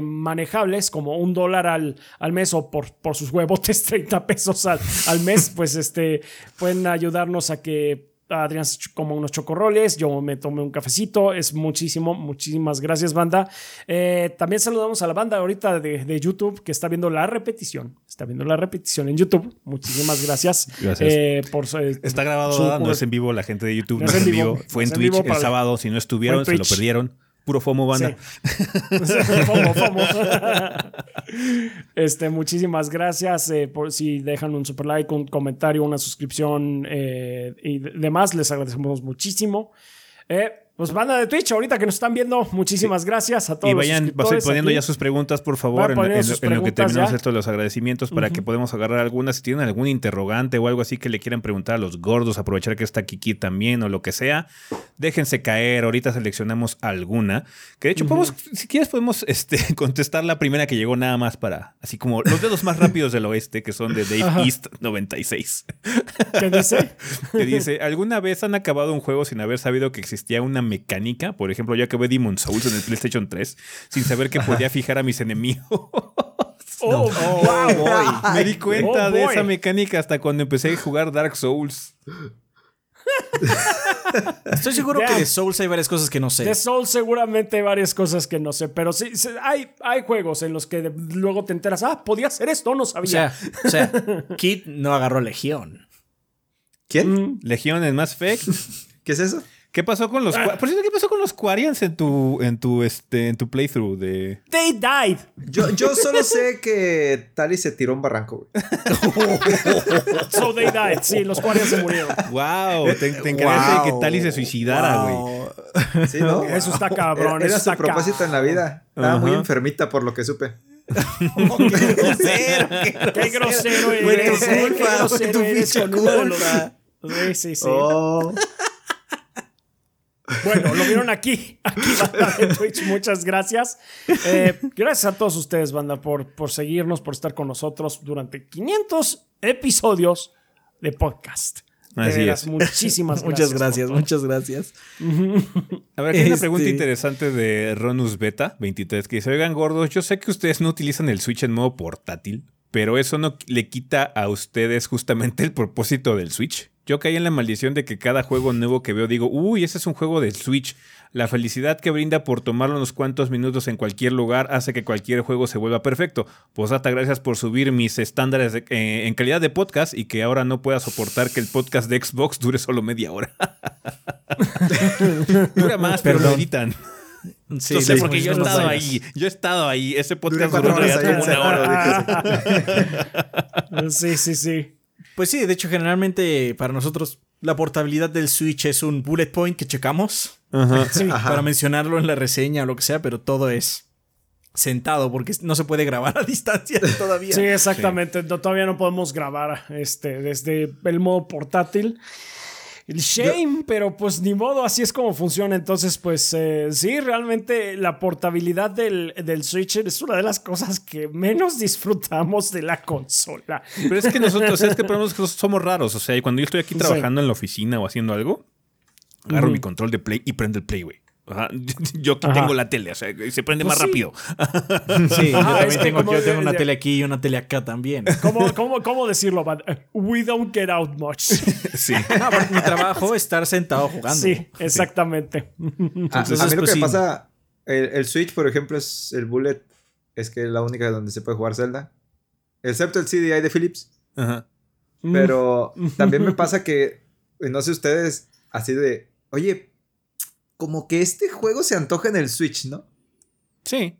S4: manejables como un dólar al, al mes o por, por sus huevotes 30 pesos al, al mes, pues este, pueden ayudarnos a que Adrián se como unos chocorroles, yo me tomé un cafecito, es muchísimo, muchísimas gracias banda. Eh, también saludamos a la banda ahorita de, YouTube que está viendo la repetición, está viendo la repetición en YouTube, muchísimas gracias.
S1: Eh, por, eh, está grabado, no es en vivo la gente de YouTube, no, es en vivo, fue en Twitch el sábado, si no estuvieron se lo perdieron. Puro FOMO, banda. FOMO, FOMO.
S4: este, muchísimas gracias eh, por si dejan un super like, un comentario, una suscripción eh, y demás. Les agradecemos muchísimo. Eh, pues banda de Twitch, ahorita que nos están viendo, muchísimas gracias a todos.
S1: Y vayan poniendo ya sus preguntas, por favor, en, lo que terminamos esto los agradecimientos para que podamos agarrar algunas. Si tienen algún interrogante o algo así que le quieran preguntar a los gordos, aprovechar que está Kiki también o lo que sea, déjense caer. Ahorita seleccionamos alguna. Que de hecho, podemos, si quieres, podemos este, contestar la primera que llegó nada más para, así como los dedos más rápidos del oeste, que son de Dave East 96.
S4: ¿Qué dice?
S1: que dice: ¿Alguna vez han acabado un juego sin haber sabido que existía una mecánica. Por ejemplo, yo acabé Demon Souls en el PlayStation 3 sin saber que podía fijar a mis enemigos. Oh, oh, Me di cuenta oh, de esa mecánica hasta cuando empecé a jugar Dark Souls.
S3: Estoy seguro que de Souls hay varias cosas que no sé.
S4: De Souls seguramente hay varias cosas que no sé, pero sí, hay, hay juegos en los que luego te enteras, ah, podía hacer esto, no sabía.
S3: O sea, Kit no agarró Legión.
S2: ¿Quién?
S1: Mm. Legión en Mass Effect.
S2: ¿Qué es eso?
S1: ¿Qué pasó con los ah. Por cierto, ¿qué pasó con los Quarians en tu en tu este en tu playthrough de
S4: They died.
S2: Yo, yo solo sé que Tali se tiró un barranco, güey.
S4: so they died. Sí, los Quarians se murieron.
S1: Wow, te, te encargaste de que Tali se suicidara, güey.
S2: Sí, ¿no?
S4: Eso está cabrón.
S2: Era,
S4: su
S2: propósito en la vida. Estaba muy enfermita por lo que supe.
S4: qué grosero, qué grosero eres. Qué grosero eres con Sí, sí, sí. Oh. Bueno, lo vieron aquí, aquí banda de Twitch. Muchas gracias. Eh, gracias a todos ustedes, banda, por, por seguirnos, por estar con nosotros durante 500 episodios de podcast. Así es. Muchísimas
S3: gracias. muchas gracias, muchas gracias.
S1: A ver, aquí hay una pregunta este interesante de Ronus Beta 23 que dice: Oigan, gordos, yo sé que ustedes no utilizan el Switch en modo portátil, pero eso no le quita a ustedes justamente el propósito del Switch. Yo caí en la maldición de que cada juego nuevo que veo digo, uy, ese es un juego de Switch. La felicidad que brinda por tomarlo unos cuantos minutos en cualquier lugar hace que cualquier juego se vuelva perfecto. Posata, gracias por subir mis estándares eh, en calidad de podcast y que ahora no pueda soportar que el podcast de Xbox dure solo media hora. Dura más, pero lo editan. Sí, porque yo he estado ahí. Yo he estado ahí. Ese podcast duró como una
S4: hora. sí, sí, sí.
S3: Pues sí, de hecho, generalmente para nosotros la portabilidad del Switch es un bullet point que checamos para mencionarlo en la reseña o lo que sea, pero todo es sentado porque no se puede grabar a distancia todavía.
S4: Sí, exactamente. todavía no podemos grabar este, desde el modo portátil el shame, pero pues ni modo, así es como funciona. Entonces, pues eh, sí, realmente la portabilidad del, del, Switch es una de las cosas que menos disfrutamos de la consola.
S1: Pero es que nosotros, es que somos raros. O sea, cuando yo estoy aquí trabajando en la oficina o haciendo algo, agarro mi control de Play y prendo el Play, güey. Yo aquí tengo la tele, o sea, se prende pues más rápido.
S3: Sí, yo también tengo, yo tengo una tele aquí y una tele acá también.
S4: ¿Cómo, cómo, cómo decirlo? We don't get out much.
S3: Sí. Ah, mi trabajo es estar sentado jugando.
S4: Sí, exactamente.
S2: Ah, a mí lo pues que pasa, el, Switch, por ejemplo, es el Bullet, es que es la única donde se puede jugar Zelda. Excepto el CDI de Philips. Ajá. Pero mm. también me pasa que, no sé ustedes, así de, oye, como que este juego se antoja en el Switch, ¿no?
S1: Sí.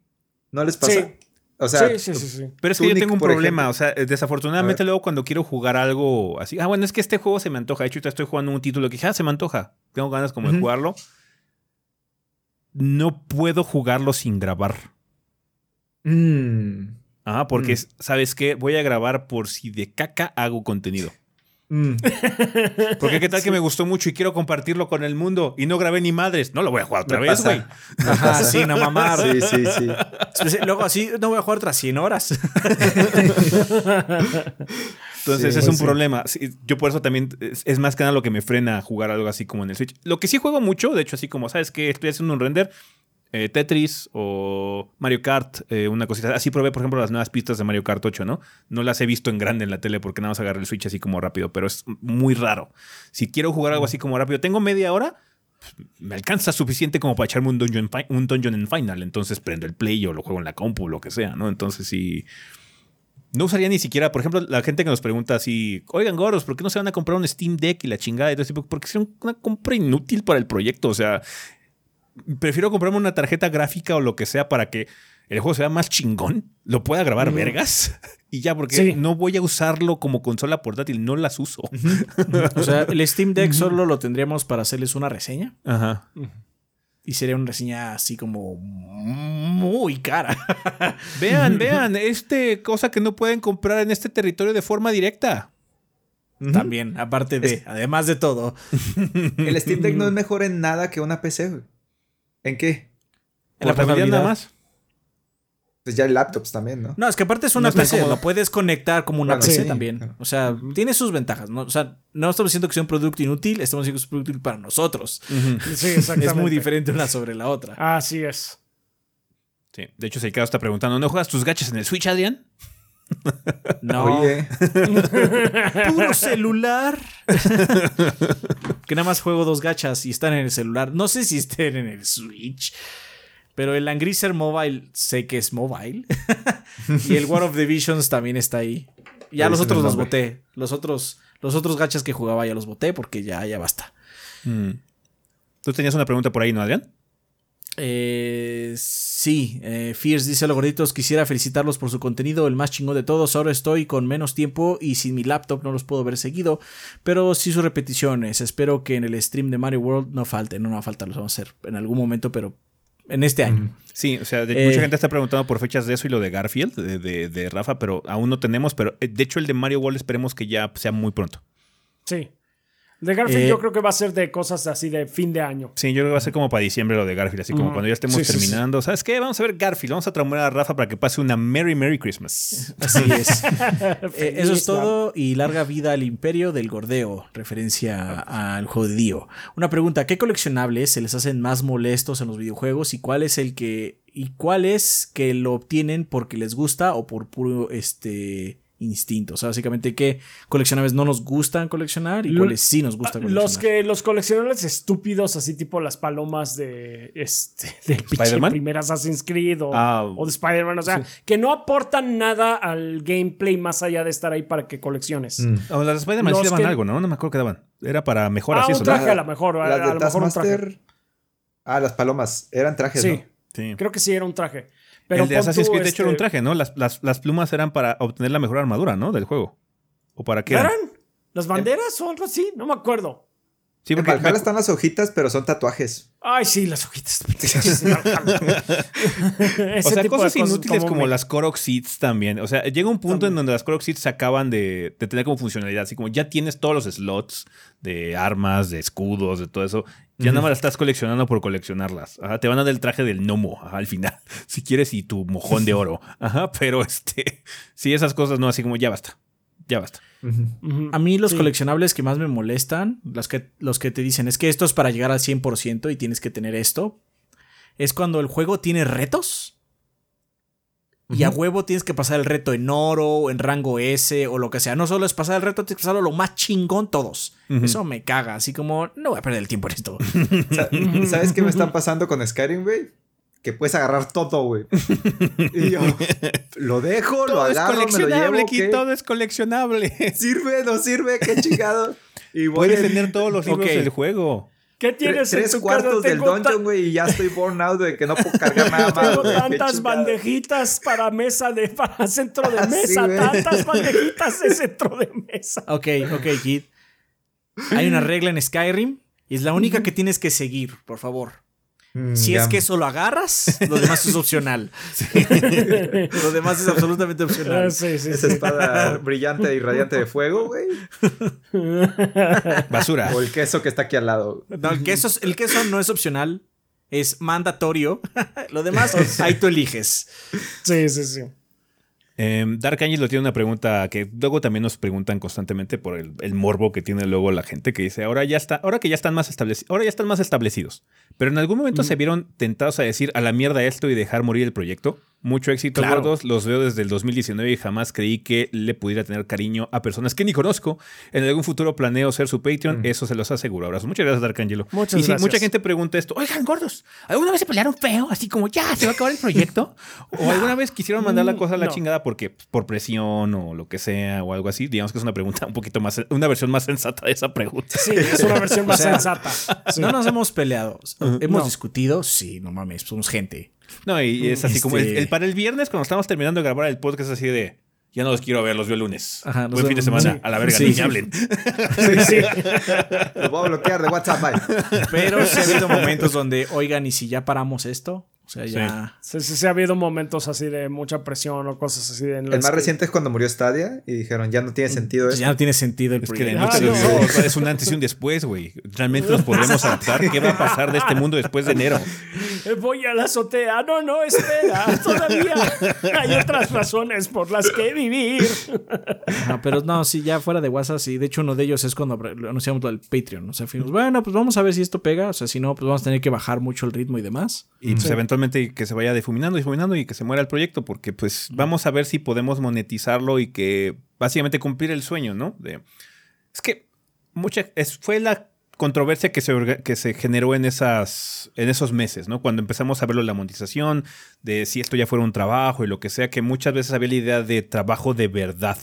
S2: ¿No les pasa? O sea,
S1: sí, sí, sí, Pero es que yo tengo un problema. o sea, desafortunadamente, luego cuando quiero jugar algo así, ah, bueno, es que este juego se me antoja. De hecho, estoy jugando un título que ya se me antoja. Tengo ganas como de jugarlo. No puedo jugarlo sin grabar.
S2: Mm.
S1: Ah, porque, mm. ¿sabes qué? Voy a grabar por si de caca hago contenido. Mm. Porque qué tal que me gustó mucho y quiero compartirlo con el mundo y no grabé ni madres. No lo voy a jugar otra vez, güey.
S3: Ajá, sí, no mamar.
S2: Sí, sí, sí.
S3: Luego así no voy a jugar otras 100 horas.
S1: Entonces es un problema. yo por eso también es, más que nada lo que me frena a jugar algo así como en el Switch. Lo que sí juego mucho, de hecho, así como, ¿sabes que Estoy haciendo un render, eh, Tetris o Mario Kart, eh, una cosita. Así probé, por ejemplo, las nuevas pistas de Mario Kart 8, ¿no? No las he visto en grande en la tele porque nada más agarré el Switch así como rápido, pero es muy raro. Si quiero jugar algo así como rápido, tengo media hora, pues, me alcanza suficiente como para echarme un dungeon, un dungeon en Final. Entonces prendo el play o lo juego en la compu, lo que sea, ¿no? Entonces sí. No usaría ni siquiera, por ejemplo, la gente que nos pregunta así, oigan, goros, ¿por qué no se van a comprar un Steam Deck y la chingada? Y todo porque es una compra inútil para el proyecto. O sea, prefiero comprarme una tarjeta gráfica o lo que sea para que el juego sea más chingón, lo pueda grabar vergas y ya, porque no voy a usarlo como consola portátil, no las uso.
S3: o sea, el Steam Deck solo lo tendríamos para hacerles una reseña. Ajá. Y sería una reseña así como muy cara.
S1: vean, vean, este cosa que no pueden comprar en este territorio de forma directa.
S3: También, aparte de, además de todo.
S2: El Steam Deck no es mejor en nada que una PC, güey. ¿En qué?
S1: En la portabilidad nada más.
S2: Pues ya hay laptops también, ¿no?
S3: No, es que aparte es una PC, lo puedes conectar como una PC también. O sea, tiene sus ventajas, ¿no? O sea, no estamos diciendo que sea un producto inútil, estamos diciendo que es un producto inútil para nosotros. Sí, exactamente. Es muy diferente una sobre la otra.
S4: Así es.
S1: Sí, de hecho, Seikado está preguntando, ¿no juegas tus gachas en el Switch, Adrián?
S3: No. Oye. Puro celular. que nada más juego dos gachas y están en el celular. No sé si estén en el Switch. Pero el Angriser Mobile sé que es mobile. y el War of the Visions también está ahí. Ya los otros los boté. Los otros, los otros gachas que jugaba ya los boté porque ya, ya basta.
S1: Mm. Tú tenías una pregunta por ahí, ¿no, Adrián?
S3: Eh, sí, eh, Fierce dice: Los gorditos, quisiera felicitarlos por su contenido, el más chingón de todos. Ahora estoy con menos tiempo y sin mi laptop no los puedo ver seguido, pero sí sus repeticiones. Espero que en el stream de Mario World no falten, no, no va a faltar, los vamos a hacer en algún momento, pero en este año.
S1: Sí, o sea, mucha eh, gente está preguntando por fechas de eso y lo de Garfield, de, de Rafa, pero aún no tenemos. Pero eh, de hecho, el de Mario World esperemos que ya sea muy pronto.
S4: Sí. De Garfield yo eh, creo que va a ser de cosas así de fin de año.
S1: Sí, yo creo que va a ser como para diciembre lo de Garfield, así como cuando ya estemos terminando. ¿Sabes qué? Vamos a ver Garfield, vamos a traer a Rafa para que pase una Merry Merry Christmas.
S3: Así es. Eh, eso es todo y larga vida al imperio del gordeo, referencia al judío. Una pregunta, ¿qué coleccionables se les hacen más molestos en los videojuegos y cuál es el que y cuál es que lo obtienen porque les gusta o por puro este instinto. O sea, básicamente qué coleccionables no nos gustan coleccionar y cuáles sí nos gusta coleccionar.
S4: Los que los coleccionables estúpidos, así tipo las palomas de este del primer Assassin's Creed o, ah, de Spider-Man, o sea, que no aportan nada al gameplay más allá de estar ahí para que colecciones.
S1: Mm. O las de Spider-Man sí daban algo, ¿no? No me acuerdo que daban. Era para mejoras
S4: ah, un traje a lo mejor, a, lo mejor un traje.
S2: Ah, las palomas eran trajes, sí.
S4: Sí. Creo que sí era un traje
S1: el de Assassin's Creed, de hecho, era un este traje, ¿no? Las, las, plumas eran para obtener la mejor armadura, ¿no? Del juego. ¿O para qué?
S4: ¿Eran? ¿Las banderas o algo así? No me acuerdo.
S2: Sí, porque en están las hojitas, pero son tatuajes.
S4: Ay, sí, las hojitas.
S1: o sea, cosas inútiles como, las Korok Seeds también. O sea, llega un punto en donde las Korok Seeds se acaban de, de, tener como funcionalidad. Así como ya tienes todos los slots de armas, de escudos, de todo eso. Ya nada más las estás coleccionando por coleccionarlas. Ajá, te van a dar el traje del gnomo al final. Si quieres, y tu mojón de oro. Ajá, pero este. Sí, esas cosas no, así como ya basta. Ya basta.
S3: A mí los coleccionables que más me molestan, los que, los que te dicen es que esto es para llegar al 100% y tienes que tener esto, es cuando el juego tiene retos. Y a huevo tienes que pasar el reto en oro, en rango S o lo que sea. No solo es pasar el reto, tienes que pasarlo lo más chingón todos. Eso me caga. Así como, no voy a perder el tiempo en esto.
S2: ¿Sabes qué me están pasando con Skyrim, güey? Que puedes agarrar todo, güey. Y yo lo dejo, lo agarro, me lo llevo.
S1: Aquí, todo es coleccionable.
S2: Sirve, no sirve, qué chingado.
S1: Y voy Puedes a tener todos los libros del juego.
S4: ¿Qué tienes
S2: Tres cuartos del dungeon, güey, y ya estoy born out de que no puedo cargar nada más.
S4: Tengo tantas bandejitas para mesa de, para centro de mesa, tantas bandejitas de centro de mesa.
S3: Ok, ok, Kid. Hay una regla en Skyrim y es la única que tienes que seguir, por favor. Mm, si es que eso lo agarras, lo demás es opcional. lo demás es absolutamente opcional.
S2: Sí, Esa espada brillante y radiante de fuego, güey.
S1: Basura.
S2: O el queso que está aquí al lado.
S3: No, el queso, el queso no es opcional, es mandatorio. lo demás, ahí tú eliges.
S4: Sí, sí, sí.
S1: Eh, Dark Angel tiene una pregunta que luego también nos preguntan constantemente por el, morbo que tiene luego la gente que dice ahora ya está, ahora que ya están más establecidos, ahora ya están más establecidos. Pero en algún momento se vieron tentados a decir a la mierda esto y dejar morir el proyecto. Mucho éxito, gordos. Los veo desde el 2019 y jamás creí que le pudiera tener cariño a personas que ni conozco. En algún futuro planeo ser su Patreon. Eso se los aseguro. Abrazo. Muchas gracias, Darkangelo.
S3: Muchas
S1: y
S3: gracias.
S1: mucha gente pregunta esto. Oigan, gordos, ¿alguna vez se pelearon feo? Así como ya se va a acabar el proyecto. ¿O alguna vez quisieron mandar la cosa a la chingada porque pues, por presión o lo que sea o algo así? Digamos que es una pregunta un poquito más, una versión más sensata de esa pregunta.
S4: Sí, es una versión más sensata.
S3: No nos hemos peleado. Hemos discutido. Sí, no mames, somos gente.
S1: No, y es así como el, para el viernes, cuando estamos terminando de grabar el podcast, así de ya no los quiero ver, los veo el lunes. Ajá, Buen fin de semana, a la verga, ni hablen. Sí,
S2: sí. Los voy a bloquear de WhatsApp, bye.
S3: Pero sí ha habido momentos donde, oigan, ¿y si ya paramos esto? O sea, ya.
S4: Sí. Sí, ha habido momentos así de mucha presión o cosas así. De
S2: el más reciente es cuando murió Stadia y dijeron, ya no tiene mm, sentido eso.
S3: Ya no tiene sentido el
S1: es que ah, Es un antes y un después, güey. Realmente nos podemos adaptar. ¿Qué va a pasar de este mundo después de enero?
S4: Voy a la azotea. No, no, espera. Todavía hay otras razones por las que vivir.
S3: No, pero no, sí, ya fuera de WhatsApp, sí. De hecho, uno de ellos es cuando anunciamos lo del Patreon. O sea, fuimos, bueno, pues vamos a ver si esto pega. O sea, si no, pues vamos a tener que bajar mucho el ritmo y demás.
S1: Y pues eventualmente que se vaya difuminando, difuminando y que se muera el proyecto, porque pues vamos a ver si podemos monetizarlo y que básicamente cumplir el sueño, ¿no? De, es que mucha, es, fue la controversia que se, que se generó en, esas, en esos meses, ¿no? Cuando empezamos a verlo la monetización, de si esto ya fuera un trabajo y lo que sea, que muchas veces había la idea de trabajo de verdad.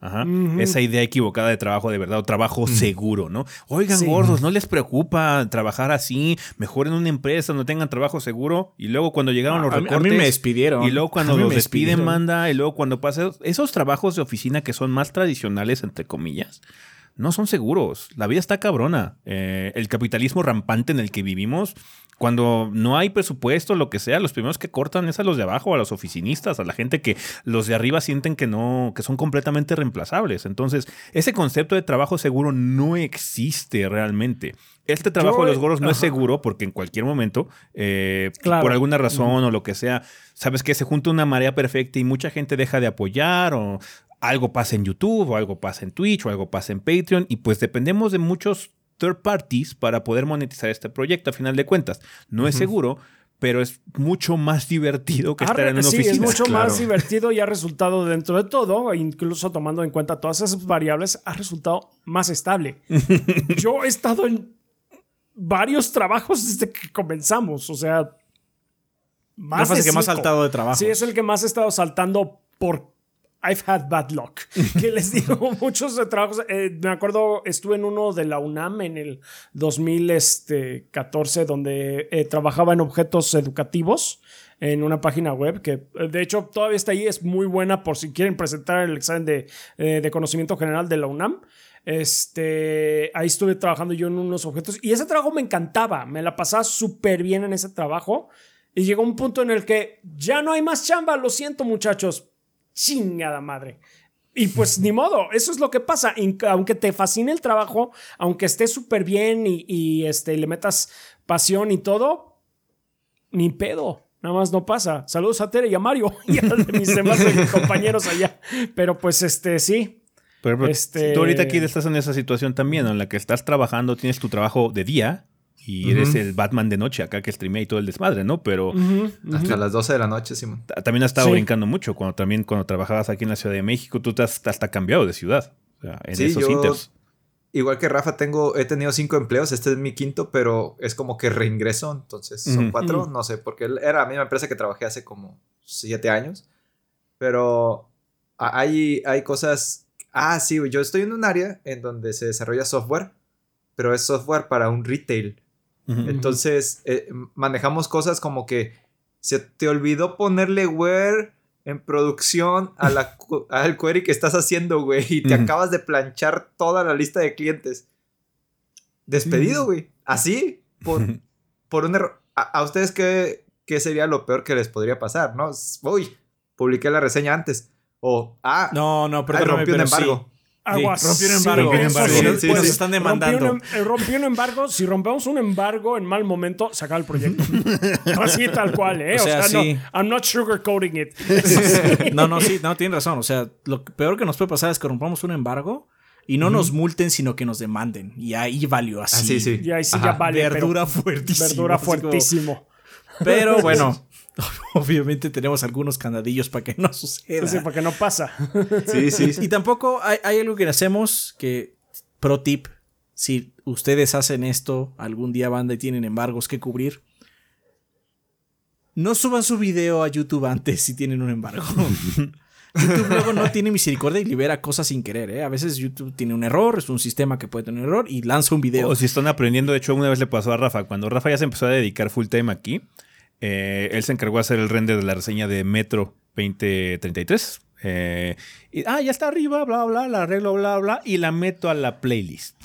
S1: Ajá. Esa idea equivocada de trabajo de verdad o trabajo seguro, ¿no? Oigan, gordos, ¿no les preocupa trabajar así? Mejor en una empresa donde tengan trabajo seguro. Y luego cuando llegaron los recortes. A
S3: mí me despidieron.
S1: Y luego cuando los despiden, manda. Y luego cuando pasa. Esos trabajos de oficina que son más tradicionales, entre comillas, no son seguros. La vida está cabrona. Eh, el capitalismo rampante en el que vivimos cuando no hay presupuesto, lo que sea, los primeros que cortan es a los de abajo, a los oficinistas, a la gente que los de arriba sienten que no, que son completamente reemplazables. Entonces, ese concepto de trabajo seguro no existe realmente. Este trabajo de los gorros no es seguro porque en cualquier momento, eh, por alguna razón o lo que sea, sabes que se junta una marea perfecta y mucha gente deja de apoyar o algo pasa en YouTube o algo pasa en Twitch o algo pasa en Patreon y pues dependemos de muchos third parties para poder monetizar este proyecto a final de cuentas. No es seguro, pero es mucho más divertido que estar en una
S4: sí,
S1: oficina.
S4: es mucho más divertido y ha resultado dentro de todo, incluso tomando en cuenta todas esas variables, ha resultado más estable. Yo he estado en varios trabajos desde que comenzamos, o sea,
S3: más es el que más ha saltado de trabajo.
S4: Sí, es el que más he estado saltando por I've had bad luck. Que les digo, muchos de trabajos. Eh, me acuerdo, estuve en uno de la UNAM en el 2014, donde eh, trabajaba en objetos educativos en una página web que eh, de hecho todavía está ahí, es muy buena por si quieren presentar el examen de, de conocimiento general de la UNAM. Este, ahí estuve trabajando yo en unos objetos y ese trabajo me encantaba, me la pasaba súper bien en ese trabajo y llegó un punto en el que ya no hay más chamba, lo siento muchachos, chingada madre. Y pues ni modo, eso es lo que pasa. Aunque te fascine el trabajo, aunque esté súper bien y, este, le metas pasión y todo, ni pedo. Nada más no pasa. Saludos a Tere y a Mario y a mis demás compañeros allá. Pero pues este, sí.
S1: Pero, este... tú ahorita aquí estás en esa situación también, en la que estás trabajando, tienes tu trabajo de día y eres el Batman de noche acá que streamea y todo el desmadre, ¿no? Pero
S2: hasta las 12 de la noche, Simón.
S1: También has estado brincando mucho cuando también cuando trabajabas aquí en la Ciudad de México, tú te has hasta cambiado de ciudad. en sí, esos yo,
S2: Igual que Rafa, tengo, he tenido cinco empleos, este es mi quinto, pero es como que reingreso, entonces son cuatro, no sé, porque era la misma empresa que trabajé hace como siete años, pero hay, hay cosas, ah, sí, yo estoy en un área en donde se desarrolla software, pero es software para un retail. Entonces, eh, manejamos cosas como que se te olvidó ponerle where en producción a la, al query que estás haciendo, güey, y te acabas de planchar toda la lista de clientes. Despedido, güey. Así, por, por un error. ¿A, ustedes qué, qué sería lo peor que les podría pasar, no? Uy, publiqué la reseña antes. O, ah,
S3: no, no, pero rompió un embargo.
S4: Aguas.
S3: un embargo. Sí, nos están demandando.
S4: Rompió un, em, rompió un, embargo. Si rompemos un embargo en mal momento, saca el proyecto. Así tal cual, ¿eh? O sea, o sea no, I'm not sugarcoating it.
S3: no, no, sí, no, tienen razón. O sea, lo peor que nos puede pasar es que rompamos un embargo y no nos multen, sino que nos demanden. Y ahí valió así. Ah,
S2: sí, sí.
S4: Y ahí sí ya vale.
S3: Verdura fuertísimo.
S4: Verdura fuertísimo.
S3: Pero bueno, obviamente tenemos algunos candadillos para que no suceda.
S4: Sí, para que no pasa.
S3: Sí, sí. Y tampoco hay, hay algo que hacemos que, pro tip, si ustedes hacen esto, algún día banda y tienen embargos que cubrir, no suban su video a YouTube antes si tienen un embargo. YouTube luego no tiene misericordia y libera cosas sin querer, ¿eh? A veces YouTube tiene un error, es un sistema que puede tener un error y lanza un video.
S1: O si están aprendiendo, de hecho, una vez le pasó a Rafa, cuando Rafa ya se empezó a dedicar full time aquí, eh, él se encargó de hacer el render de la reseña de Metro 2033. Eh, y, ah, ya está arriba, bla, bla, la arreglo, bla, bla, y la meto a la playlist.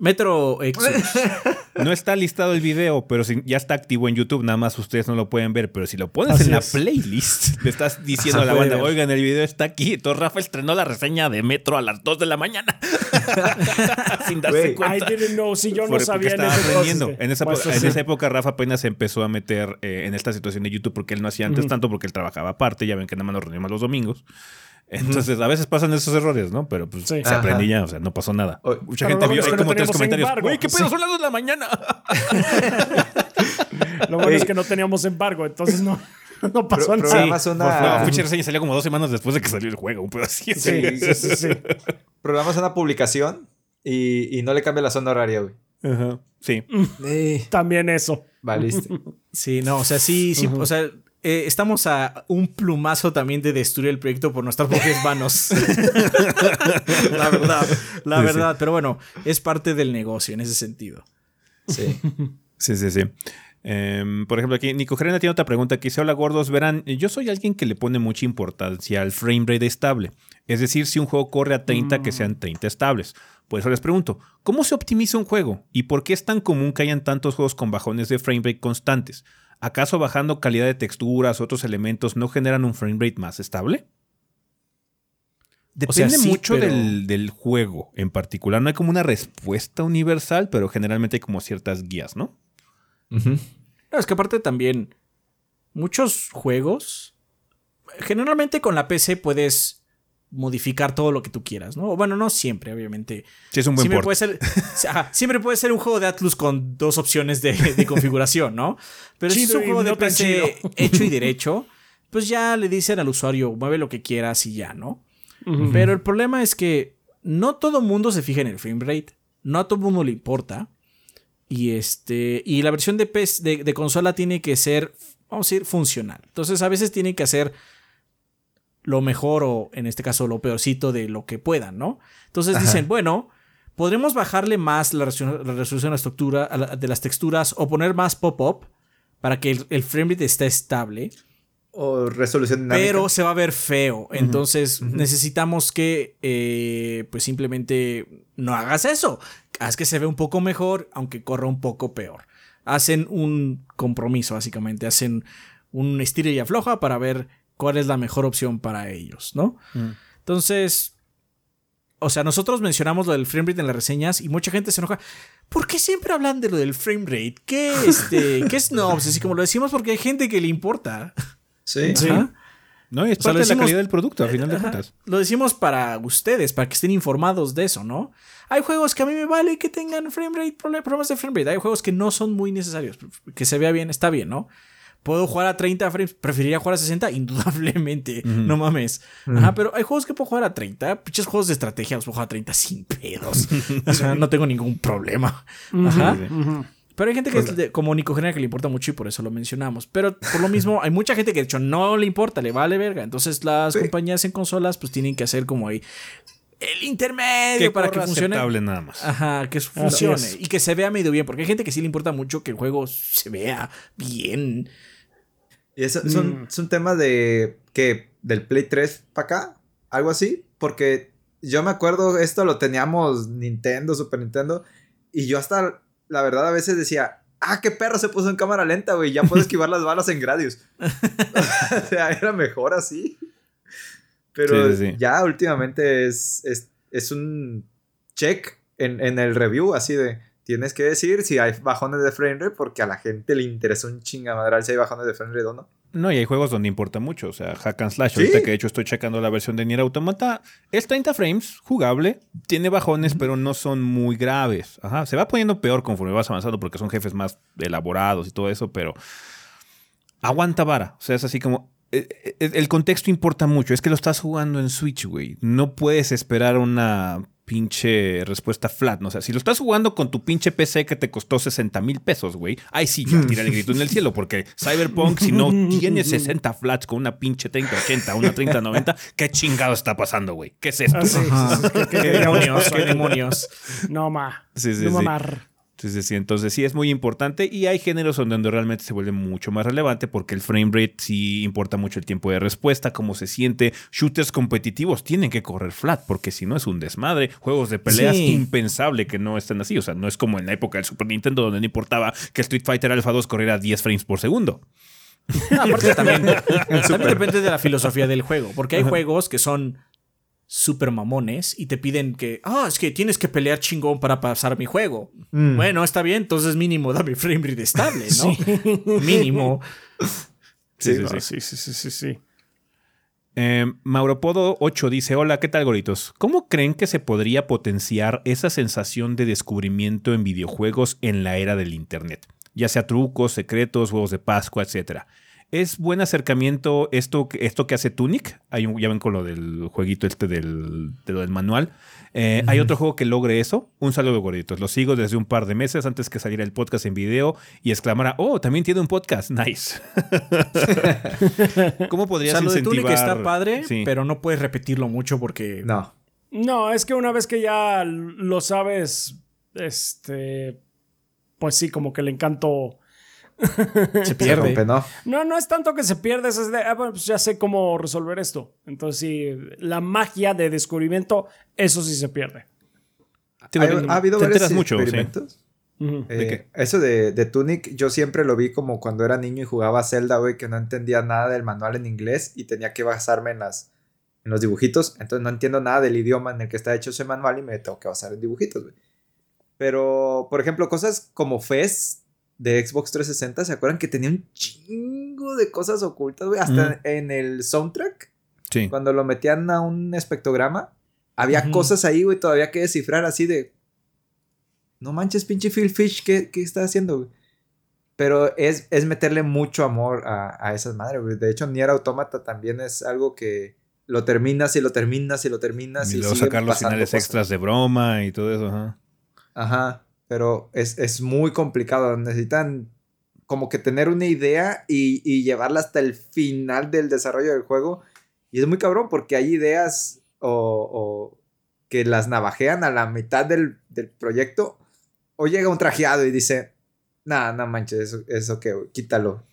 S3: Metro Exodus.
S1: No está listado el video, pero ya está activo en YouTube. Nada más ustedes no lo pueden ver. Pero si lo pones en la playlist, le estás diciendo a la banda: Oigan, el video está aquí. Entonces Rafa estrenó la reseña de Metro a las 2 de la mañana. Sin darse cuenta.
S4: I didn't know. Si yo no sabía
S1: estaba aprendiendo. En esa, pues, en esa época, Rafa apenas se empezó a meter eh, en esta situación de YouTube porque él no hacía antes tanto porque él trabajaba aparte. Ya ven que nada más nos reunimos los domingos. Entonces, a veces pasan esos errores, ¿no? Pero pues se aprendí ya, o sea, no pasó nada.
S4: Mucha gente vio, hay como tres comentarios.
S3: Güey, ¿qué pedo? Son las dos de la mañana.
S4: Lo bueno es que no teníamos embargo, entonces no. No pasó nada.
S2: Programas una...
S1: No, reseña salió como dos semanas después de que salió el juego, un pedo así.
S2: Sí, sí, sí, sí. Programas una publicación y, y, no le cambia la zona horaria, güey.
S1: Ajá. Sí.
S4: También eso.
S2: Valiste.
S3: Sí, no, o sea, sí, sí, o sea, eh, estamos a un plumazo también de destruir el proyecto por nuestras propias manos. la verdad, la verdad. Pero bueno, es parte del negocio en ese sentido.
S2: Sí.
S1: sí, sí, sí. Em, por ejemplo, aquí Nico Gerena tiene otra pregunta que dice: Hola gordos, verán, yo soy alguien que le pone mucha importancia al frame rate estable. Es decir, si un juego corre a 30, que sean 30 estables. Por eso les pregunto, ¿cómo se optimiza un juego? ¿Y por qué es tan común que hayan tantos juegos con bajones de frame rate constantes? ¿Acaso bajando calidad de texturas, otros elementos, no generan un frame rate más estable? Depende mucho del, juego en particular. No hay como una respuesta universal, pero generalmente hay como ciertas guías, ¿no?
S3: es que aparte también, muchos juegos, generalmente con la PC puedes modificar todo lo que tú quieras, ¿no? Bueno, no siempre, obviamente.
S1: Sí, es un buen
S3: siempre puede ser, Siempre puede ser un juego de Atlus con dos opciones de, configuración, ¿no? Pero si es un juego de PC hecho y derecho, pues ya le dicen al usuario, mueve lo que quieras y ya, ¿no? Pero el problema es que no todo mundo se fija en el frame rate, no a todo mundo le importa. Y este. Y la versión de, de, de consola tiene que ser, vamos a decir, funcional. Entonces, a veces tiene que hacer lo mejor o en este caso lo peorcito de lo que puedan, ¿no? Entonces dicen, bueno, podremos bajarle más la resolución, de la estructura, de las texturas o poner más pop-up para que el, frame rate esté estable.
S2: O resolución dinámica.
S3: Pero se va a ver feo. Entonces necesitamos que eh, pues simplemente no hagas eso. Haz que se vea un poco mejor, aunque corra un poco peor. Hacen un compromiso, básicamente. Hacen un estilo y afloja para ver cuál es la mejor opción para ellos, ¿no? Mm. Entonces, o sea, nosotros mencionamos lo del frame rate en las reseñas y mucha gente se enoja. ¿Por qué siempre hablan de lo del frame rate? ¿Qué, este, ¿qué snobs? Así como lo decimos porque hay gente que le importa.
S2: Sí.
S3: sí.
S1: No, es parte de la calidad del producto, al final de cuentas.
S3: Lo decimos para ustedes, para que estén informados de eso, ¿no? Hay juegos que a mí me vale que tengan frame rate, problemas de frame rate. Hay juegos que no son muy necesarios. Que se vea bien, está bien, ¿no? ¿Puedo jugar a 30 frames? ¿Preferiría jugar a 60? Indudablemente. No mames. Ajá, pero hay juegos que puedo jugar a 30. Pinches juegos de estrategia los puedo jugar a 30 sin pedos. o sea, no tengo ningún problema. Ajá. Pero hay gente que es como Nico Genera que le importa mucho y por eso lo mencionamos. Pero por lo mismo, hay mucha gente que de hecho no le importa, le vale verga. Entonces las compañías en consolas pues tienen que hacer como ahí el intermedio para que funcione.
S1: nada más.
S3: Ajá, que funcione y que se vea medio bien. Porque hay gente que sí le importa mucho que el juego se vea bien.
S2: Y eso es, un, mm. tema de que del Play 3 para acá, algo así, porque yo me acuerdo, esto lo teníamos Nintendo, Super Nintendo, y yo hasta, la verdad, a veces decía, ah, qué perro se puso en cámara lenta, güey, ya puedo esquivar las balas en Gradius. o sea, era mejor así. Pero ya últimamente es, es, un check en, en, el review, así de, tienes que decir si hay bajones de frame rate, porque a la gente le interesa un chingamadral si hay bajones de frame rate o no.
S1: No, y hay juegos donde importa mucho. O sea, Hack and Slash, ahorita que de hecho estoy checando la versión de Nier Automata, es 30 frames, jugable, tiene bajones, pero no son muy graves. Ajá, se va poniendo peor conforme vas avanzando porque son jefes más elaborados y todo eso, pero aguanta vara. O sea, es así como. Eh, eh, el contexto importa mucho. Es que lo estás jugando en Switch, güey. No puedes esperar una pinche respuesta flat, ¿no? O sea, si lo estás jugando con tu pinche PC que te costó 60 mil pesos, güy ahí sí ya tira el grito en el cielo, porque Cyberpunk, si no tiene 60 flats con una pinche 3080, una 3090, ¿qué chingado está pasando, güey? ¿Qué es esto?
S3: ¿Qué, demonios? ¿Qué demonios?
S4: No, ma. Sí, sí, no, sí.
S1: Entonces, sí, entonces sí es muy importante y hay géneros donde, realmente se vuelve mucho más relevante porque el frame rate sí importa mucho el tiempo de respuesta, cómo se siente. Shooters competitivos tienen que correr flat porque si no es un desmadre. Juegos de peleas impensable que no estén así. O sea, no es como en la época del Super Nintendo donde no importaba que Street Fighter Alpha 2 corriera 10 frames por segundo.
S3: aparte también, también depende de la filosofía del juego, porque hay juegos que son super mamones y te piden que, ah, es que tienes que pelear chingón para pasar mi juego. Mm. Bueno, está bien, entonces mínimo dame frame rate estable, ¿no? mínimo.
S1: Sí, sí, sí, sí, sí, em, Mauropodo 8 dice, hola, ¿qué tal, goritos? ¿Cómo creen que se podría potenciar esa sensación de descubrimiento en videojuegos en la era del Internet? Ya sea trucos, secretos, huevos de Pascua, etcétera. Es buen acercamiento esto, esto que hace Tunic. Hay un, ya ven con lo del jueguito este del, del manual. Eh, hay otro juego que logre eso. Un saludo, gorditos. Lo sigo desde un par de meses antes que saliera el podcast en video y exclamara, oh, también tiene un podcast. Nice. ¿Cómo podrías Salud incentivar?
S3: Tunic está padre, pero no puedes repetirlo mucho porque...
S2: No.
S4: No, es que una vez que ya lo sabes, este... Pues sí, como que le encanto
S3: se pierde.
S4: ¿no? ¿no? es tanto que se pierde, es de, ah, pues ya sé cómo resolver esto. Entonces, sí, la magia de descubrimiento, eso sí se pierde.
S2: ¿Ha, habido varios experimentos? Eh, eso de, de, Tunic, yo siempre lo vi como cuando era niño y jugaba Zelda, güey, que no entendía nada del manual en inglés y tenía que basarme en, las, en los dibujitos. Entonces no entiendo nada del idioma en el que está hecho ese manual y me tengo que basar en dibujitos, güey. Pero, por ejemplo, cosas como Fez de Xbox 360, ¿se acuerdan que tenía un chingo de cosas ocultas, güey? Hasta en el soundtrack. Sí. Cuando lo metían a un espectrograma, había cosas ahí, güey, todavía que descifrar así de. No manches, pinche Phil Fish, ¿qué, qué está haciendo, güey? Pero es, es meterle mucho amor a, a esas madres, güey. De hecho, Nier Automata también es algo que lo terminas y lo terminas y lo terminas.
S1: Y, y luego sacar los finales extras de broma y todo eso, ajá.
S2: Ajá pero es, muy complicado. Necesitan como que tener una idea y, llevarla hasta el final del desarrollo del juego. Y es muy cabrón porque hay ideas o, que las navajean a la mitad del, proyecto. O llega un trajeado y dice, nada, no manches, eso, eso que quítalo.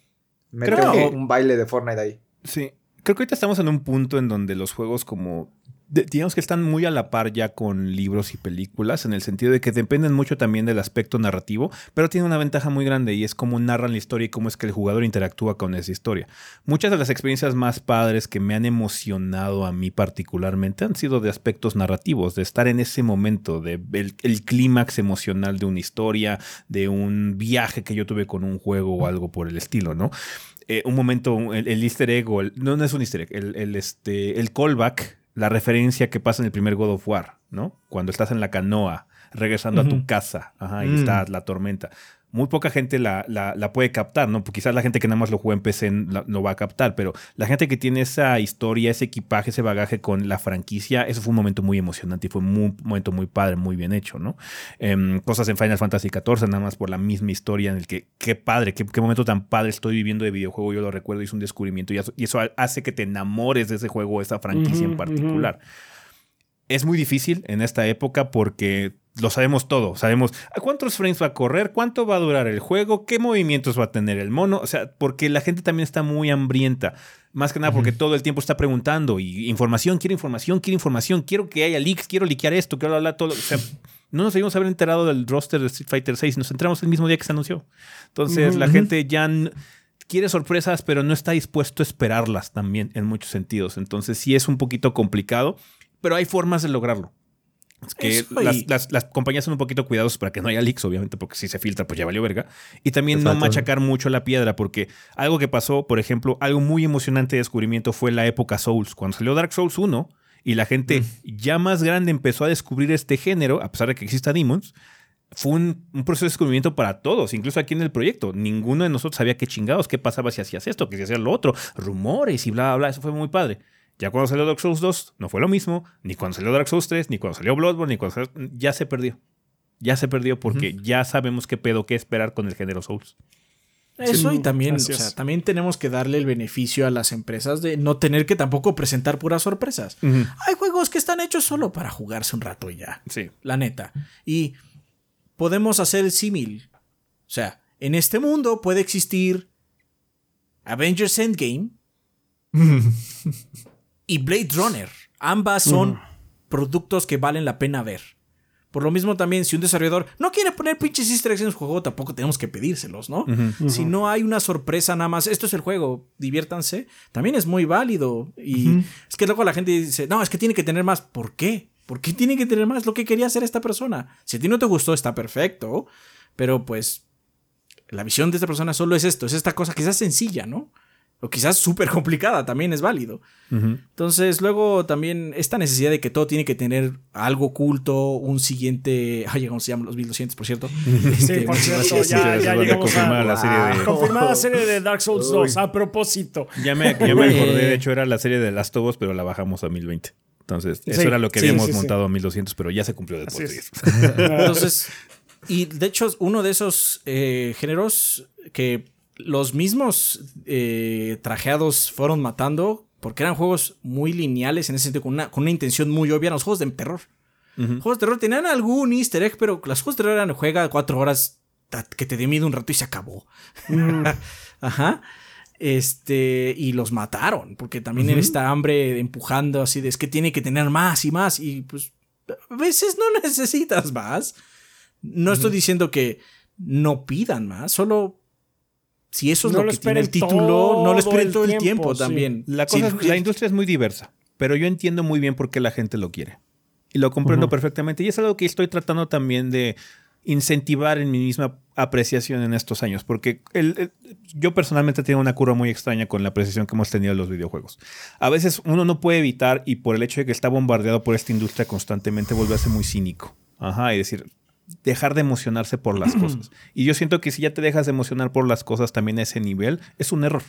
S2: Mete un baile de Fortnite ahí.
S1: Sí. Creo que ahorita estamos en un punto en donde los juegos como digamos que están muy a la par ya con libros y películas, en el sentido de que dependen mucho también del aspecto narrativo, pero tiene una ventaja muy grande y es cómo narran la historia y cómo es que el jugador interactúa con esa historia. Muchas de las experiencias más padres que me han emocionado a mí particularmente han sido de aspectos narrativos, de estar en ese momento, de el, clímax emocional de una historia, de un viaje que yo tuve con un juego o algo por el estilo, ¿no? Eh, un momento, el, easter egg, o no, no es un easter egg, el, el, este, el callback la referencia que pasa en el primer God of War, ¿no? Cuando estás en la canoa regresando a tu casa, ajá, y mm. está la tormenta muy poca gente la, la, puede captar, ¿no? Quizás la gente que nada más lo juega en PC no va a captar, pero la gente que tiene esa historia, ese equipaje, ese bagaje con la franquicia, eso fue un momento muy emocionante y fue un momento muy padre, muy bien hecho, ¿no? Em, cosas en Final Fantasy XIV, nada más por la misma historia en el que, qué padre, qué, qué momento tan padre estoy viviendo de videojuego, yo lo recuerdo, hice un descubrimiento y eso, hace que te enamores de ese juego, esa franquicia en particular. Es muy difícil en esta época porque lo sabemos todo. Sabemos a cuántos frames va a correr, cuánto va a durar el juego, qué movimientos va a tener el mono. O sea, porque la gente también está muy hambrienta. Más que nada porque todo el tiempo está preguntando y información, quiero información, quiero información, quiero que haya leaks, quiero liquear esto, quiero hablar todo. O sea, No nos debimos haber enterado del roster de Street Fighter 6, nos enteramos el mismo día que se anunció. Entonces, la gente ya quiere sorpresas, pero no está dispuesto a esperarlas también en muchos sentidos. Entonces, sí es un poquito complicado, pero hay formas de lograrlo. Es que las, compañías son un poquito cuidadosas para que no haya leaks, obviamente, porque si se filtra, pues ya valió verga. Y también no machacar mucho la piedra, porque algo que pasó, por ejemplo, algo muy emocionante de descubrimiento fue la época Souls. Cuando salió Dark Souls 1 y la gente ya más grande empezó a descubrir este género, a pesar de que exista Demons, fue un, proceso de descubrimiento para todos, incluso aquí en el proyecto. Ninguno de nosotros sabía qué chingados, qué pasaba si hacías esto, que si hacías lo otro, rumores y bla, bla, bla. Eso fue muy padre. Ya cuando salió Dark Souls 2 no fue lo mismo, ni cuando salió Dark Souls 3, ni cuando salió Bloodborne, ni cuando salió... Ya se perdió. Ya se perdió porque ya sabemos qué pedo, qué esperar con el género Souls.
S3: Eso y también, o sea, también tenemos que darle el beneficio a las empresas de no tener que tampoco presentar puras sorpresas. Hay juegos que están hechos solo para jugarse un rato y ya.
S1: Sí.
S3: La neta. Y podemos hacer el símil. O sea, en este mundo puede existir Avengers Endgame y Blade Runner. Ambas son productos que valen la pena ver. Por lo mismo también, si un desarrollador no quiere poner pinches easter eggs en su juego, tampoco tenemos que pedírselos, ¿no? Si no hay una sorpresa nada más, esto es el juego, diviértanse, también es muy válido. Y es que luego la gente dice, no, es que tiene que tener más. ¿Por qué? ¿Por qué tiene que tener más lo que quería hacer esta persona? Si a ti no te gustó, está perfecto, pero pues la visión de esta persona solo es esto, es esta cosa quizás sencilla, ¿no? O quizás súper complicada, también es válido. Entonces, luego también esta necesidad de que todo tiene que tener algo oculto, un siguiente. Ay, ¿cómo se llaman los 1200, por cierto?
S4: sí, este, por cierto, ya, ya llegamos a, la serie de. Confirmada serie de Dark Souls 2, a propósito.
S1: Ya me, ya me acordé, de hecho, era la serie de Last of Us, pero la bajamos a 1020. Entonces, eso era lo que habíamos montado a 1200, pero ya se cumplió después.
S3: Entonces, y de hecho, uno de esos eh, géneros que los mismos eh, trajeados fueron matando porque eran juegos muy lineales en ese sentido, con una, con una intención muy obvia. Los juegos de terror. Juegos de terror tenían algún easter egg, pero los juegos de terror eran juega cuatro horas que te dé miedo un rato y se acabó. Ajá. Este, y los mataron, porque también era esta hambre empujando así de es que tiene que tener más y más. Y pues a veces no necesitas más. No estoy diciendo que no pidan más, solo si eso es lo que tiene el título, no lo esperen todo el tiempo, también.
S1: La, la industria es muy diversa, pero yo entiendo muy bien por qué la gente lo quiere. Y lo comprendo perfectamente. Y es algo que estoy tratando también de incentivar en mi misma apreciación en estos años, porque yo personalmente tengo una curva muy extraña con la apreciación que hemos tenido en los videojuegos. A veces uno no puede evitar, y por el hecho de que está bombardeado por esta industria constantemente, volverse muy cínico. Ajá, y decir, dejar de emocionarse por las cosas. Y yo siento que si ya te dejas de emocionar por las cosas también a ese nivel, es un error.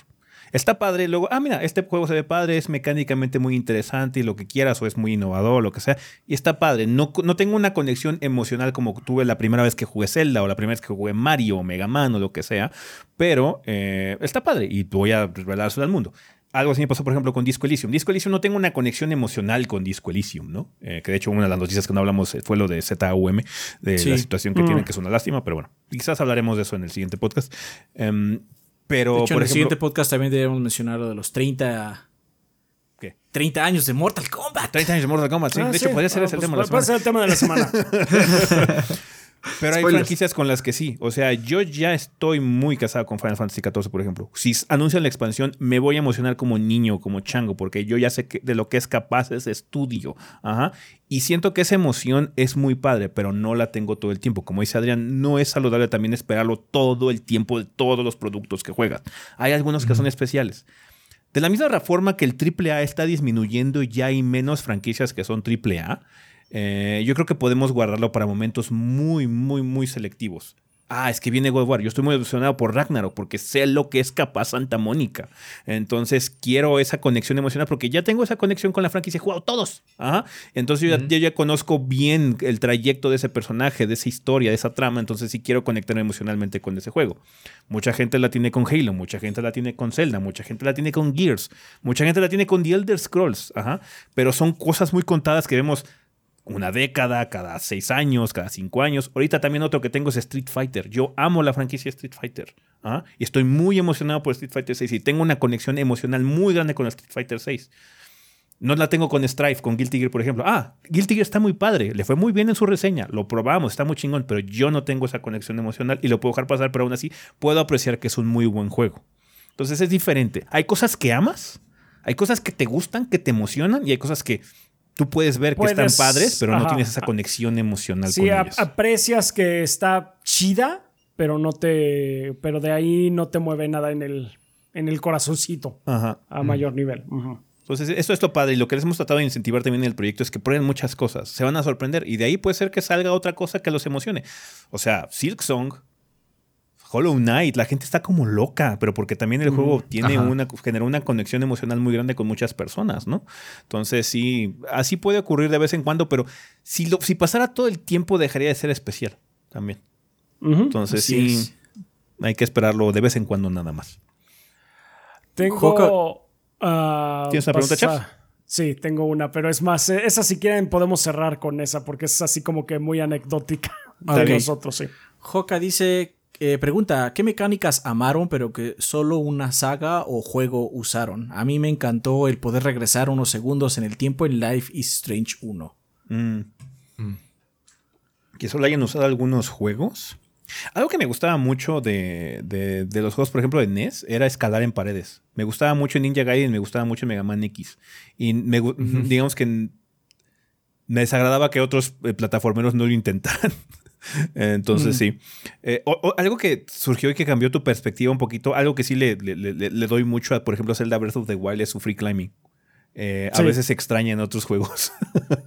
S1: Está padre, luego, ah, mira, este juego se ve padre, es mecánicamente muy interesante y lo que quieras, o es muy innovador, lo que sea, y está padre. No, no tengo una conexión emocional como tuve la primera vez que jugué Zelda o la primera vez que jugué Mario o Mega Man o lo que sea, pero eh, está padre y voy a revelárselo al mundo. Algo así me pasó, por ejemplo, con Disco Elysium. Disco Elysium no tengo una conexión emocional con Disco Elysium, ¿no? Eh, que de hecho una de las noticias que no hablamos fue lo de ZUM, de la situación que tienen, mm. que es una lástima, pero bueno, quizás hablaremos de eso en el siguiente podcast. Em, pero,
S3: de hecho, en el siguiente podcast también debemos mencionar lo de los 30... ¿Qué? 30 años de Mortal Kombat.
S1: 30 años de Mortal Kombat, sí.
S4: Ah,
S1: de hecho, podría ser ese el
S4: pues, tema de la semana. Puede ser el tema de la semana.
S1: Pero hay franquicias con las que sí. O sea, yo ya estoy muy casado con Final Fantasy XIV, por ejemplo. Si anuncian la expansión, me voy a emocionar como niño, como chango, porque yo ya sé de lo que es capaz ese estudio. Ajá. Y siento que esa emoción es muy padre, pero no la tengo todo el tiempo. Como dice Adrián, no es saludable también esperarlo todo el tiempo de todos los productos que juegas. Hay algunos que son especiales. De la misma forma que el AAA está disminuyendo y ya hay menos franquicias que son AAA, eh, yo creo que podemos guardarlo para momentos muy, muy, muy selectivos. Ah, es que viene God of War. Yo estoy muy emocionado por Ragnarok porque sé lo que es capaz Santa Mónica. Entonces quiero esa conexión emocional porque ya tengo esa conexión con la franquicia. He jugado todos. Entonces yo, ya, ya, conozco bien el trayecto de ese personaje, de esa historia, de esa trama. Entonces sí quiero conectarme emocionalmente con ese juego. Mucha gente la tiene con Halo, mucha gente la tiene con Zelda, mucha gente la tiene con Gears, mucha gente la tiene con The Elder Scrolls. Ajá. Pero son cosas muy contadas que vemos una década, cada seis años, cada cinco años. Ahorita también otro que tengo es Street Fighter. Yo amo la franquicia Street Fighter. ¿ah? Y estoy muy emocionado por Street Fighter 6 y tengo una conexión emocional muy grande con Street Fighter 6. No la tengo con Strife, con Guilty Gear, por ejemplo. Ah, Guilty Gear está muy padre, le fue muy bien en su reseña, lo probamos, está muy chingón, pero yo no tengo esa conexión emocional y lo puedo dejar pasar, pero aún así puedo apreciar que es un muy buen juego. Entonces es diferente. Hay cosas que amas, hay cosas que te gustan, que te emocionan y hay cosas que tú puedes ver que están padres, pero no tienes esa conexión emocional
S4: sí, con ellos. aprecias que está chida, pero no te pero de ahí no te mueve nada en el en el corazoncito a mayor nivel.
S1: Entonces, esto es lo padre. Y lo que les hemos tratado de incentivar también en el proyecto es que prueben muchas cosas. Se van a sorprender. Y de ahí puede ser que salga otra cosa que los emocione. O sea, Silk Song, Hollow Knight, la gente está como loca, pero porque también el juego tiene una, genera una conexión emocional muy grande con muchas personas, ¿no? Entonces, sí, así puede ocurrir de vez en cuando, pero si, lo, si pasara todo el tiempo, dejaría de ser especial también. Entonces, sí, hay que esperarlo de vez en cuando nada más.
S4: Tengo.
S1: Uh, ¿Tienes una pregunta, Chef?
S4: Sí, tengo una, pero es más, eh, esa si quieren podemos cerrar con esa, porque es así como que muy anecdótica de nosotros, sí.
S3: Joca dice, eh, pregunta, ¿qué mecánicas amaron pero que solo una saga o juego usaron? A mí me encantó el poder regresar unos segundos en el tiempo en Life is Strange 1. Mm.
S1: Mm. Que solo hayan usado algunos juegos. Algo que me gustaba mucho de, los juegos, por ejemplo, de NES, era escalar en paredes. Me gustaba mucho Ninja Gaiden, me gustaba mucho Mega Man X. Y me, digamos que me desagradaba que otros eh, plataformeros no lo intentaran. Entonces, sí. Eh, algo que surgió y que cambió tu perspectiva un poquito, algo que sí le, le, doy mucho a, por ejemplo, Zelda Breath of the Wild es su free climbing. Eh, a veces se extraña en otros juegos.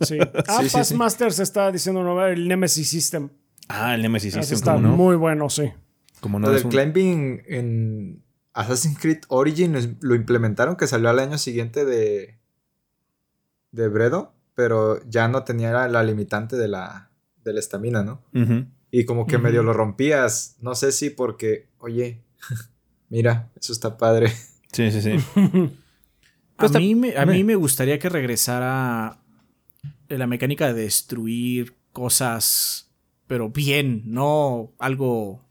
S4: sí. Ah, Masters está diciendo no, el Nemesis System.
S1: Ah, el Nemesis System.
S4: Está muy bueno, sí.
S2: Como no Lo climbing en Assassin's Creed Origin lo implementaron que salió al año siguiente de de Bredo, pero ya no tenía la limitante de la de la estamina, ¿no? Y como que medio lo rompías, no sé si porque, oye, mira, eso está padre.
S1: Sí, sí, sí.
S3: a, mí me, a mí me gustaría que regresara la mecánica de destruir cosas pero bien, no algo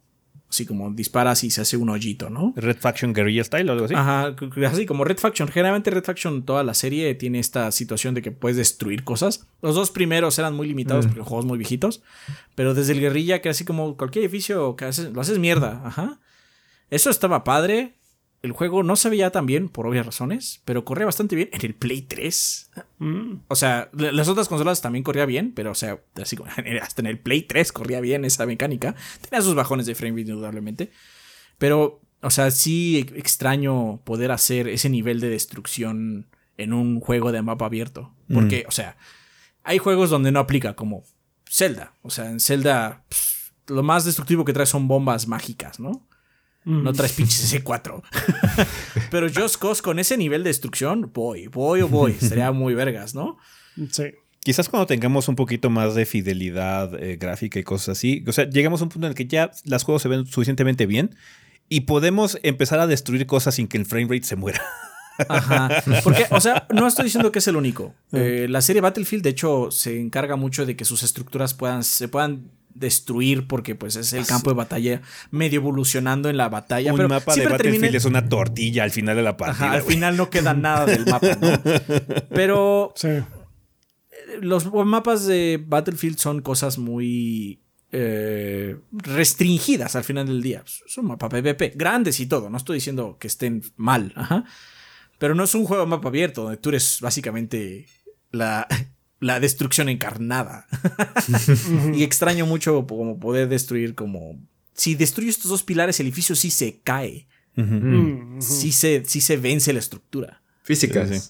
S3: así como disparas y se hace un hoyito, ¿no?
S1: Red Faction Guerrilla Style o algo así.
S3: Ajá, así como Red Faction. Generalmente Red Faction, toda la serie tiene esta situación de que puedes destruir cosas. Los dos primeros eran muy limitados mm. porque juegos muy viejitos, pero desde el Guerrilla, que así como cualquier edificio que haces, lo haces mierda, ajá. Eso estaba padre el juego no se veía tan bien, por obvias razones, pero corría bastante bien en el Play 3. Mm. O sea, las otras consolas también corría bien, pero o sea, así hasta en el Play 3 corría bien esa mecánica. Tenía sus bajones de frame indudablemente. Pero, o sea, sí extraño poder hacer ese nivel de destrucción en un juego de mapa abierto. Porque, mm. o sea, hay juegos donde no aplica, como Zelda. O sea, en Zelda lo más destructivo que trae son bombas mágicas, ¿no? No traes pinches C4. Pero Just Cause con ese nivel de destrucción, voy, voy o voy. Sería muy vergas, ¿no?
S4: Sí.
S1: Quizás cuando tengamos un poquito más de fidelidad eh, gráfica y cosas así, o sea, llegamos a un punto en el que ya las juegos se ven suficientemente bien y podemos empezar a destruir cosas sin que el frame rate se muera.
S3: Ajá. Porque, o sea, no estoy diciendo que es el único. Eh, la serie Battlefield, de hecho, se encarga mucho de que sus estructuras puedan, se puedan destruir porque pues es el campo de batalla medio evolucionando en la batalla.
S1: Un mapa de Battlefield es una tortilla al final de la partida.
S3: al final no queda nada del mapa, ¿no? Pero los mapas de Battlefield son cosas muy eh, restringidas al final del día. Es un mapa PvP, grandes y todo. No estoy diciendo que estén mal, pero no es un juego de mapa abierto donde tú eres básicamente la, la destrucción encarnada. y extraño mucho como poder destruir como... Si destruyo estos dos pilares, el edificio sí se cae. Mm, sí, se, sí se vence la estructura.
S2: Física.
S1: Sí,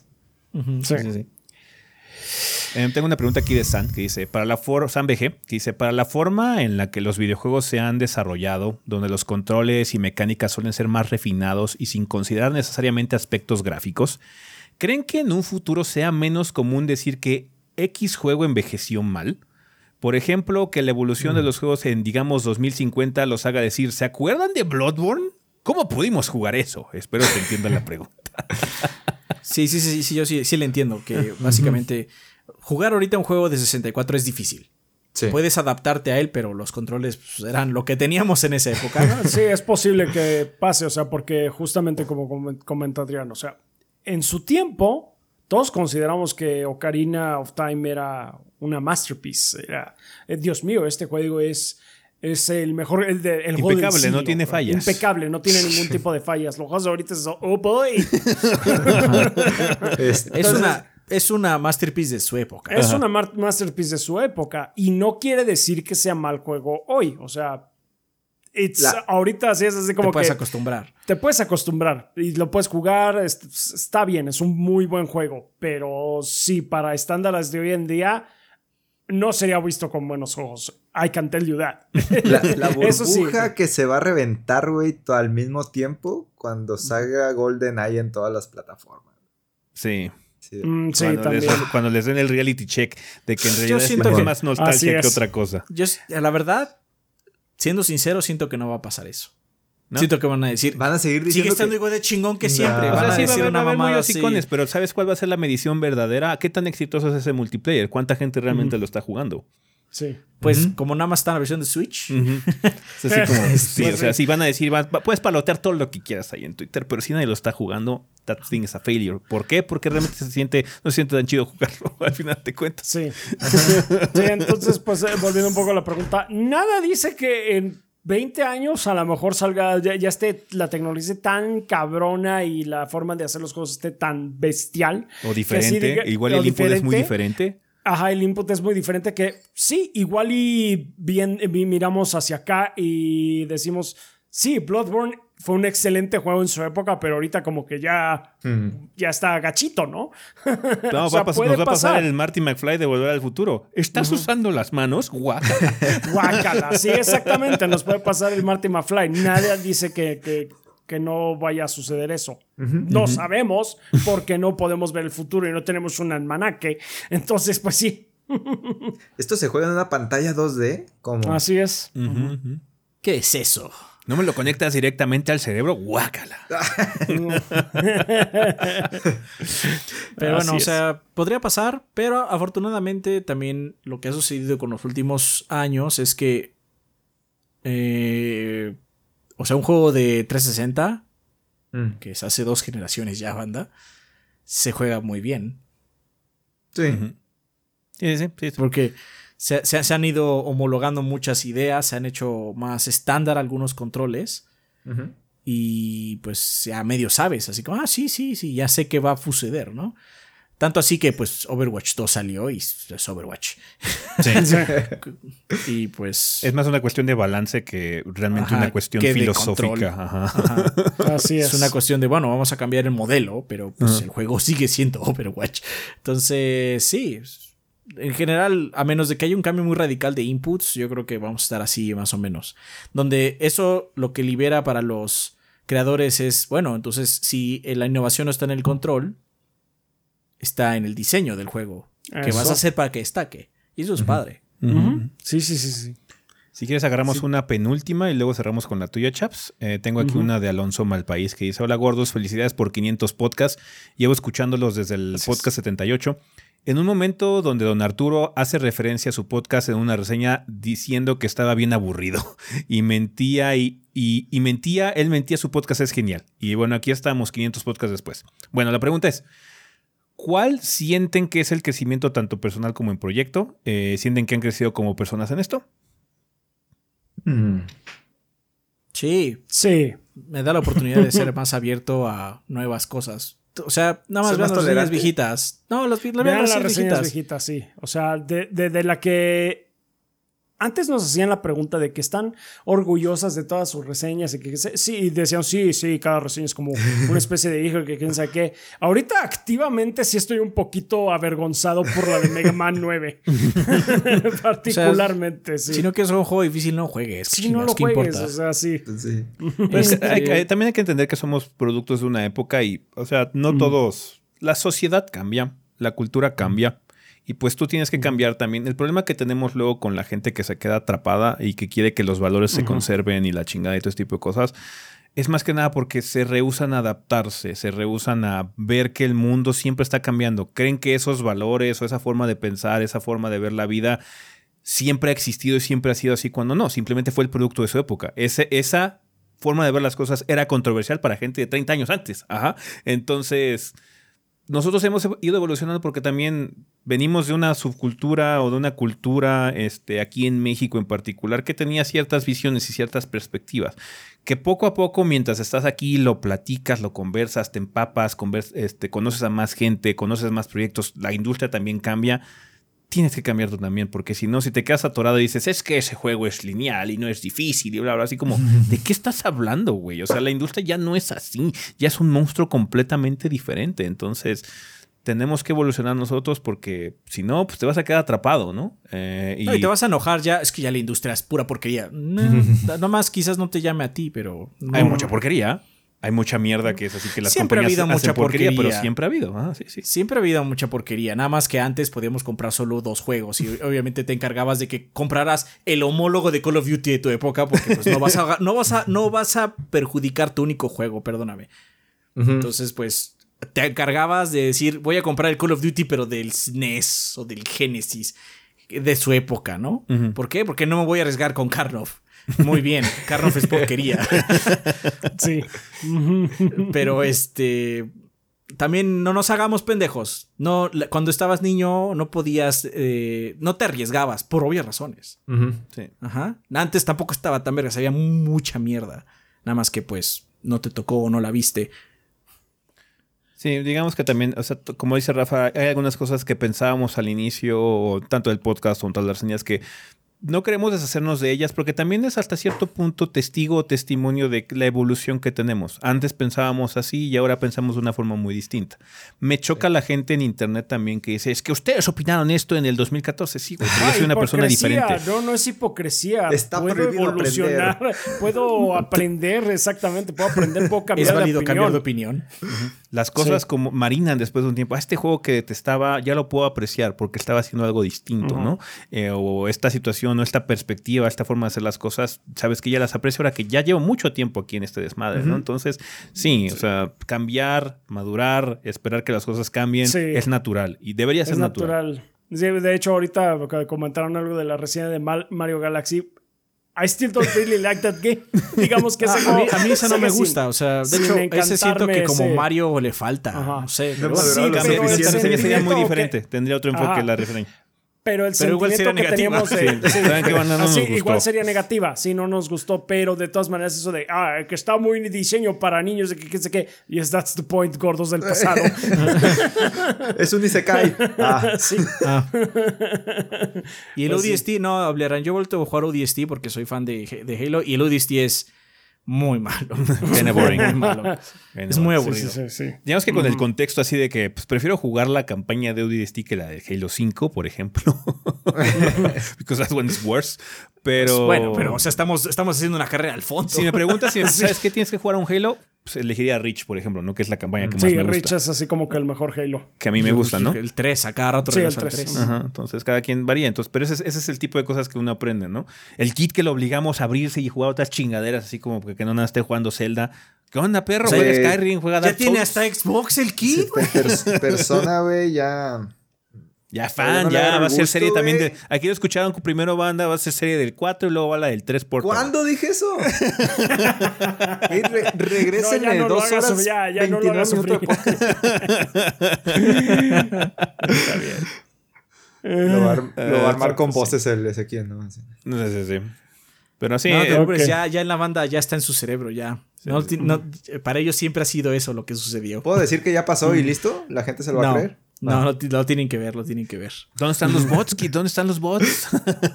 S1: sí. Eh, tengo una pregunta aquí de San que dice, para la San BG, que dice, para la forma en la que los videojuegos se han desarrollado, donde los controles y mecánicas suelen ser más refinados y sin considerar necesariamente aspectos gráficos, ¿creen que en un futuro sea menos común decir que X juego envejeció mal. Por ejemplo, que la evolución de mm. los juegos en, digamos, 2050 los haga decir, ¿se acuerdan de Bloodborne? ¿Cómo pudimos jugar eso? Espero que entiendan la pregunta.
S3: Sí, sí, sí, sí, yo sí, sí le entiendo. Que básicamente jugar ahorita un juego de 64 es difícil. Puedes adaptarte a él, pero los controles pues, eran lo que teníamos en esa época.
S4: sí, es posible que pase, o sea, porque justamente como comenta Adrián, o sea, en su tiempo todos consideramos que Ocarina of Time era una masterpiece. Era, eh, Dios mío, este juego es, es el mejor. El de, el
S1: impecable, no tiene fallas.
S4: Impecable, no tiene ningún tipo de fallas. Los juegos ahorita es. Oh boy.
S3: es, una. Es una masterpiece de su época.
S4: Es una masterpiece de su época. Y no quiere decir que sea mal juego hoy. O sea, ahorita sí es así como
S3: te puedes acostumbrar.
S4: Te puedes acostumbrar y lo puedes jugar, está bien, es un muy buen juego, pero sí, para estándares de hoy en día, no sería visto con buenos ojos. I can tell you that.
S2: La, burbuja que se va a reventar, güey, al mismo tiempo cuando salga Golden Eye en todas las plataformas.
S1: Sí.
S4: Sí, mm,
S1: cuando,
S4: Les,
S1: cuando les den el reality check de que en realidad es más nostalgia que otra cosa.
S3: Yo, la verdad, siendo sincero, siento que no va a pasar eso. Siento que van a decir.
S2: Van a seguir
S3: diciendo. Sigue estando igual de chingón que siempre. Van a decir una mamada así.
S1: Pero ¿sabes cuál va a ser la medición verdadera? ¿Qué tan exitoso es ese multiplayer? ¿Cuánta gente realmente lo está jugando?
S4: Sí.
S3: Pues como nada más está en la versión de Switch.
S1: sí, o sea, si van a decir, puedes palotear todo lo que quieras ahí en Twitter, pero si nadie lo está jugando, that thing is a failure. ¿Por qué? Porque realmente se siente, no se siente tan chido jugarlo al final de cuentas.
S4: Sí. sí entonces, pues eh, volviendo un poco a la pregunta, nada dice que en 20 años a lo mejor salga, ya, esté la tecnología tan cabrona y la forma de hacer los cosas esté tan bestial.
S1: O diferente. Igual el input es muy diferente.
S4: Ajá, el input es muy diferente que sí, igual y bien miramos hacia acá y decimos, sí, Bloodborne fue un excelente juego en su época, pero ahorita como que ya, ya está gachito, ¿no?
S1: No, va nos va a pasar el Marty McFly de Volver al Futuro. ¿Estás usando las manos? Guácala.
S4: Guácala, sí, exactamente. Nos puede pasar el Marty McFly. Nadie dice que, que no vaya a suceder eso. no sabemos porque no podemos ver el futuro y no tenemos un almanaque. Entonces, pues sí.
S2: ¿Esto se juega en una pantalla 2D? ¿Cómo?
S4: Así es.
S3: ¿Qué es eso?
S1: ¿No me lo conectas directamente al cerebro? Guácala.
S3: pero bueno, o sea, podría pasar, pero afortunadamente también lo que ha sucedido con los últimos años es que eh, o sea, un juego de 360, mm. que es hace dos generaciones ya, banda, se juega muy bien.
S1: Sí. sí, sí, sí,
S3: Porque se, se, han ido homologando muchas ideas, se han hecho más estándar algunos controles. Y pues ya medio sabes, así como, ah, sí, sí, sí, ya sé que va a suceder, ¿no? Tanto así que pues Overwatch 2 salió y es Overwatch. Sí. y pues...
S1: Es más una cuestión de balance que realmente una cuestión filosófica. Ajá.
S3: Así es. Es una cuestión de, bueno, vamos a cambiar el modelo, pero pues el juego sigue siendo Overwatch. Entonces, sí. En general, a menos de que haya un cambio muy radical de inputs, yo creo que vamos a estar así más o menos. Donde eso lo que libera para los creadores es, bueno, entonces si la innovación no está en el control, está en el diseño del juego. Que vas a hacer para que destaque. Y eso es padre.
S4: Sí, sí, sí, sí.
S1: Si quieres, agarramos una penúltima y luego cerramos con la tuya, Chaps. Eh, tengo aquí una de Alonso Malpaís que dice: Hola gordos, felicidades por 500 podcasts. Llevo escuchándolos desde el podcast 78. En un momento donde don Arturo hace referencia a su podcast en una reseña diciendo que estaba bien aburrido y mentía y, y, y mentía, él mentía, su podcast es genial. Y bueno, aquí estamos 500 podcasts después. Bueno, la pregunta es, ¿Cuál sienten que es el crecimiento tanto personal como en proyecto? Eh, ¿Sienten que han crecido como personas en esto?
S3: Mm. Sí.
S4: Sí.
S3: Me da la oportunidad de ser más abierto a nuevas cosas. O sea, nada más vean las reseñas viejitas. No, las, las,
S4: las reseñas viejitas. sí. O sea, de, de la que antes nos hacían la pregunta de que están orgullosas de todas sus reseñas y que sí, decían sí, sí, cada reseña es como una especie de hijo que quién sabe qué. Ahorita activamente sí estoy un poquito avergonzado por la de Mega Man 9. Particularmente, sí.
S3: Si no quieres un juego difícil, no juegues.
S4: Si no lo juegues, o sea, sí.
S1: También hay que entender que somos productos de una época y, o sea, no todos. La sociedad cambia, la cultura cambia y pues tú tienes que cambiar también. El problema que tenemos luego con la gente que se queda atrapada y que quiere que los valores se conserven y la chingada y todo este tipo de cosas, es más que nada porque se rehusan a adaptarse, se rehusan a ver que el mundo siempre está cambiando. Creen que esos valores o esa forma de pensar, esa forma de ver la vida, siempre ha existido y siempre ha sido así cuando no, simplemente fue el producto de su época. Ese, esa forma de ver las cosas era controversial para gente de 30 años antes. Ajá. Entonces nosotros hemos ido evolucionando porque también venimos de una subcultura o de una cultura este, aquí en México en particular que tenía ciertas visiones y ciertas perspectivas. Que poco a poco, mientras estás aquí, lo platicas, lo conversas, te empapas, este, conoces a más gente, conoces más proyectos, la industria también cambia tienes que cambiar tú también, porque si no, si te quedas atorado y dices, es que ese juego es lineal y no es difícil y bla, bla, así como, ¿de qué estás hablando, güey? O sea, la industria ya no es así, ya es un monstruo completamente diferente. Entonces, tenemos que evolucionar nosotros porque si no, pues te vas a quedar atrapado, ¿no?
S3: Eh, y... te vas a enojar ya, es que ya la industria es pura porquería. No, más quizás no te llame a ti, pero...
S1: Hay mucha porquería hay mucha mierda que es así que las siempre compañías ha habido mucha porquería, pero siempre ha habido. Ah, sí, sí.
S3: Siempre ha habido mucha porquería. Nada más que antes podíamos comprar solo dos juegos y obviamente te encargabas de que compraras el homólogo de Call of Duty de tu época porque pues, no, vas a, no, vas a, no vas a perjudicar tu único juego, perdóname. Entonces, pues te encargabas de decir, voy a comprar el Call of Duty pero del SNES o del Genesis de su época, ¿no? ¿Por qué? Porque no me voy a arriesgar con Karnov. Muy bien, Karnoff es porquería.
S4: sí.
S3: Pero este. También no nos hagamos pendejos. No, cuando estabas niño no podías, eh, no te arriesgabas por obvias razones.
S1: sí.
S3: Ajá. Antes tampoco estaba tan vergas, había mucha mierda. Nada más que pues no te tocó o no la viste.
S1: Sí, digamos que también, o sea, como dice Rafa, hay algunas cosas que pensábamos al inicio, tanto del podcast o todas las reseñas, que no queremos deshacernos de ellas porque también es hasta cierto punto testigo o testimonio de la evolución que tenemos. Antes pensábamos así y ahora pensamos de una forma muy distinta. Me choca la gente en internet también que dice, es que ustedes opinaron esto en el 2014. Sí, güey, yo soy una persona diferente.
S4: No, no es hipocresía. Está puedo evolucionar, puedo aprender, exactamente, puedo aprender, puedo cambiar
S3: es válido
S4: de
S3: cambiar de opinión.
S1: Las cosas como marinan después de un tiempo. A este juego que detestaba ya lo puedo apreciar porque estaba haciendo algo distinto, ¿no? Eh, o esta situación o esta perspectiva, esta forma de hacer las cosas, sabes que ya las aprecio ahora que ya llevo mucho tiempo aquí en este desmadre, ¿no? Entonces, sí, o sea, cambiar, madurar, esperar que las cosas cambien es natural y debería ser natural.
S4: natural. de hecho, ahorita comentaron algo de la reseña de Mario Galaxy. I still don't really like that game. Digamos que ese
S3: a, mí, a mí ese no me gusta. O sea, de hecho, ese siento que como Mario le falta. No sé.
S1: No, sí, pero sería muy diferente. Tendría otro enfoque la referencia.
S4: Pero el sentimiento que teníamos igual sería negativa si no nos gustó, pero de todas maneras eso de ah, que está muy diseño para niños, de que qué sé qué, yes, that's the point, gordos del pasado.
S2: es un Isekai. Ah.
S3: Sí. Ah. y el pues ODST, no, hablarán. Yo he vuelto a jugar ODST porque soy fan de, de Halo y el ODST es muy malo.
S1: muy
S3: malo. es muy aburrido.
S1: Digamos que con el contexto así de que pues, prefiero jugar la campaña de ODST que la de Halo 5, por ejemplo. Because that one is worse. Pero.
S3: Pues, bueno, pero o sea, estamos, estamos haciendo una carrera al fondo.
S1: Si me preguntas si sabes qué tienes que jugar a un Halo, pues elegiría a Rich, por ejemplo, ¿no? Que es la campaña que más me gusta.
S4: Sí, Rich es así como que el mejor Halo.
S1: Que a mí me gusta, ¿no?
S3: El 3, a cada rato
S4: sí, el 3.
S1: Ajá, entonces cada quien varía. Entonces, pero ese, ese, es el tipo de cosas que uno aprende, ¿no? El kit que lo obligamos a abrirse y jugar otras chingaderas, así como que no nada esté jugando Zelda. ¿Qué onda, perro? juega Skyrim, juega
S3: Dark Ya tiene hasta Xbox el kit,
S2: persona, güey, ya
S1: ya fan, ya va a ser serie también de. Aquí lo escucharon primero banda, va a ser serie del 4 y luego va la del 3 por
S2: ¿Cuándo dije eso? regresen en dos horas.
S4: ya, ya no lo hagas sufrir.
S2: Está bien. Lo va, a, armar con voces el Ezequiel, ¿no? Sí,
S1: sí, sí. Pero sí.
S3: No, ya, ya en la banda ya está en su cerebro, ya. para ellos siempre ha sido eso lo que sucedió.
S2: ¿Puedo decir que ya pasó y listo? ¿La gente se lo va a creer?
S3: No, no, lo tienen que ver, lo tienen que ver.
S1: ¿Dónde están los bots, ¿Dónde están los bots?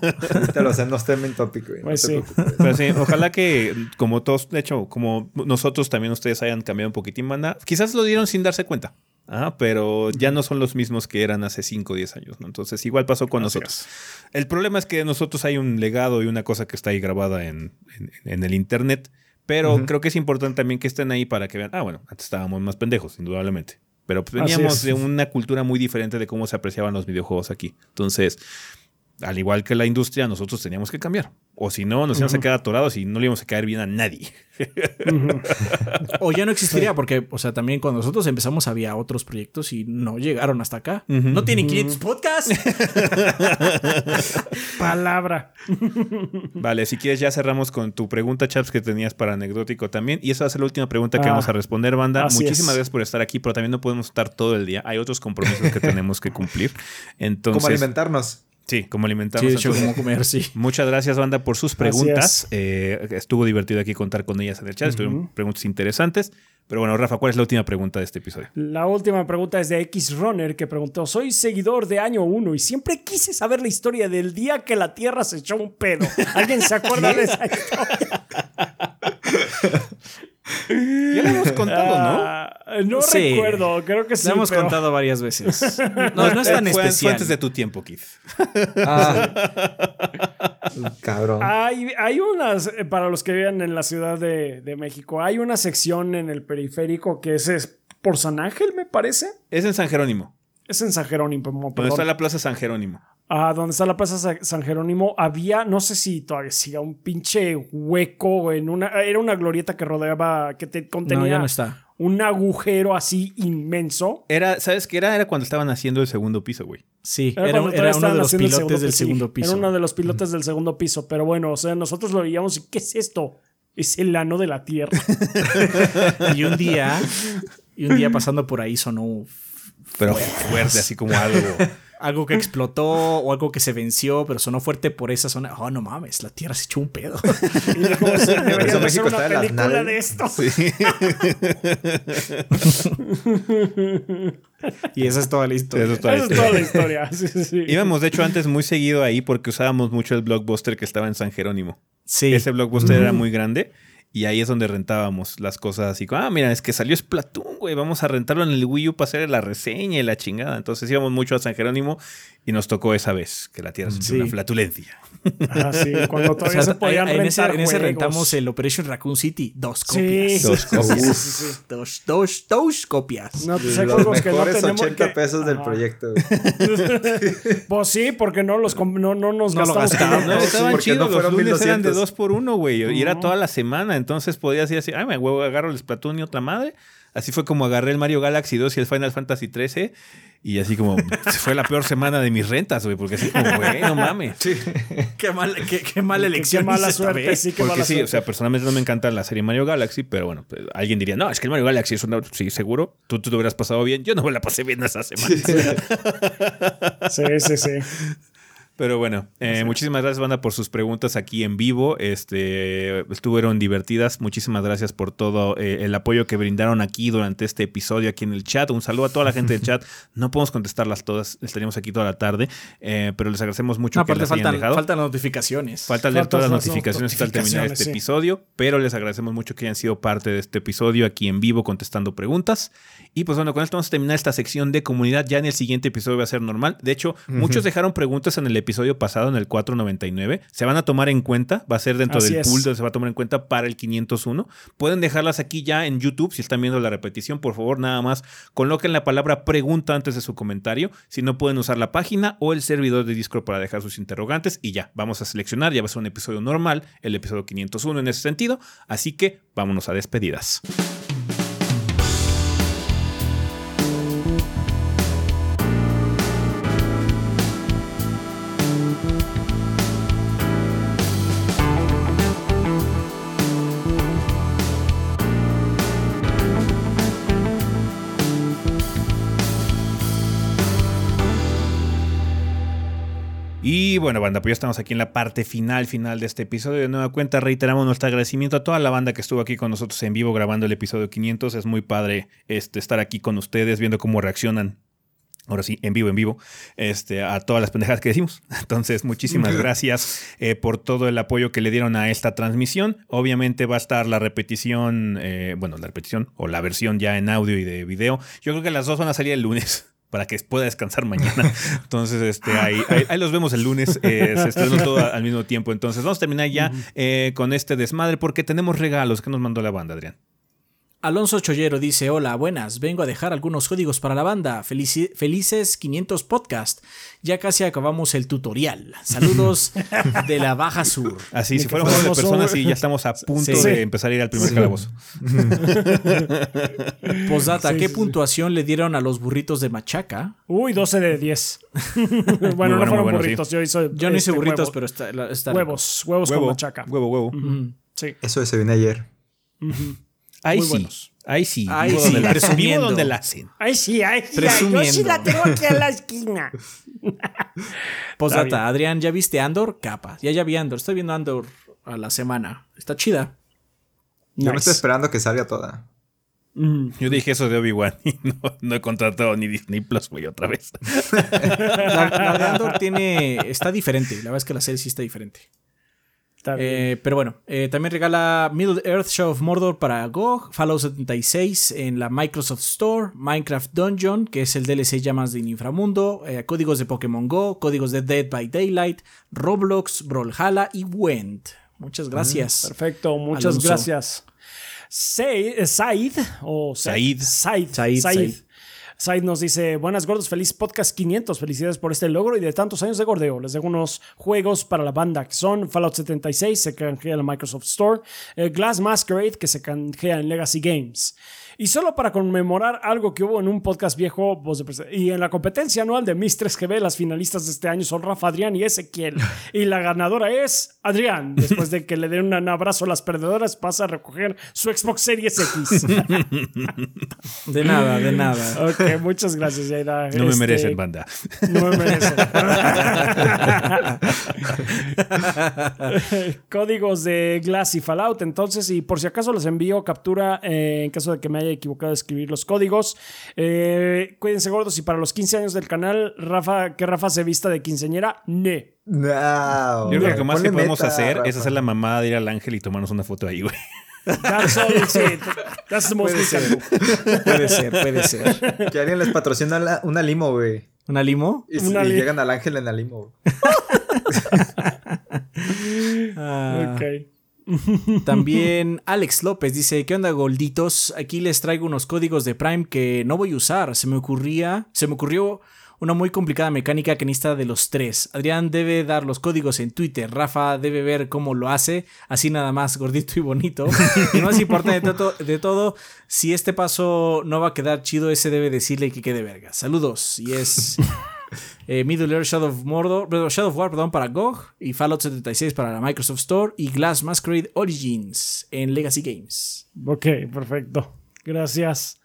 S2: Te lo sé, no está en topic, güey.
S1: Pues sí. Pero sí, ojalá que, como todos, de hecho, como nosotros también ustedes hayan cambiado un poquitín, manda. Quizás lo dieron sin darse cuenta. Ah, pero ya no son los mismos que eran hace 5 o 10 años, ¿no? Entonces, igual pasó con nosotros. El problema es que nosotros hay un legado y una cosa que está ahí grabada en, el internet, pero creo que es importante también que estén ahí para que vean, ah, bueno, antes estábamos más pendejos, indudablemente. Pero veníamos de una cultura muy diferente de cómo se apreciaban los videojuegos aquí. Entonces, al igual que la industria, nosotros teníamos que cambiar. O si no, nos íbamos a quedar atorados y no le íbamos a caer bien a nadie.
S3: o ya no existiría, porque, o sea, también cuando nosotros empezamos había otros proyectos y no llegaron hasta acá. No tienen 500 podcasts.
S4: Palabra.
S1: vale, si quieres ya cerramos con tu pregunta, Chaps, que tenías para anecdótico también. Y esa va a ser la última pregunta que ah, vamos a responder, banda. Muchísimas gracias por estar aquí, pero también no podemos estar todo el día. Hay otros compromisos que tenemos que cumplir. Entonces,
S2: ¿Cómo alimentarnos?
S1: Sí, como alimentarnos.
S3: Sí, como comer, sí.
S1: Muchas gracias, banda, por sus preguntas. Eh, estuvo divertido aquí contar con ellas en el chat. Estuvieron preguntas interesantes. Pero bueno, Rafa, ¿cuál es la última pregunta de este episodio?
S4: La última pregunta es de X Runner que preguntó: Soy seguidor de año 1 y siempre quise saber la historia del día que la Tierra se echó un pedo. ¿Alguien se acuerda de esa historia?
S1: Ya lo hemos contado, ¿no?
S4: Ah, no recuerdo, creo que sí.
S3: Lo hemos contado varias veces. No, no es tan especial.
S1: antes de tu tiempo, Keith.
S2: Ah. Cabrón.
S4: Hay, hay, unas, eh, para los que viven en la Ciudad de, de, México, hay una sección en el periférico que es, por San Ángel, me parece.
S1: Es en San Jerónimo.
S4: Es en San Jerónimo.
S1: ¿Dónde está la Plaza San Jerónimo?
S4: Ah, donde está la Plaza San Jerónimo, había, no sé si todavía siga, un pinche hueco en una. Era una glorieta que rodeaba, que te contenía.
S3: No, está.
S4: Un agujero así inmenso.
S1: Era, ¿sabes qué era? Era cuando estaban haciendo el segundo piso, güey.
S3: Sí, era, uno de los pilotes del segundo piso.
S4: Era uno de los pilotes del segundo piso, pero bueno, o sea, nosotros lo veíamos y ¿qué es esto? Es el ano de la Tierra.
S3: y un día, y un día pasando por ahí sonó.
S1: Pero fuerte así como algo
S3: algo que explotó o algo que se venció, pero sonó fuerte por esa zona. Oh, no mames, la tierra se echó un pedo.
S4: y debería una película de esto.
S3: y esa es toda la historia.
S4: Esa es toda, la, historia.
S1: Íbamos, de hecho, antes muy seguido ahí porque usábamos mucho el blockbuster que estaba en San Jerónimo.
S3: Sí.
S1: Ese blockbuster era muy grande. Y ahí es donde rentábamos las cosas así como, ah, mira, es que salió Splatoon, güey, vamos a rentarlo en el Wii U para hacer la reseña y la chingada. Entonces íbamos mucho a San Jerónimo y nos tocó esa vez que la tierra se una flatulencia.
S4: Ah, sí, cuando todavía se podían
S3: en
S4: rentar
S3: ese, en ese rentamos el Operation Raccoon City, dos copias.
S4: Sí.
S1: Dos copias.
S3: Sí, dos, dos, dos copias.
S2: No, pues hay Los que no tenemos 80 pesos del proyecto.
S4: pues sí, porque no los no, no nos no gastamos.
S1: no, estaban chidos, los lunes eran de dos por uno, güey, y era toda la semana, entonces podías ir así, ay, me huevo, agarro el Splatoon y otra madre. Así fue como agarré el Mario Galaxy 2 y el Final Fantasy 13 y así como fue la peor semana de mis rentas, güey, porque así como, güey, no mames.
S3: Qué, mal, qué, mala elección.
S4: Qué mala suerte, sí, qué
S1: Porque
S4: sí,
S1: o sea, personalmente no me encanta la serie Mario Galaxy, pero bueno, pues, alguien diría, no, es que el Mario Galaxy es una. Sí, seguro. Tú, tú te hubieras pasado bien. Yo no me la pasé bien esa semana.
S4: sí, sí. sí.
S1: Pero bueno, eh, muchísimas gracias, banda, por sus preguntas aquí en vivo. Este, estuvieron divertidas. Muchísimas gracias por todo eh, el apoyo que brindaron aquí durante este episodio, aquí en el chat. Un saludo a toda la gente del chat. No podemos contestarlas todas, estaríamos aquí toda la tarde, eh, pero les agradecemos mucho que las
S3: faltan,
S1: hayan dejado.
S3: Faltan notificaciones.
S1: Faltan leer todas las notificaciones hasta terminar este episodio, pero les agradecemos mucho que hayan sido parte de este episodio aquí en vivo contestando preguntas. Y pues bueno, con esto vamos a terminar esta sección de comunidad. Ya en el siguiente episodio va a ser normal. De hecho, muchos dejaron preguntas en el episodio pasado, en el 499. Se van a tomar en cuenta, va a ser dentro del pool donde se va a tomar en cuenta para el 501. Pueden dejarlas aquí ya en YouTube, si están viendo la repetición, por favor, nada más coloquen la palabra pregunta antes de su comentario. Si no, pueden usar la página o el servidor de Discord para dejar sus interrogantes y ya, vamos a seleccionar, ya va a ser un episodio normal, el episodio 501 en ese sentido. Así que vámonos a despedidas. Bueno, banda, pues ya estamos aquí en la parte final, final de este episodio. De nueva cuenta, reiteramos nuestro agradecimiento a toda la banda que estuvo aquí con nosotros en vivo grabando el episodio 500. Es muy padre este, estar aquí con ustedes, viendo cómo reaccionan ahora sí, en vivo, en vivo, este, a todas las pendejadas que decimos. Entonces, muchísimas gracias eh, por todo el apoyo que le dieron a esta transmisión. Obviamente va a estar la repetición, eh, bueno, la repetición o la versión ya en audio y de video. Yo creo que las dos van a salir el lunes para que pueda descansar mañana. Entonces, este, ahí, ahí, los vemos el lunes. Eh, se estrenó todo al mismo tiempo. Entonces, vamos a terminar ya eh, con este desmadre porque tenemos regalos que nos mandó la banda, Adrián.
S3: Alonso Chollero dice, hola, buenas, vengo a dejar algunos códigos para la banda. felices 500 podcast. Ya casi acabamos el tutorial. Saludos de la Baja Sur.
S1: Así, si fuéramos de personas y ya estamos a punto de empezar a ir al primer calabozo.
S3: Posdata, ¿qué puntuación le dieron a los burritos de machaca?
S4: Uy, 12 de 10. bueno, no fueron burritos, yo, hice,
S3: yo no hice este, burritos, pero está,
S4: Huevos, huevos con machaca.
S1: Huevo, huevo.
S2: Sí. Eso se viene ayer.
S1: Ahí sí. Ahí sí. Ahí sí, donde presumiendo. donde la hacen.
S4: Ahí sí, ahí sí. Yo sí la tengo aquí a la esquina.
S3: Posdata, Adrián, ¿ya viste Andor? Capa. Ya ya vi Andor. Estoy viendo Andor a la semana. Está chida.
S2: Yo me estoy esperando que salga toda.
S1: Mm. Yo dije eso de Obi-Wan y no, he contratado ni Disney Plus, güey, otra vez.
S3: la, de Andor tiene. Está diferente. La verdad es que la serie sí está diferente. Eh, pero bueno, eh, también regala Middle Earth Show of Mordor para GOG, Fallout 76 en la Microsoft Store, Minecraft Dungeon, que es el DLC Llamas de Inframundo, eh, códigos de Pokémon Go, códigos de Dead by Daylight, Roblox, Brawlhalla y Went. Muchas mm, gracias.
S4: perfecto, muchas gracias. Said, o Said, Said, Said, Said Said nos dice, buenas gordos, feliz podcast 500, felicidades por este logro y de tantos años de gordeo. Les dejo unos juegos para la banda que son Fallout 76, se canjea en la Microsoft Store, Glass Masquerade, que se canjea en Legacy Games. Y solo para conmemorar algo que hubo en un podcast viejo y en la competencia anual de Miss 3GB, las finalistas de este año son Rafa, Adrián y Ezequiel. Y la ganadora es Adrián. Después de que le den un abrazo a las perdedoras, pasa a recoger su Xbox Series X.
S3: De nada, de nada.
S4: Ok, muchas gracias, Yaira.
S1: No me este, merecen, banda.
S4: No me merecen. Códigos de Glass y Fallout, entonces, y por si acaso les envío captura eh, en caso de que me haya equivocado de escribir los códigos. Eh, cuídense gordos y para los 15 años del canal, Rafa, que Rafa se vista de quinceñera, ne.
S2: No,
S1: Yo creo que lo que más que podemos hacer es hacer la mamada de ir al ángel y tomarnos una foto ahí, güey.
S4: That's all. That's the most
S3: puede, ser. puede ser, puede ser.
S2: Que alguien les patrocina una limo, güey.
S3: ¿Una limo?
S2: Y, llegan al ángel en la limo.
S3: ah. Ok. También Alex López dice, ¿qué onda golditos? Aquí les traigo unos códigos de Prime que no voy a usar. Se me ocurría, se me ocurrió una muy complicada mecánica que necesita de los tres. Adrián debe dar los códigos en Twitter, Rafa debe ver cómo lo hace, así nada más gordito y bonito. y más importante de, todo, de todo, si este paso no va a quedar chido, ese debe decirle que quede verga. Saludos. Y es eh, Middle Earth Shadow of Mordor, Shadow of War perdón, para GOG y Fallout 76 para la Microsoft Store y Glass Masquerade Origins en Legacy Games.
S4: Ok, perfecto. Gracias.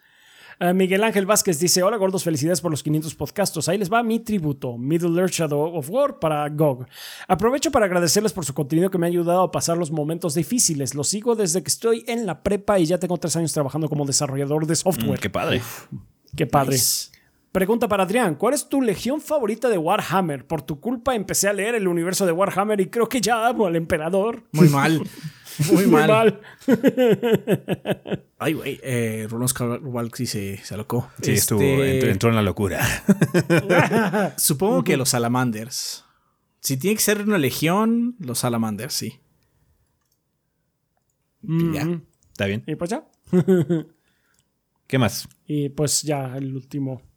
S4: Eh, Miguel Ángel Vázquez dice: Hola gordos, felicidades por los 500 podcastos. Ahí les va mi tributo: Middle Earth Shadow of War para GOG. Aprovecho para agradecerles por su contenido que me ha ayudado a pasar los momentos difíciles. Lo sigo desde que estoy en la prepa y ya tengo tres años trabajando como desarrollador de software. Mm,
S1: qué padre.
S4: qué padre. Pregunta para Adrián, ¿cuál es tu legión favorita de Warhammer? Por tu culpa empecé a leer el universo de Warhammer y creo que ya amo al emperador.
S3: Muy mal. Muy, mal. Ay, güey. Eh, sí se, se alocó.
S1: Sí, estuvo, este, entró, en la locura.
S3: Supongo que los salamanders. Si tiene que ser una legión, los salamanders, sí.
S1: Ya. Está bien.
S4: Y pues ya.
S1: ¿Qué más?
S4: Y pues ya, el último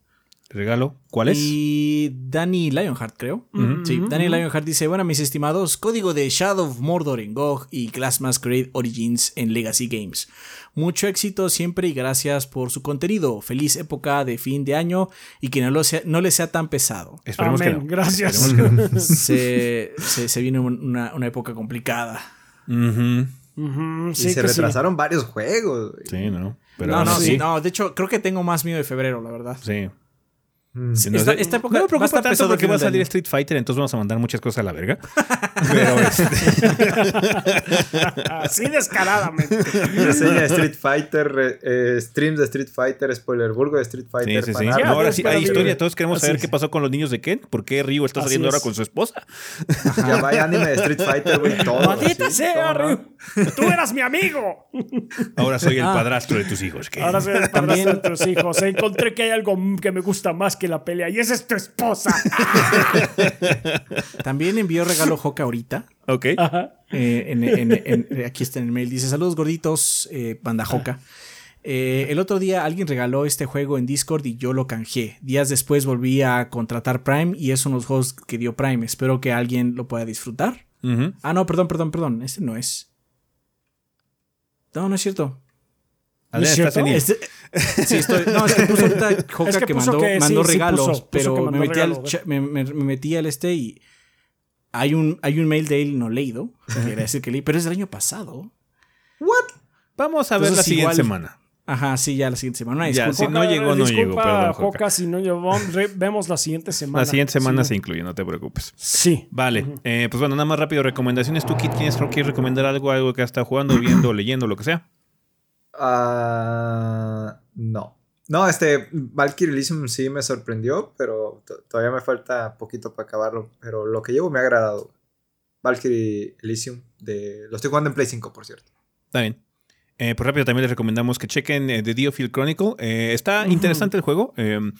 S1: regalo. ¿Cuál es?
S3: Y Danny Lionheart, creo. Sí, Danny Lionheart dice: Bueno, mis estimados, código de Shadow of Mordor en GOG y Glass Masquerade Origins en Legacy Games. Mucho éxito siempre y gracias por su contenido. Feliz época de fin de año y que no, lo sea, no le sea tan pesado.
S4: Esperemos que no. Gracias.
S3: se, se, viene una, época complicada.
S2: y se retrasaron varios juegos.
S1: Sí, no.
S3: Pero no, no, sí. no. De hecho, creo que tengo más miedo de febrero, la verdad.
S1: Sí.
S3: Mm. esta, época no me preocupa
S1: tanto porque va a salir Street Fighter, entonces vamos a mandar muchas cosas a la verga. Pero este...
S4: Así descaradamente.
S2: Reseña de Street Fighter, eh, streams de Street Fighter, Spoilerburgo de Street Fighter.
S1: Sí, sí, sí. ahora sí, hay historia. Todos queremos saber qué pasó con los niños de Ken. ¿Por qué Ryu está saliendo ahora con su esposa?
S2: Ya vaya anime de Street Fighter, güey. Todo.
S4: Maldita sea, Ryu. Tú eras mi amigo.
S1: Ahora soy el ah. padrastro de tus hijos.
S4: Ahora soy el padrastro de tus hijos. Encontré que hay algo que me gusta más que la pelea y esa es tu esposa.
S3: También envió regalo Joca ahorita.
S1: Ok.
S3: Eh, aquí está en el mail. Dice: Saludos gorditos, eh, banda Joca. Eh, el otro día alguien regaló este juego en Discord y yo lo canjeé. Días después volví a contratar Prime y es uno de los juegos que dio Prime. Espero que alguien lo pueda disfrutar. Ah, no, perdón, perdón, perdón. Este no es. No, no es cierto.
S4: ¿No es?
S3: Este, sí, estoy, no, es que puso ahorita Joca que, mandó, mandó regalos, pero me, metí al me, me, metí al este y hay un, hay un mail de él no leído. Quiere decir que leí, pero es del año pasado.
S1: ¿What? Vamos a ver la siguiente semana.
S3: Ajá, sí, ya la siguiente semana.
S1: Ya, si no llegó, no llegó. Perdón,
S4: Joca, si no llegó, vemos la siguiente semana.
S1: La siguiente semana se incluye, no te preocupes.
S4: Sí.
S1: Vale, eh, pues bueno, nada más rápido, recomendaciones. ¿Tú, Kit, quieres recomendar algo, algo que has estado jugando, viendo, leyendo, lo que sea?
S2: Ah, no. No, este, Valkyrie Elysium sí me sorprendió, pero todavía me falta poquito para acabarlo. Pero lo que llevo me ha agradado. Valkyrie Elysium, de, lo estoy jugando en Play 5, por cierto.
S1: Está bien. Eh, pues rápido también les recomendamos que chequen eh, The Diofield Chronicle. Eh, está interesante el juego. Em,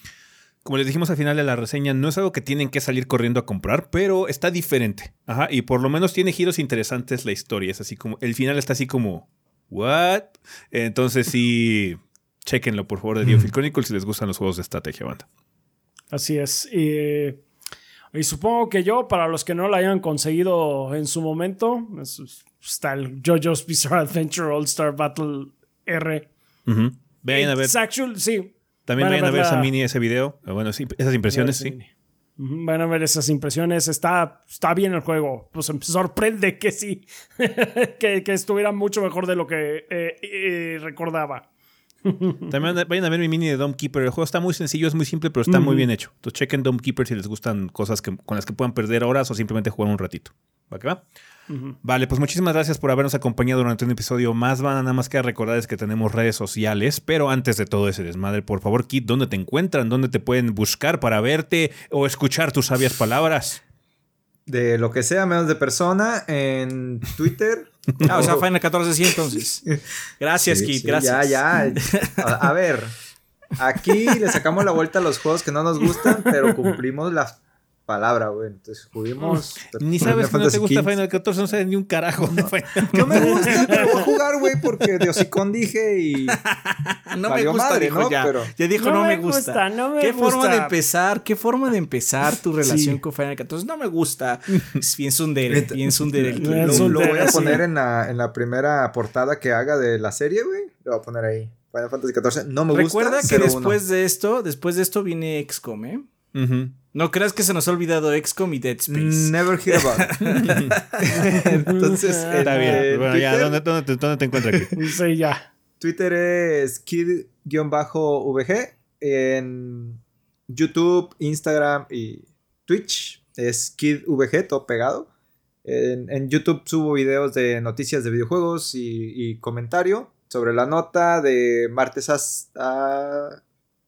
S1: como les dijimos al final de la reseña, no es algo que tienen que salir corriendo a comprar, pero está diferente. Ajá, y por lo menos tiene giros interesantes la historia. Es así como, el final está así como, ¿what? Entonces sí, chequenlo por favor de Diofield Chronicle si les gustan los juegos de estrategia, banda.
S4: Así es. Y, y, supongo que yo, para los que no lo hayan conseguido en su momento, está el JoJo's Bizarre Adventure All Star Battle R.
S1: Vayan a ver.
S4: sí.
S1: También vayan a ver, esa mini, ese video. Bueno, sí, esas impresiones, sí.
S4: Van a ver esas impresiones. Está, está bien el juego. Pues me sorprende que sí. que, que, estuviera mucho mejor de lo que eh, eh, recordaba.
S1: También vayan a ver mi mini de Dome Keeper. El juego está muy sencillo, es muy simple, pero está muy bien hecho. Entonces chequen Dome Keeper si les gustan cosas que, con las que puedan perder horas o simplemente jugar un ratito. ¿Va que va? Vale, pues muchísimas gracias por habernos acompañado durante un episodio más. Van a nada más que recordarles que tenemos redes sociales, pero antes de todo ese desmadre, por favor, Kit, ¿dónde te encuentran? ¿Dónde te pueden buscar para verte o escuchar tus sabias palabras?
S2: De lo que sea, menos de persona, en Twitter.
S3: ah, o sea, Final 14 sí, entonces. Gracias, Kit, gracias.
S2: Ya, ya. A, a ver, aquí le sacamos la vuelta a los juegos que no nos gustan, pero cumplimos las palabra, güey. Entonces juguemos.
S1: Ni sabes que no te gusta Final 14, no sabes ni un carajo
S2: no, No me gusta, pero voy a jugar, güey, porque de hocicón dije y.
S3: no me gusta, madre, dijo ¿no? ya. Pero... Ya dijo, no, me gusta. no me ¿Qué forma de empezar? ¿Qué forma de empezar tu relación con Final 14? No me gusta. Es bien sundere, bien sundere.
S2: lo, lo voy a poner en la, en la primera portada que haga de la serie, güey. Lo voy a poner ahí. Final Fantasy 14 no me
S3: gusta. Recuerda que después de esto, después de esto viene XCOM, ¿eh? No creas que se nos ha olvidado XCOM y Dead Space.
S2: Never hear about Entonces,
S1: está bien. Bueno, ya, ¿dónde, dónde, te, ¿dónde, te, encuentras aquí?
S4: Sí, ya.
S2: Twitter es kid-vg. En YouTube, Instagram y Twitch es kidvg, todo pegado. En, en, YouTube subo videos de noticias de videojuegos y, y comentario sobre la nota de martes hasta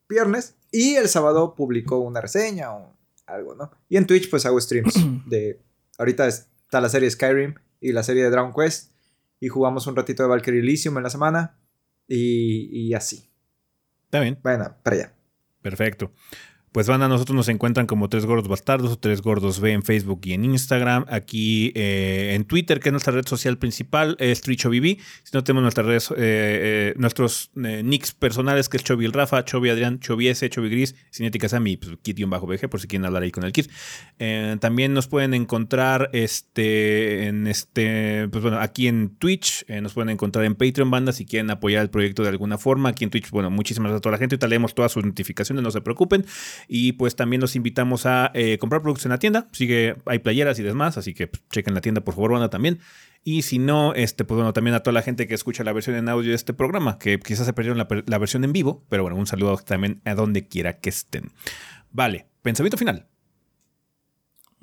S2: viernes. Y el sábado publicó una reseña o algo, ¿no? Y en Twitch pues hago streams de... Ahorita está la serie Skyrim y la serie de Dragon Quest. Y jugamos un ratito de Valkyrie Elysium en la semana. Y, y así.
S1: Está bien.
S2: Bueno, para allá.
S1: Perfecto. Pues van a nosotros nos encuentran como Tres Gordos Bastardos o Tres Gordos B en Facebook y en Instagram. Aquí eh, en Twitter, que es nuestra red social principal, es TrichoBB. Si no tenemos nuestras redes, eh, eh, nuestros nicks personales, que es Chovy Rafa, Chovy Adrián, Chovy S, Chovy Gris, Cinética Sammy, pues, bajo bg por si quieren hablar ahí con el Kit. también nos pueden encontrar este, en este, pues bueno, aquí en Twitch, nos pueden encontrar en Patreon Banda si quieren apoyar el proyecto de alguna forma. Aquí en Twitch, bueno, muchísimas gracias a toda la gente. Ahorita leemos todas sus notificaciones, no se preocupen. Y pues también los invitamos a eh, comprar productos en la tienda. Sigue, hay playeras y demás, así que pues, chequen la tienda, por favor, banda también. Y si no, este, pues bueno, también a toda la gente que escucha la versión en audio de este programa, que quizás se perdieron la, versión en vivo, pero bueno, un saludo también a donde quiera que estén. Vale, pensamiento final.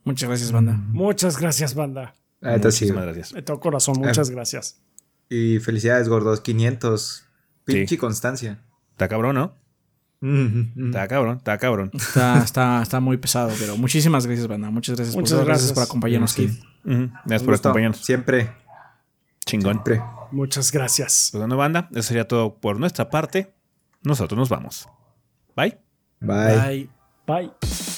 S3: Muchas gracias, banda.
S4: Muchas gracias, banda.
S1: Muchísimas gracias.
S4: De todo corazón, muchas gracias.
S2: Y felicidades, gordos. 500. Pinche constancia.
S1: Está cabrón, ¿no? Está cabrón, está cabrón.
S3: Está, está, está muy pesado, pero muchísimas gracias, banda. Muchas gracias,
S4: Muchas por, gracias.
S3: por acompañarnos, Kid.
S1: Gracias por acompañarnos.
S2: Siempre.
S1: Chingón.
S2: Siempre.
S4: Muchas gracias.
S1: Pues bueno, banda, eso sería todo por nuestra parte. Nosotros nos vamos. Bye.
S2: Bye.
S4: Bye. Bye.